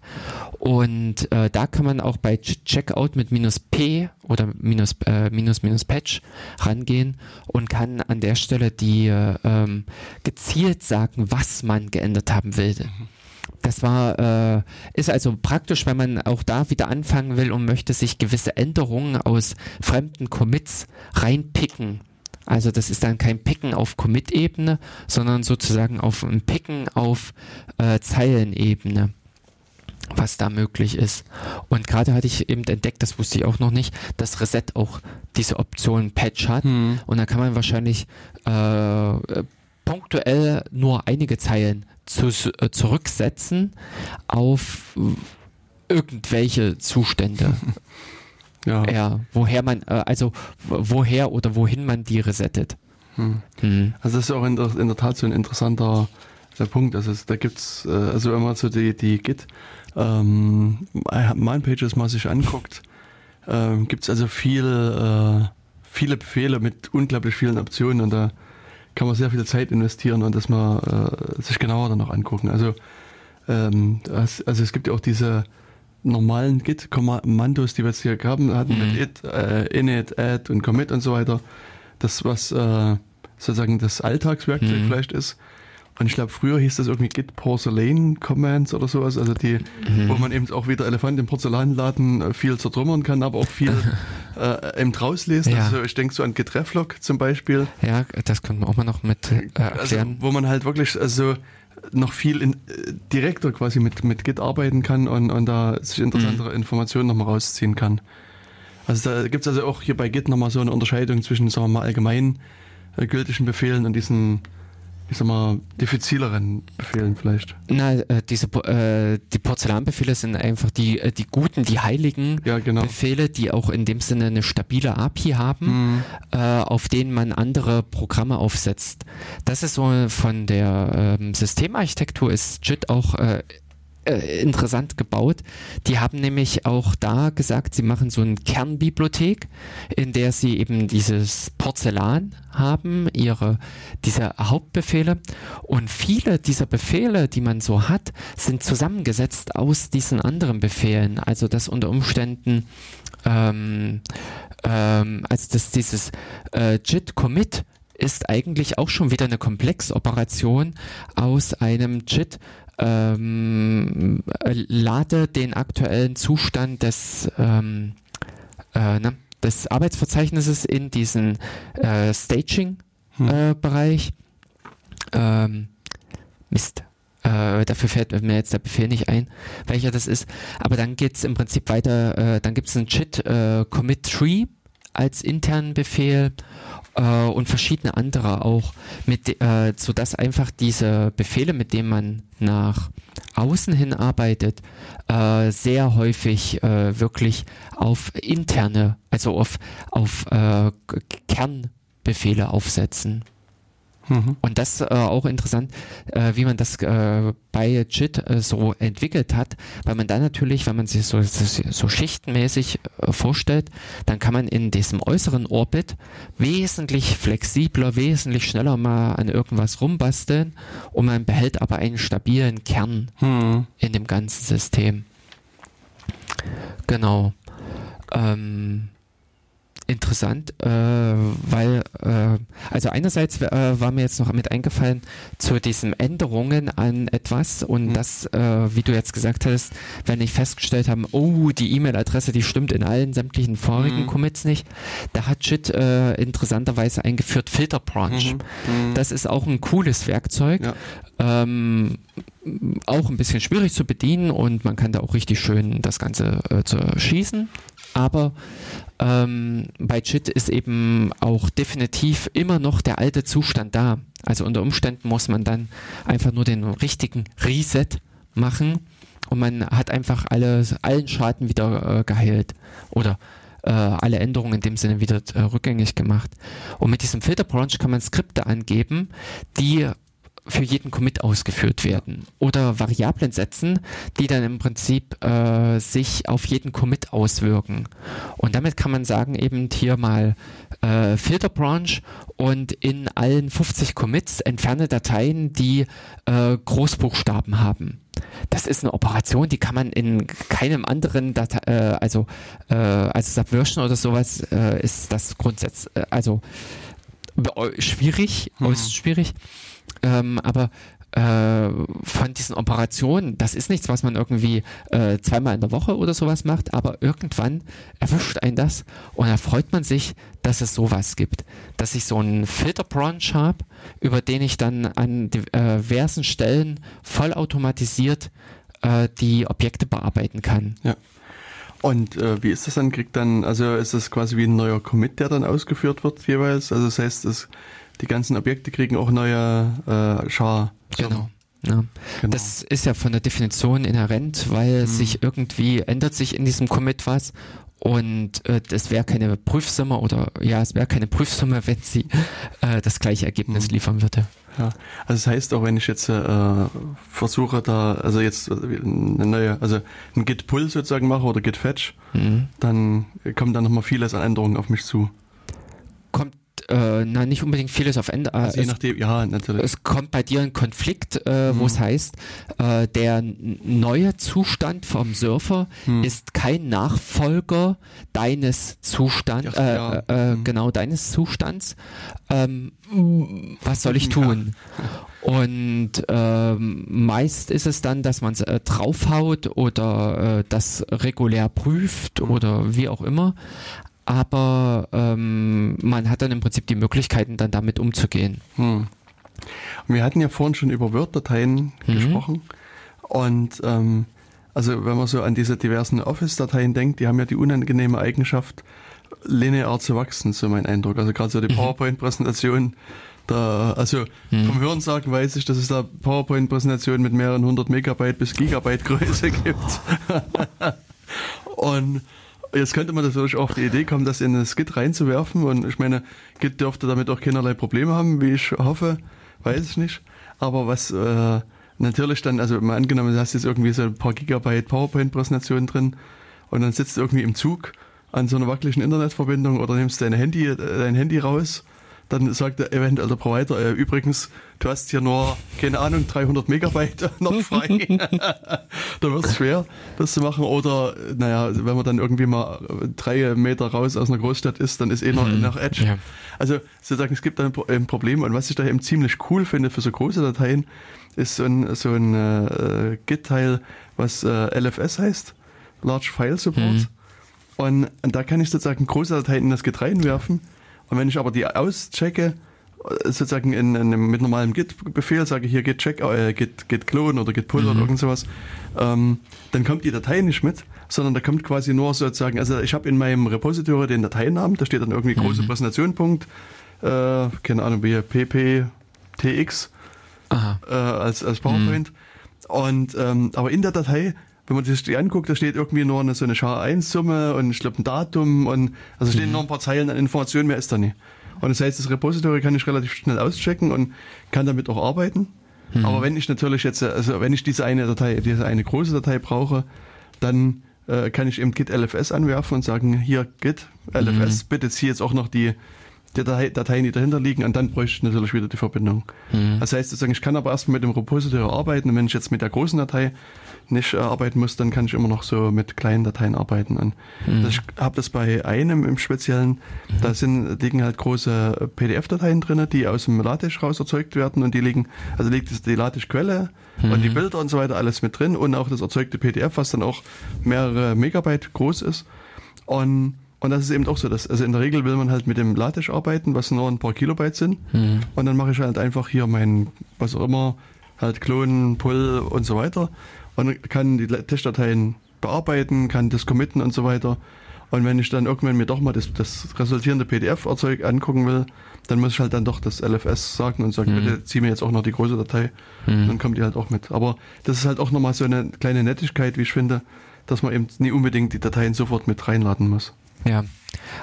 Und äh, da kann man auch bei Checkout mit minus P oder minus, äh, minus minus Patch rangehen und kann an der Stelle die äh, ähm, gezielt sagen, was man geändert haben will. Mhm. Das war, äh, ist also praktisch, wenn man auch da wieder anfangen will und möchte sich gewisse Änderungen aus fremden Commits reinpicken. Also das ist dann kein Picken auf Commit-Ebene, sondern sozusagen auf ein Picken auf äh, Zeilenebene was da möglich ist. Und gerade hatte ich eben entdeckt, das wusste ich auch noch nicht, dass Reset auch diese Option Patch hat. Hm. Und da kann man wahrscheinlich äh, punktuell nur einige Zeilen zu, äh, zurücksetzen auf irgendwelche Zustände. ja. ja. Woher man, äh, also woher oder wohin man die resettet. Hm. Hm. Also das ist auch in der, in der Tat so ein interessanter der Punkt. Also da gibt's, äh, also wenn man so die, die Git ähm, Man-Pages mal sich anguckt, ähm, gibt es also viel, äh, viele Befehle mit unglaublich vielen Optionen und da kann man sehr viel Zeit investieren und das mal äh, sich genauer dann noch angucken. Also, ähm, also es gibt ja auch diese normalen Git-Kommandos, die wir jetzt hier haben, hatten mhm. mit it, äh, init, add und commit und so weiter. Das, was äh, sozusagen das Alltagswerkzeug mhm. vielleicht ist. Und ich glaube, früher hieß das irgendwie Git Porcelain Commands oder sowas, also die, mhm. wo man eben auch wieder Elefant im Porzellanladen äh, viel zertrümmern kann, aber auch viel äh, eben rauslesen. Ja. Also ich denke so an Git Reflog zum Beispiel. Ja, das könnte man auch mal noch mit äh, also, erklären. Also, wo man halt wirklich also noch viel in, äh, direkter quasi mit, mit Git arbeiten kann und, und da sich interessantere mhm. Informationen nochmal rausziehen kann. Also da gibt es also auch hier bei Git nochmal so eine Unterscheidung zwischen, sagen wir mal, allgemein äh, gültigen Befehlen und diesen ich sag mal, diffizileren Befehlen vielleicht? Na, äh, diese, äh, die Porzellanbefehle sind einfach die, äh, die guten, die heiligen ja, genau. Befehle, die auch in dem Sinne eine stabile API haben, mhm. äh, auf denen man andere Programme aufsetzt. Das ist so von der ähm, Systemarchitektur ist JIT auch äh, interessant gebaut. Die haben nämlich auch da gesagt, sie machen so eine Kernbibliothek, in der sie eben dieses Porzellan haben, ihre, diese Hauptbefehle. Und viele dieser Befehle, die man so hat, sind zusammengesetzt aus diesen anderen Befehlen. Also dass unter Umständen ähm, ähm, also dass dieses äh, JIT Commit ist eigentlich auch schon wieder eine Komplexoperation aus einem JIT ähm, lade den aktuellen Zustand des, ähm, äh, ne, des Arbeitsverzeichnisses in diesen äh, Staging-Bereich. Hm. Äh, ähm, Mist. Äh, dafür fällt mir jetzt der Befehl nicht ein, welcher das ist. Aber dann geht es im Prinzip weiter, äh, dann gibt es einen JIT äh, Commit Tree als internen Befehl äh, und verschiedene andere auch, mit, äh, sodass einfach diese Befehle, mit denen man nach außen hin arbeitet, äh, sehr häufig äh, wirklich auf interne, also auf, auf äh, Kernbefehle aufsetzen. Mhm. Und das äh, auch interessant, äh, wie man das äh, bei JIT äh, so entwickelt hat, weil man dann natürlich, wenn man sich so, so schichtenmäßig äh, vorstellt, dann kann man in diesem äußeren Orbit wesentlich flexibler, wesentlich schneller mal an irgendwas rumbasteln und man behält aber einen stabilen Kern mhm. in dem ganzen System. Genau. Ähm, interessant, äh, weil, äh, also einerseits äh, war mir jetzt noch mit eingefallen zu diesen Änderungen an etwas und mhm. das, äh, wie du jetzt gesagt hast, wenn ich festgestellt habe, oh, die E-Mail-Adresse, die stimmt in allen sämtlichen vorigen mhm. Commits nicht, da hat JIT äh, interessanterweise eingeführt Filter Branch. Mhm. mhm. Das ist auch ein cooles Werkzeug. Ja. Ähm, auch ein bisschen schwierig zu bedienen und man kann da auch richtig schön das Ganze äh, zu schießen. Aber ähm, bei JIT ist eben auch definitiv immer noch der alte Zustand da. Also unter Umständen muss man dann einfach nur den richtigen Reset machen und man hat einfach alle, allen Schaden wieder äh, geheilt oder äh, alle Änderungen in dem Sinne wieder äh, rückgängig gemacht. Und mit diesem Filter Branch kann man Skripte angeben, die für jeden Commit ausgeführt werden. Oder Variablen setzen, die dann im Prinzip äh, sich auf jeden Commit auswirken. Und damit kann man sagen, eben hier mal äh, Filter Branch und in allen 50 Commits entferne Dateien, die äh, Großbuchstaben haben. Das ist eine Operation, die kann man in keinem anderen Datei, äh, also äh, also Subversion oder sowas äh, ist das grundsätzlich, äh, also schwierig, mhm. äußerst schwierig. Ähm, aber äh, von diesen Operationen, das ist nichts, was man irgendwie äh, zweimal in der Woche oder sowas macht, aber irgendwann erwischt ein das und da freut man sich, dass es sowas gibt. Dass ich so einen Filterbranch habe, über den ich dann an äh, diversen Stellen vollautomatisiert äh, die Objekte bearbeiten kann. Ja. Und äh, wie ist das dann? Kriegt dann, also ist das quasi wie ein neuer Commit, der dann ausgeführt wird jeweils? Also das heißt, es die ganzen Objekte kriegen auch neue äh, Char. Genau. Ja. Genau. Das ist ja von der Definition inhärent, weil mhm. sich irgendwie ändert sich in diesem Commit was und äh, das wäre keine Prüfsumme oder ja, es wäre keine Prüfsumme, wenn sie äh, das gleiche Ergebnis mhm. liefern würde. Ja, also das heißt auch, wenn ich jetzt äh, versuche da, also jetzt eine neue, also ein Git Pull sozusagen mache oder Git Fetch, mhm. dann kommt da nochmal vieles an Änderungen auf mich zu. Äh, na, nicht unbedingt vieles auf Ende. Äh, also je nachdem, ja, natürlich. Es kommt bei dir ein Konflikt, äh, mhm. wo es heißt, äh, der neue Zustand vom Surfer mhm. ist kein Nachfolger deines Zustands, äh, ja. Äh, mhm. genau, deines Zustands. Ähm, was soll ich tun? Ja. Und ähm, meist ist es dann, dass man es äh, draufhaut oder äh, das regulär prüft mhm. oder wie auch immer aber ähm, man hat dann im Prinzip die Möglichkeiten, dann damit umzugehen. Hm. Wir hatten ja vorhin schon über Word-Dateien mhm. gesprochen und ähm, also wenn man so an diese diversen Office-Dateien denkt, die haben ja die unangenehme Eigenschaft, linear zu wachsen, so mein Eindruck. Also gerade so die mhm. PowerPoint-Präsentation, da, also mhm. vom Hörensagen weiß ich, dass es da PowerPoint-Präsentationen mit mehreren hundert Megabyte bis Gigabyte Größe gibt. und Jetzt könnte man natürlich auch auf die Idee kommen, das in ein Skit reinzuwerfen. Und ich meine, Git dürfte damit auch keinerlei Probleme haben, wie ich hoffe. Weiß ich nicht. Aber was äh, natürlich dann, also mal angenommen, du hast jetzt irgendwie so ein paar Gigabyte PowerPoint-Präsentation drin und dann sitzt du irgendwie im Zug an so einer wackeligen Internetverbindung oder nimmst dein Handy, dein Handy raus, dann sagt der eventuell der Provider, äh, übrigens, du hast hier nur, keine Ahnung, 300 Megabyte noch frei. da wird es schwer, das zu machen. Oder, naja, wenn man dann irgendwie mal drei Meter raus aus einer Großstadt ist, dann ist eh noch, mhm. noch Edge. Ja. Also sozusagen, es gibt da ein Problem. Und was ich da eben ziemlich cool finde für so große Dateien, ist so ein, so ein äh, Git-Teil, was äh, LFS heißt, Large File Support. Mhm. Und, und, da kann ich sozusagen große Dateien in das Git reinwerfen und wenn ich aber die auschecke, sozusagen in, in einem, mit normalem Git-Befehl sage hier git check, äh, git, git clone oder git pull mhm. oder irgend sowas, ähm, dann kommt die Datei nicht mit, sondern da kommt quasi nur sozusagen, also ich habe in meinem Repository den Dateinamen, da steht dann irgendwie mhm. große Präsentation, Punkt, äh, keine Ahnung, wie pptx äh, als, als PowerPoint. Mhm. Und ähm, aber in der Datei wenn man sich die anguckt, da steht irgendwie nur eine, so eine SHA-1-Summe und ich glaube ein Datum und also stehen mhm. nur ein paar Zeilen an Informationen, mehr ist da nicht. Und das heißt, das Repository kann ich relativ schnell auschecken und kann damit auch arbeiten. Mhm. Aber wenn ich natürlich jetzt, also wenn ich diese eine Datei, diese eine große Datei brauche, dann äh, kann ich eben git LFS anwerfen und sagen, hier git LFS, mhm. bitte zieh jetzt auch noch die, die Datei, Dateien, die dahinter liegen, und dann bräuchte ich natürlich wieder die Verbindung. Mhm. Das heißt sozusagen, ich kann aber erstmal mit dem Repository arbeiten und wenn ich jetzt mit der großen Datei nicht äh, arbeiten muss, dann kann ich immer noch so mit kleinen Dateien arbeiten. Und mhm. ich habe das bei einem im Speziellen, mhm. da sind, liegen halt große PDF-Dateien drin, die aus dem LaTeX raus erzeugt werden und die liegen, also liegt die LaTeX-Quelle mhm. und die Bilder und so weiter alles mit drin und auch das erzeugte PDF, was dann auch mehrere Megabyte groß ist. Und und das ist eben auch so, dass, also in der Regel will man halt mit dem LaTeX arbeiten, was nur ein paar Kilobyte sind. Mhm. Und dann mache ich halt einfach hier mein, was auch immer, halt Klonen, Pull und so weiter. Man kann die Testdateien bearbeiten, kann das committen und so weiter. Und wenn ich dann irgendwann mir doch mal das, das resultierende PDF-Erzeug angucken will, dann muss ich halt dann doch das LFS sagen und sagen, mhm. bitte zieh mir jetzt auch noch die große Datei. Mhm. Dann kommt die halt auch mit. Aber das ist halt auch nochmal so eine kleine Nettigkeit, wie ich finde, dass man eben nie unbedingt die Dateien sofort mit reinladen muss. Ja,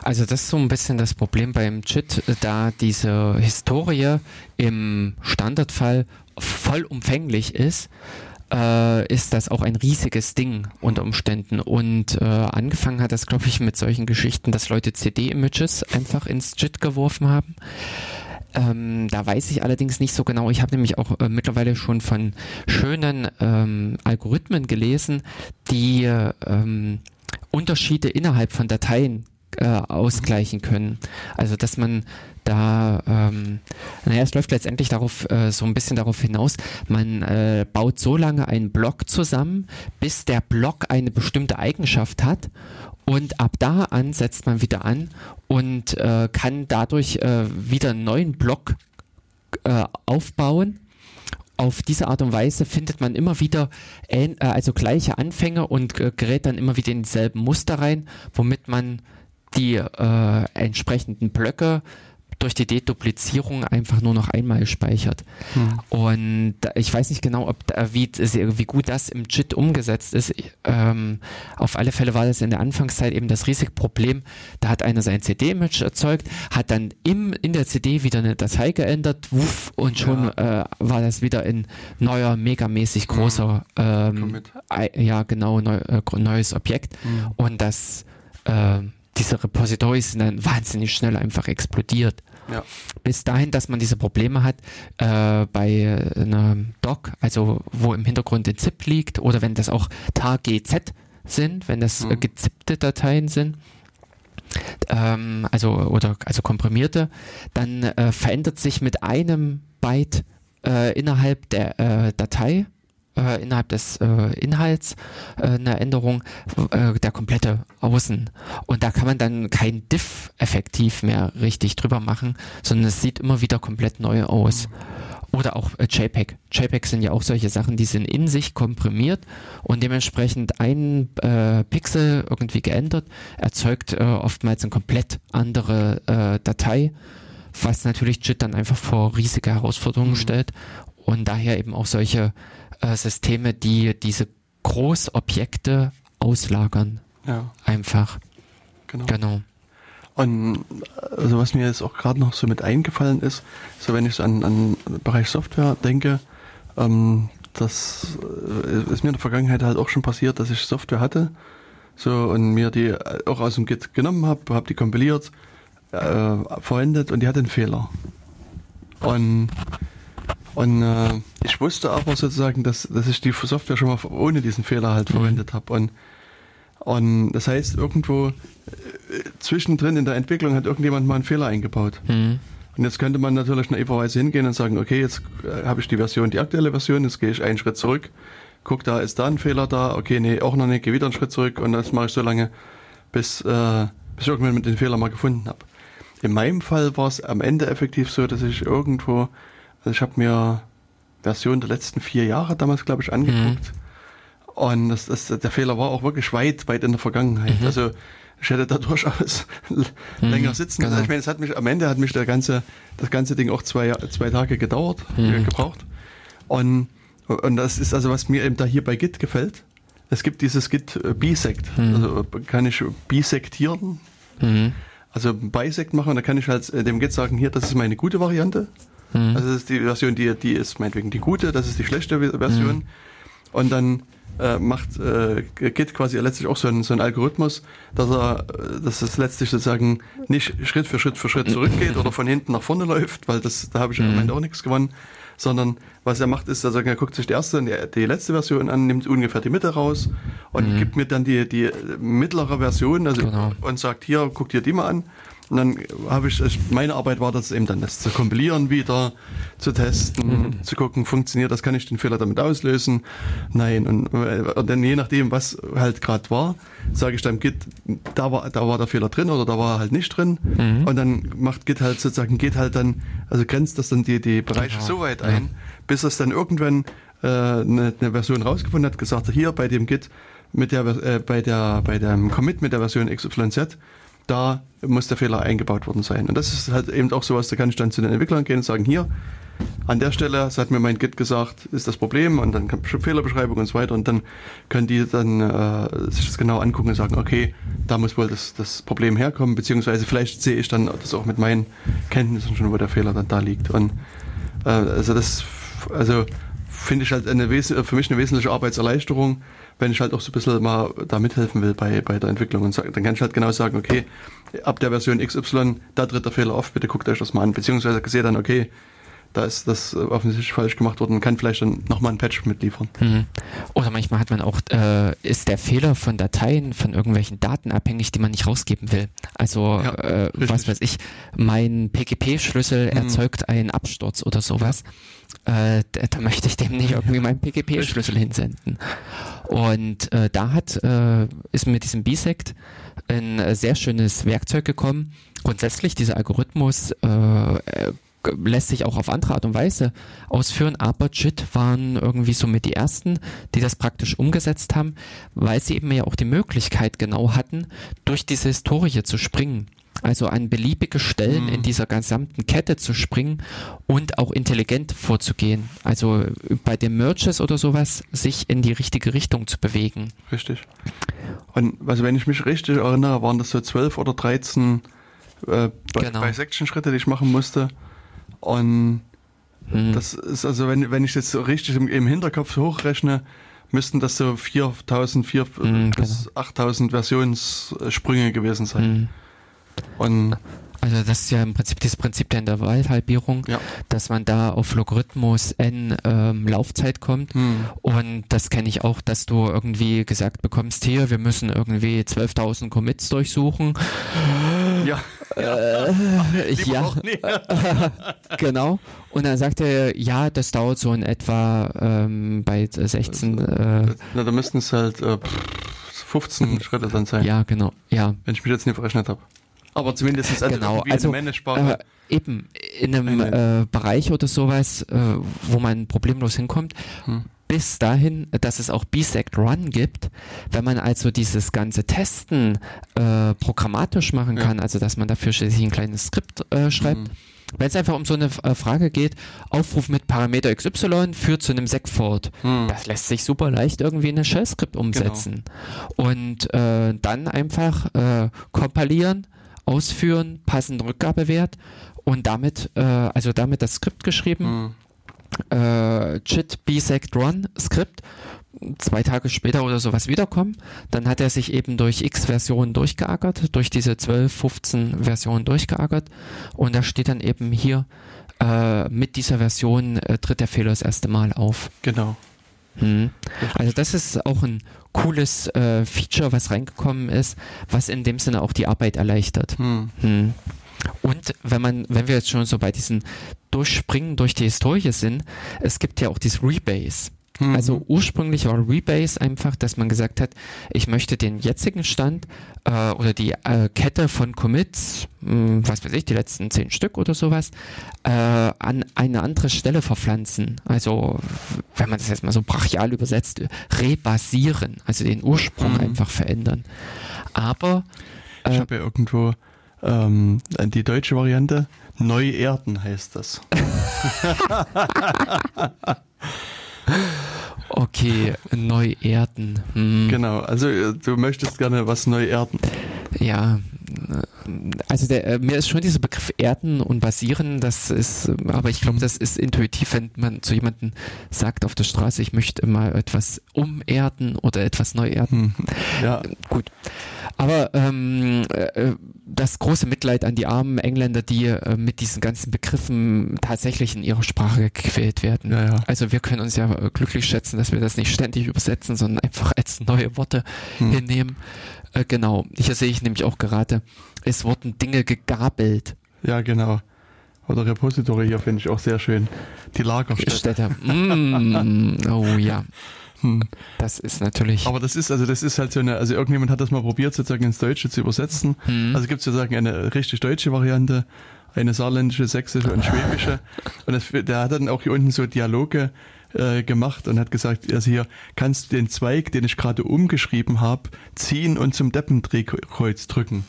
also das ist so ein bisschen das Problem beim JIT, da diese Historie im Standardfall vollumfänglich ist äh, ist das auch ein riesiges Ding unter Umständen. Und äh, angefangen hat das, glaube ich, mit solchen Geschichten, dass Leute CD-Images einfach ins JIT geworfen haben. Ähm, da weiß ich allerdings nicht so genau. Ich habe nämlich auch äh, mittlerweile schon von schönen ähm, Algorithmen gelesen, die ähm, Unterschiede innerhalb von Dateien äh, ausgleichen können. Also dass man da, ähm, naja, es läuft letztendlich darauf, äh, so ein bisschen darauf hinaus, man äh, baut so lange einen Block zusammen, bis der Block eine bestimmte Eigenschaft hat und ab da an setzt man wieder an und äh, kann dadurch äh, wieder einen neuen Block äh, aufbauen. Auf diese Art und Weise findet man immer wieder äh, also gleiche Anfänge und äh, gerät dann immer wieder in dieselben Muster rein, womit man die äh, entsprechenden Blöcke durch die Deduplizierung einfach nur noch einmal speichert. Hm. Und ich weiß nicht genau, ob wie, wie gut das im JIT umgesetzt ist. Ähm, auf alle Fälle war das in der Anfangszeit eben das riesige Problem. Da hat einer sein CD-Image erzeugt, hat dann im, in der CD wieder eine Datei geändert, wuff, und schon ja. äh, war das wieder ein neuer, megamäßig großer, ähm, ja genau, neu, äh, neues Objekt. Hm. Und das äh, diese Repositories sind dann wahnsinnig schnell einfach explodiert. Ja. Bis dahin, dass man diese Probleme hat äh, bei einem Doc, also wo im Hintergrund ein ZIP liegt oder wenn das auch TAR-GZ sind, wenn das äh, mhm. äh, gezippte Dateien sind, ähm, also oder also komprimierte, dann äh, verändert sich mit einem Byte äh, innerhalb der äh, Datei äh, innerhalb des äh, Inhalts äh, eine Änderung, äh, der komplette Außen. Und da kann man dann kein Diff effektiv mehr richtig drüber machen, sondern es sieht immer wieder komplett neu aus. Oder auch äh, JPEG. JPEG sind ja auch solche Sachen, die sind in sich komprimiert und dementsprechend ein äh, Pixel irgendwie geändert, erzeugt oftmals eine komplett andere Datei, was natürlich JIT dann einfach vor riesige Herausforderungen mhm. stellt und daher eben auch solche äh, Systeme, die diese Großobjekte auslagern. Ja. Einfach. Genau. genau. Und also was mir jetzt auch gerade noch so mit eingefallen ist, so wenn ich so an, an Bereich Software denke, ähm, das äh, ist mir in der Vergangenheit halt auch schon passiert, dass ich Software hatte, so und mir die auch aus dem Git genommen habe, habe die kompiliert, äh, verwendet und die hat einen Fehler. Und, und äh, ich wusste aber sozusagen, dass, dass ich die Software schon mal ohne diesen Fehler halt mhm. verwendet habe. Und, und das heißt, irgendwo äh, zwischendrin in der Entwicklung hat irgendjemand mal einen Fehler eingebaut. Mhm. Und jetzt könnte man natürlich naiverweise hingehen und sagen, okay, jetzt äh, habe ich die Version, die aktuelle Version, jetzt gehe ich einen Schritt zurück, guck, da ist da ein Fehler da, okay, nee, auch noch nicht, gehe wieder einen Schritt zurück und das mache ich so lange, bis, äh, bis ich irgendwann mit den Fehler mal gefunden habe. In meinem Fall war es am Ende effektiv so, dass ich irgendwo, also ich habe mir Version der letzten vier Jahre damals, glaube ich, angeguckt. Mhm. Und das, das, der Fehler war auch wirklich weit, weit in der Vergangenheit. Mhm. Also ich hätte da durchaus mhm, länger sitzen genau. Ich meine, es hat mich am Ende hat mich der ganze, das ganze Ding auch zwei, zwei Tage gedauert, mhm. gebraucht. Und, und das ist also, was mir eben da hier bei Git gefällt. Es gibt dieses Git äh, Bisect. Mhm. Also kann ich bisektieren. Mhm. Also Bisect machen und da kann ich halt äh, dem Git sagen, hier, das ist meine gute Variante. Mhm. Also das ist die Version, die, die ist meinetwegen die gute, das ist die schlechte Version. Mhm. Und dann äh, macht äh, Git quasi letztlich auch so einen, so einen Algorithmus, dass er, dass es letztlich sozusagen nicht Schritt für Schritt für Schritt zurückgeht oder von hinten nach vorne läuft, weil das, da habe ich mhm. im Moment auch nichts gewonnen, sondern was er macht, ist, also er guckt sich die erste und die, die letzte Version an, nimmt ungefähr die Mitte raus und mhm. gibt mir dann die, die mittlere Version also, genau. und sagt, hier, guck dir die mal an und dann habe ich, meine Arbeit war das eben dann, das zu kompilieren wieder, zu testen, mhm. zu gucken, funktioniert das, kann ich den Fehler damit auslösen? Nein. Und, und dann je nachdem, was halt gerade war, sage ich dann Git, da war, da war der Fehler drin oder da war er halt nicht drin. Mhm. Und dann macht Git halt sozusagen, geht halt dann, also grenzt das dann die, die Bereiche genau. so weit ein, ja. bis es dann irgendwann äh, eine, eine Version rausgefunden hat, gesagt, hier bei dem Git mit der, äh, bei der, bei dem Commit mit der Version XYZ da muss der Fehler eingebaut worden sein. Und das ist halt eben auch sowas, da kann ich dann zu den Entwicklern gehen und sagen, hier, an der Stelle, das hat mir mein Git gesagt, ist das Problem und dann kommt Fehlerbeschreibung und so weiter und dann können die dann äh, sich das genau angucken und sagen, okay, da muss wohl das, das Problem herkommen, beziehungsweise vielleicht sehe ich dann das auch mit meinen Kenntnissen schon, wo der Fehler dann da liegt. Und äh, also das, also finde ich halt eine, für mich eine wesentliche Arbeitserleichterung, wenn ich halt auch so ein bisschen mal da mithelfen will bei, bei der Entwicklung und dann kann ich halt genau sagen, okay, ab der Version XY, da tritt der Fehler auf, bitte guckt euch das mal an, beziehungsweise sehe dann, okay, da ist das offensichtlich falsch gemacht worden, kann vielleicht dann nochmal ein Patch mitliefern. Mhm. Oder manchmal hat man auch, äh, ist der Fehler von Dateien, von irgendwelchen Daten abhängig, die man nicht rausgeben will. Also, ja, äh, was weiß ich, mein PGP-Schlüssel mhm. erzeugt einen Absturz oder sowas. Äh, da, da, möchte ich dem nicht irgendwie meinen PGP-Schlüssel hinsenden. Und äh, da hat, äh, ist mit diesem Bisect ein äh, sehr schönes Werkzeug gekommen. Grundsätzlich, dieser Algorithmus äh, lässt sich auch auf andere Art und Weise ausführen, aber JIT waren irgendwie somit die ersten, die das praktisch umgesetzt haben, weil sie eben ja auch die Möglichkeit genau hatten, durch diese Historie zu springen. Also an beliebige Stellen mhm. in dieser gesamten Kette zu springen und auch intelligent vorzugehen. Also bei den Merges oder sowas sich in die richtige Richtung zu bewegen. Richtig. Und also wenn ich mich richtig erinnere, waren das so 12 oder 13 äh, genau. bei Section-Schritte, die ich machen musste. Und hm. das ist also, wenn, wenn ich jetzt so richtig im, im Hinterkopf hochrechne, müssten das so 4000, 4, hm, bis genau. 8000 Versionssprünge gewesen sein. Hm. Und also das ist ja im Prinzip das Prinzip der Intervallhalbierung, ja. dass man da auf Logarithmus n ähm, Laufzeit kommt. Hm. Und das kenne ich auch, dass du irgendwie gesagt bekommst, hier, wir müssen irgendwie 12.000 Commits durchsuchen. Ja. Äh, ja. genau. Und dann sagt er, ja, das dauert so in etwa ähm, bei 16. Äh, Na, da müssten es halt äh, 15 Schritte dann sein. Ja, genau. Ja. Wenn ich mich jetzt nicht verrechnet habe. Aber zumindest ist also genau, also, äh, eben in einem äh, Bereich oder sowas, äh, wo man problemlos hinkommt, hm. Bis dahin, dass es auch Bisect Run gibt, wenn man also dieses ganze Testen äh, programmatisch machen kann, ja. also dass man dafür sich ein kleines Skript äh, schreibt. Hm. Wenn es einfach um so eine äh, Frage geht, Aufruf mit Parameter XY führt zu einem Segfort. Hm. Das lässt sich super leicht irgendwie in ein Shell-Skript umsetzen. Genau. Und äh, dann einfach äh, kompilieren, ausführen, passenden Rückgabewert und damit, äh, also damit das Skript geschrieben. Mhm. Äh, chit bisect run Skript zwei Tage später oder sowas wiederkommen. Dann hat er sich eben durch x Versionen durchgeackert, durch diese 12, 15 Versionen durchgeackert und da steht dann eben hier, äh, mit dieser Version äh, tritt der Fehler das erste Mal auf. Genau. Hm. Also das ist auch ein cooles äh, Feature, was reingekommen ist, was in dem Sinne auch die Arbeit erleichtert. Hm. Hm. Und wenn man, wenn wir jetzt schon so bei diesen Durchspringen durch die Historie sind, es gibt ja auch dieses Rebase. Mhm. Also ursprünglich war Rebase einfach, dass man gesagt hat, ich möchte den jetzigen Stand äh, oder die äh, Kette von Commits, mh, hm, was weiß ich, die letzten zehn Stück oder sowas, äh, an eine andere Stelle verpflanzen. Also wenn man das jetzt mal so brachial übersetzt, rebasieren, also den Ursprung mhm. einfach verändern. Aber ich äh, habe ja irgendwo ähm, die deutsche Variante, Neuerden heißt das. Okay, neu erden. Hm. Genau, also äh, du möchtest gerne was neu erden. Ja, also der, äh, mir ist schon dieser Begriff erden und basieren, das ist, aber ich glaube, das ist intuitiv, wenn man zu jemandem sagt auf der Straße, ich möchte mal etwas umerden oder etwas neu erden. Hm. Ja. Gut. Aber ähm, äh, das große Mitleid an die armen Engländer, die äh, mit diesen ganzen Begriffen tatsächlich in ihrer Sprache gequält werden. Ja, ja. Also wir können uns ja glücklich schätzen, dass wir das nicht ständig übersetzen, sondern einfach als neue Worte hm. hinnehmen. Äh, genau, hier sehe ich nämlich auch gerade, es wurden Dinge gegabelt. Ja, genau. Oder Repository hier finde ich auch sehr schön. Die Lagerstätte. Städte. Mm, oh ja. Hm. Das ist natürlich. Aber das ist, also das ist halt so eine, also irgendjemand hat das mal probiert, sozusagen ins Deutsche zu übersetzen. Hm. Also gibt es sozusagen eine richtig deutsche Variante, eine saarländische, sächsische und schwäbische. Und das, der hat dann auch hier unten so Dialoge äh, gemacht und hat gesagt, also hier kannst du den Zweig, den ich gerade umgeschrieben habe, ziehen und zum Deppendrehkreuz drücken.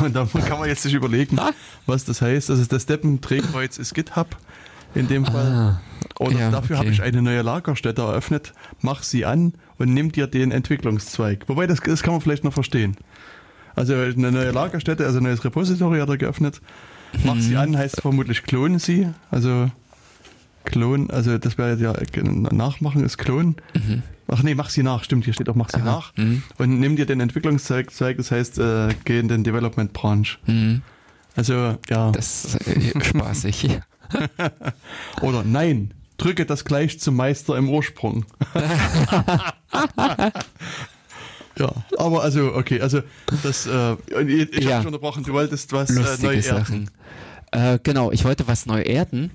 Und da kann man jetzt sich überlegen, was das heißt. Also das Deppendrehkreuz ist GitHub in dem Fall. Ah, Oder ja, dafür okay. habe ich eine neue Lagerstätte eröffnet, mach sie an und nimm dir den Entwicklungszweig. Wobei, das, das kann man vielleicht noch verstehen. Also eine neue Lagerstätte, also ein neues Repository hat er geöffnet. Mach mhm. sie an heißt vermutlich klonen sie. Also Klon, also das wäre ja nachmachen ist Klon. Mhm. Ach nee, mach sie nach, stimmt, hier steht auch mach sie Aha. nach. Mhm. Und nimm dir den Entwicklungszweig, das heißt, äh, geh in den Development Branch. Mhm. Also, ja. Das ist äh, spaßig. Oder nein, drücke das gleich zum Meister im Ursprung. ja, aber also, okay, also das, äh, ich, ich ja. habe schon unterbrochen, du wolltest was äh, neu erden. Äh, genau, ich wollte was neu erden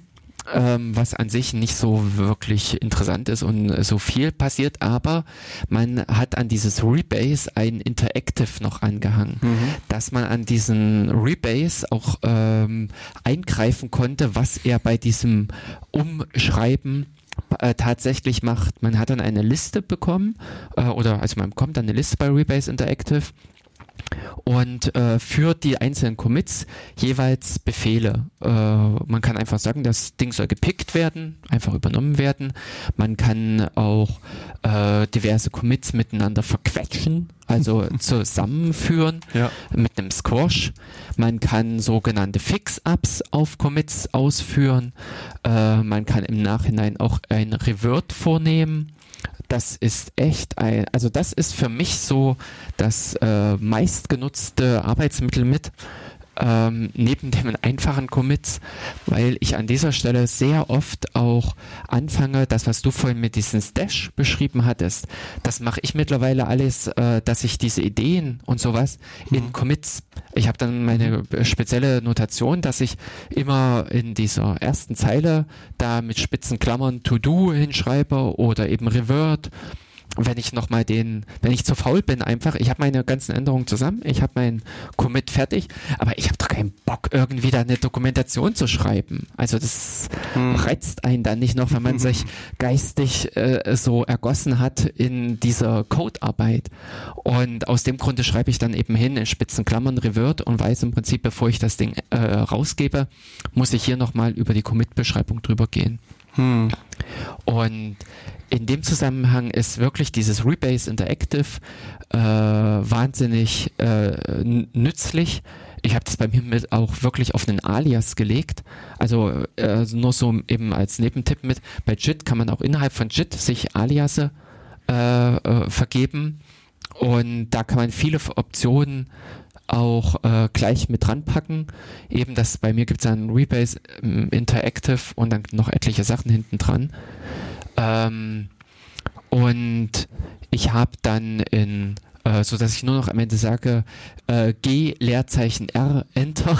ähm, was an sich nicht so wirklich interessant ist und so viel passiert, aber man hat an dieses Rebase ein Interactive noch angehangen, mhm. dass man an diesen Rebase auch ähm, eingreifen konnte, was er bei diesem Umschreiben äh, tatsächlich macht. Man hat dann eine Liste bekommen, äh, oder also man bekommt dann eine Liste bei Rebase Interactive und äh, für die einzelnen Commits jeweils Befehle. Äh, man kann einfach sagen, das Ding soll gepickt werden, einfach übernommen werden. Man kann auch äh, diverse Commits miteinander verquetschen, also zusammenführen ja. mit einem Squash. Man kann sogenannte Fix-Ups auf Commits ausführen. Äh, man kann im Nachhinein auch ein Revert vornehmen das ist echt ein, also das ist für mich so das äh, meistgenutzte Arbeitsmittel mit, ähm, neben den einfachen Commits, weil ich an dieser Stelle sehr oft auch anfange, das, was du vorhin mit diesem Stash beschrieben hattest, das mache ich mittlerweile alles, äh, dass ich diese Ideen und sowas mhm. in Commits, ich habe dann meine spezielle Notation, dass ich immer in dieser ersten Zeile da mit spitzen Klammern To-Do hinschreibe oder eben Revert wenn ich nochmal den, wenn ich zu faul bin, einfach, ich habe meine ganzen Änderungen zusammen, ich habe meinen Commit fertig, aber ich habe doch keinen Bock, irgendwie da eine Dokumentation zu schreiben. Also das hm. reizt einen dann nicht noch, wenn man sich geistig äh, so ergossen hat in dieser Codearbeit. Und aus dem Grunde schreibe ich dann eben hin in spitzen Klammern Revert und weiß im Prinzip, bevor ich das Ding äh, rausgebe, muss ich hier nochmal über die Commit-Beschreibung drüber gehen. Hm. Und in dem Zusammenhang ist wirklich dieses Rebase Interactive äh, wahnsinnig äh, nützlich. Ich habe das bei mir mit auch wirklich auf einen Alias gelegt. Also äh, nur so eben als Nebentipp mit. Bei JIT kann man auch innerhalb von JIT sich Aliase äh, äh, vergeben und da kann man viele Optionen auch äh, gleich mit dran packen. Eben das bei mir gibt es dann Rebase ähm, Interactive und dann noch etliche Sachen hinten dran. Ähm, und ich habe dann in äh, so dass ich nur noch am Ende sage äh, G Leerzeichen R Enter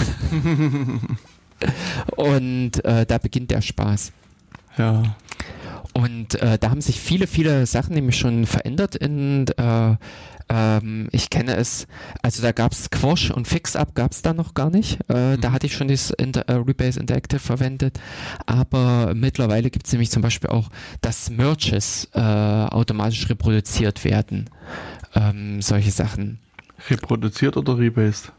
und äh, da beginnt der Spaß. Ja. Und äh, da haben sich viele, viele Sachen nämlich schon verändert in ähm, ich kenne es, also da gab es Squash und Fix-Up gab es da noch gar nicht. Äh, mhm. Da hatte ich schon das Inter äh, Rebase Interactive verwendet. Aber mittlerweile gibt es nämlich zum Beispiel auch, dass Merges äh, automatisch reproduziert werden. Ähm, solche Sachen. Reproduziert oder rebased?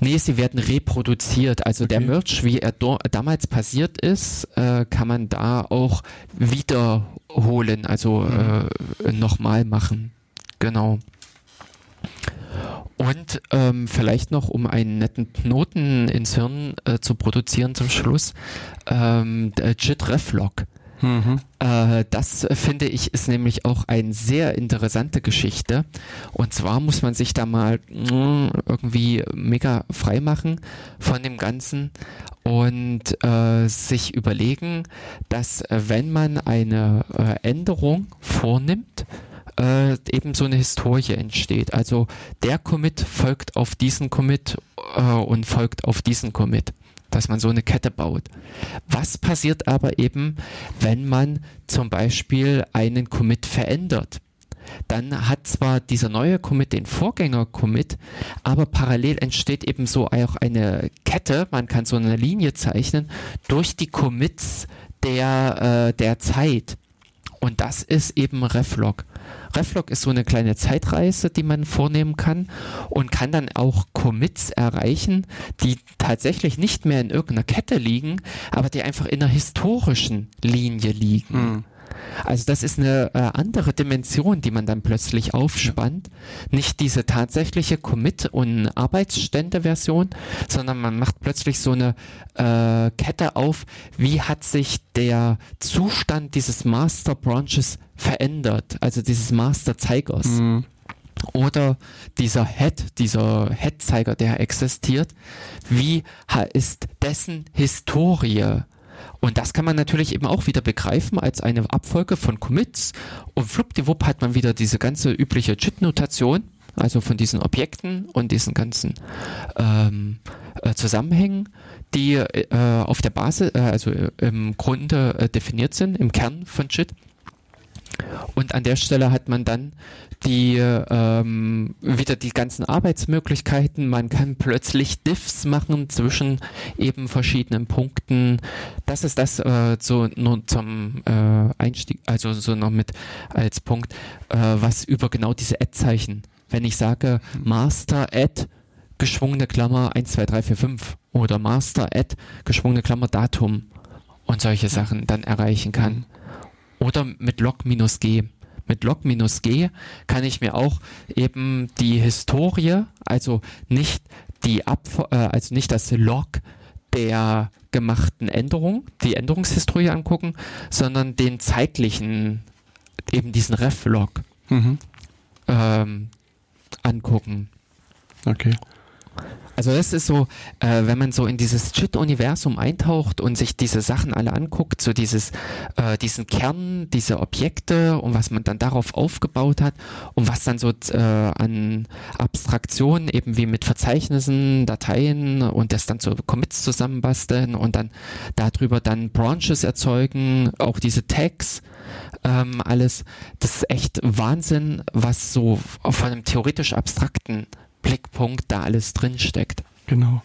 Nee, sie werden reproduziert. Also okay. der Merch, wie er damals passiert ist, äh, kann man da auch wiederholen, also mhm. äh, nochmal machen. Genau. Und ähm, vielleicht noch, um einen netten Knoten ins Hirn äh, zu produzieren zum Schluss, ähm, JIT Reflog. Mhm. Äh, das äh, finde ich ist nämlich auch eine sehr interessante Geschichte. Und zwar muss man sich da mal mm, irgendwie mega frei machen von dem Ganzen und äh, sich überlegen, dass äh, wenn man eine äh, Änderung vornimmt, äh, eben so eine Historie entsteht. Also der Commit folgt auf diesen Commit äh, und folgt auf diesen Commit dass man so eine Kette baut. Was passiert aber eben, wenn man zum Beispiel einen Commit verändert? Dann hat zwar dieser neue Commit den Vorgänger-Commit, aber parallel entsteht eben so auch eine Kette, man kann so eine Linie zeichnen, durch die Commits der, äh, der Zeit. Und das ist eben Reflog. Reflog ist so eine kleine Zeitreise, die man vornehmen kann und kann dann auch Commits erreichen, die tatsächlich nicht mehr in irgendeiner Kette liegen, aber die einfach in einer historischen Linie liegen. Mhm. Also das ist eine äh, andere Dimension, die man dann plötzlich aufspannt. Nicht diese tatsächliche Commit- und Arbeitsstände-Version, sondern man macht plötzlich so eine äh, Kette auf, wie hat sich der Zustand dieses Master Branches verändert, also dieses Master Zeigers. Mhm. Oder dieser Head, dieser Head-Zeiger, der existiert, wie ist dessen Historie? Und das kann man natürlich eben auch wieder begreifen als eine Abfolge von Commits. Und fluppdiwupp hat man wieder diese ganze übliche JIT-Notation, also von diesen Objekten und diesen ganzen ähm, äh, Zusammenhängen, die äh, auf der Basis, äh, also im Grunde äh, definiert sind, im Kern von JIT. Und an der Stelle hat man dann die ähm, wieder die ganzen Arbeitsmöglichkeiten. Man kann plötzlich Diffs machen zwischen eben verschiedenen Punkten. Das ist das äh, so nur zum äh, Einstieg, also so noch mit als Punkt, äh, was über genau diese Add-Zeichen. Wenn ich sage Master Add geschwungene Klammer 1, 2, 3, 4, 5 oder Master Add geschwungene Klammer Datum und solche Sachen dann erreichen kann. Oder mit Log-G. Mit Log-G kann ich mir auch eben die Historie, also nicht die Ab äh, also nicht das Log der gemachten Änderung, die Änderungshistorie angucken, sondern den zeitlichen, eben diesen Ref-Log mhm. ähm, angucken. Okay. Also das ist so, äh, wenn man so in dieses Chit-Universum eintaucht und sich diese Sachen alle anguckt, so dieses, äh, diesen Kern, diese Objekte und was man dann darauf aufgebaut hat und was dann so äh, an Abstraktionen eben wie mit Verzeichnissen, Dateien und das dann so Commits zusammenbasteln und dann darüber dann Branches erzeugen, auch diese Tags, ähm, alles, das ist echt Wahnsinn, was so von einem theoretisch abstrakten Blickpunkt da alles drin steckt. Genau.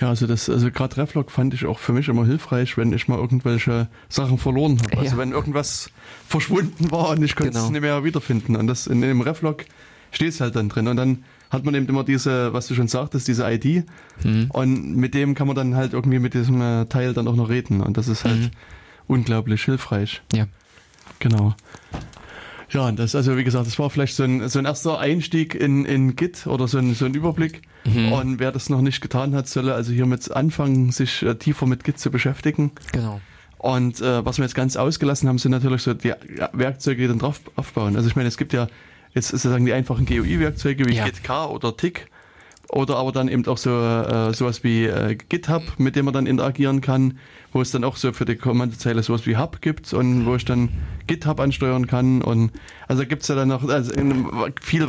Ja, also das, also gerade Reflog fand ich auch für mich immer hilfreich, wenn ich mal irgendwelche Sachen verloren habe. Also ja. wenn irgendwas verschwunden war und ich konnte genau. es nicht mehr wiederfinden. Und das in dem Reflog steht es halt dann drin. Und dann hat man eben immer diese, was du schon sagtest, diese ID. Mhm. Und mit dem kann man dann halt irgendwie mit diesem äh, Teil dann auch noch reden. Und das ist halt mhm. unglaublich hilfreich. Ja. Genau. Ja, das also wie gesagt, das war vielleicht so ein, so ein erster Einstieg in, in Git oder so ein, so ein Überblick. Mhm. Und wer das noch nicht getan hat, solle also hiermit anfangen, sich äh, tiefer mit Git zu beschäftigen. Genau. Und äh, was wir jetzt ganz ausgelassen haben, sind natürlich so die Werkzeuge, die dann drauf aufbauen. Also ich meine, es gibt ja jetzt sozusagen die einfachen GUI-Werkzeuge wie ja. GitK oder Tick oder aber dann eben auch so äh, sowas wie äh, GitHub, mit dem man dann interagieren kann, wo es dann auch so für die Kommandozeile sowas wie Hub gibt und wo ich dann GitHub ansteuern kann. Und also gibt es ja dann noch also viel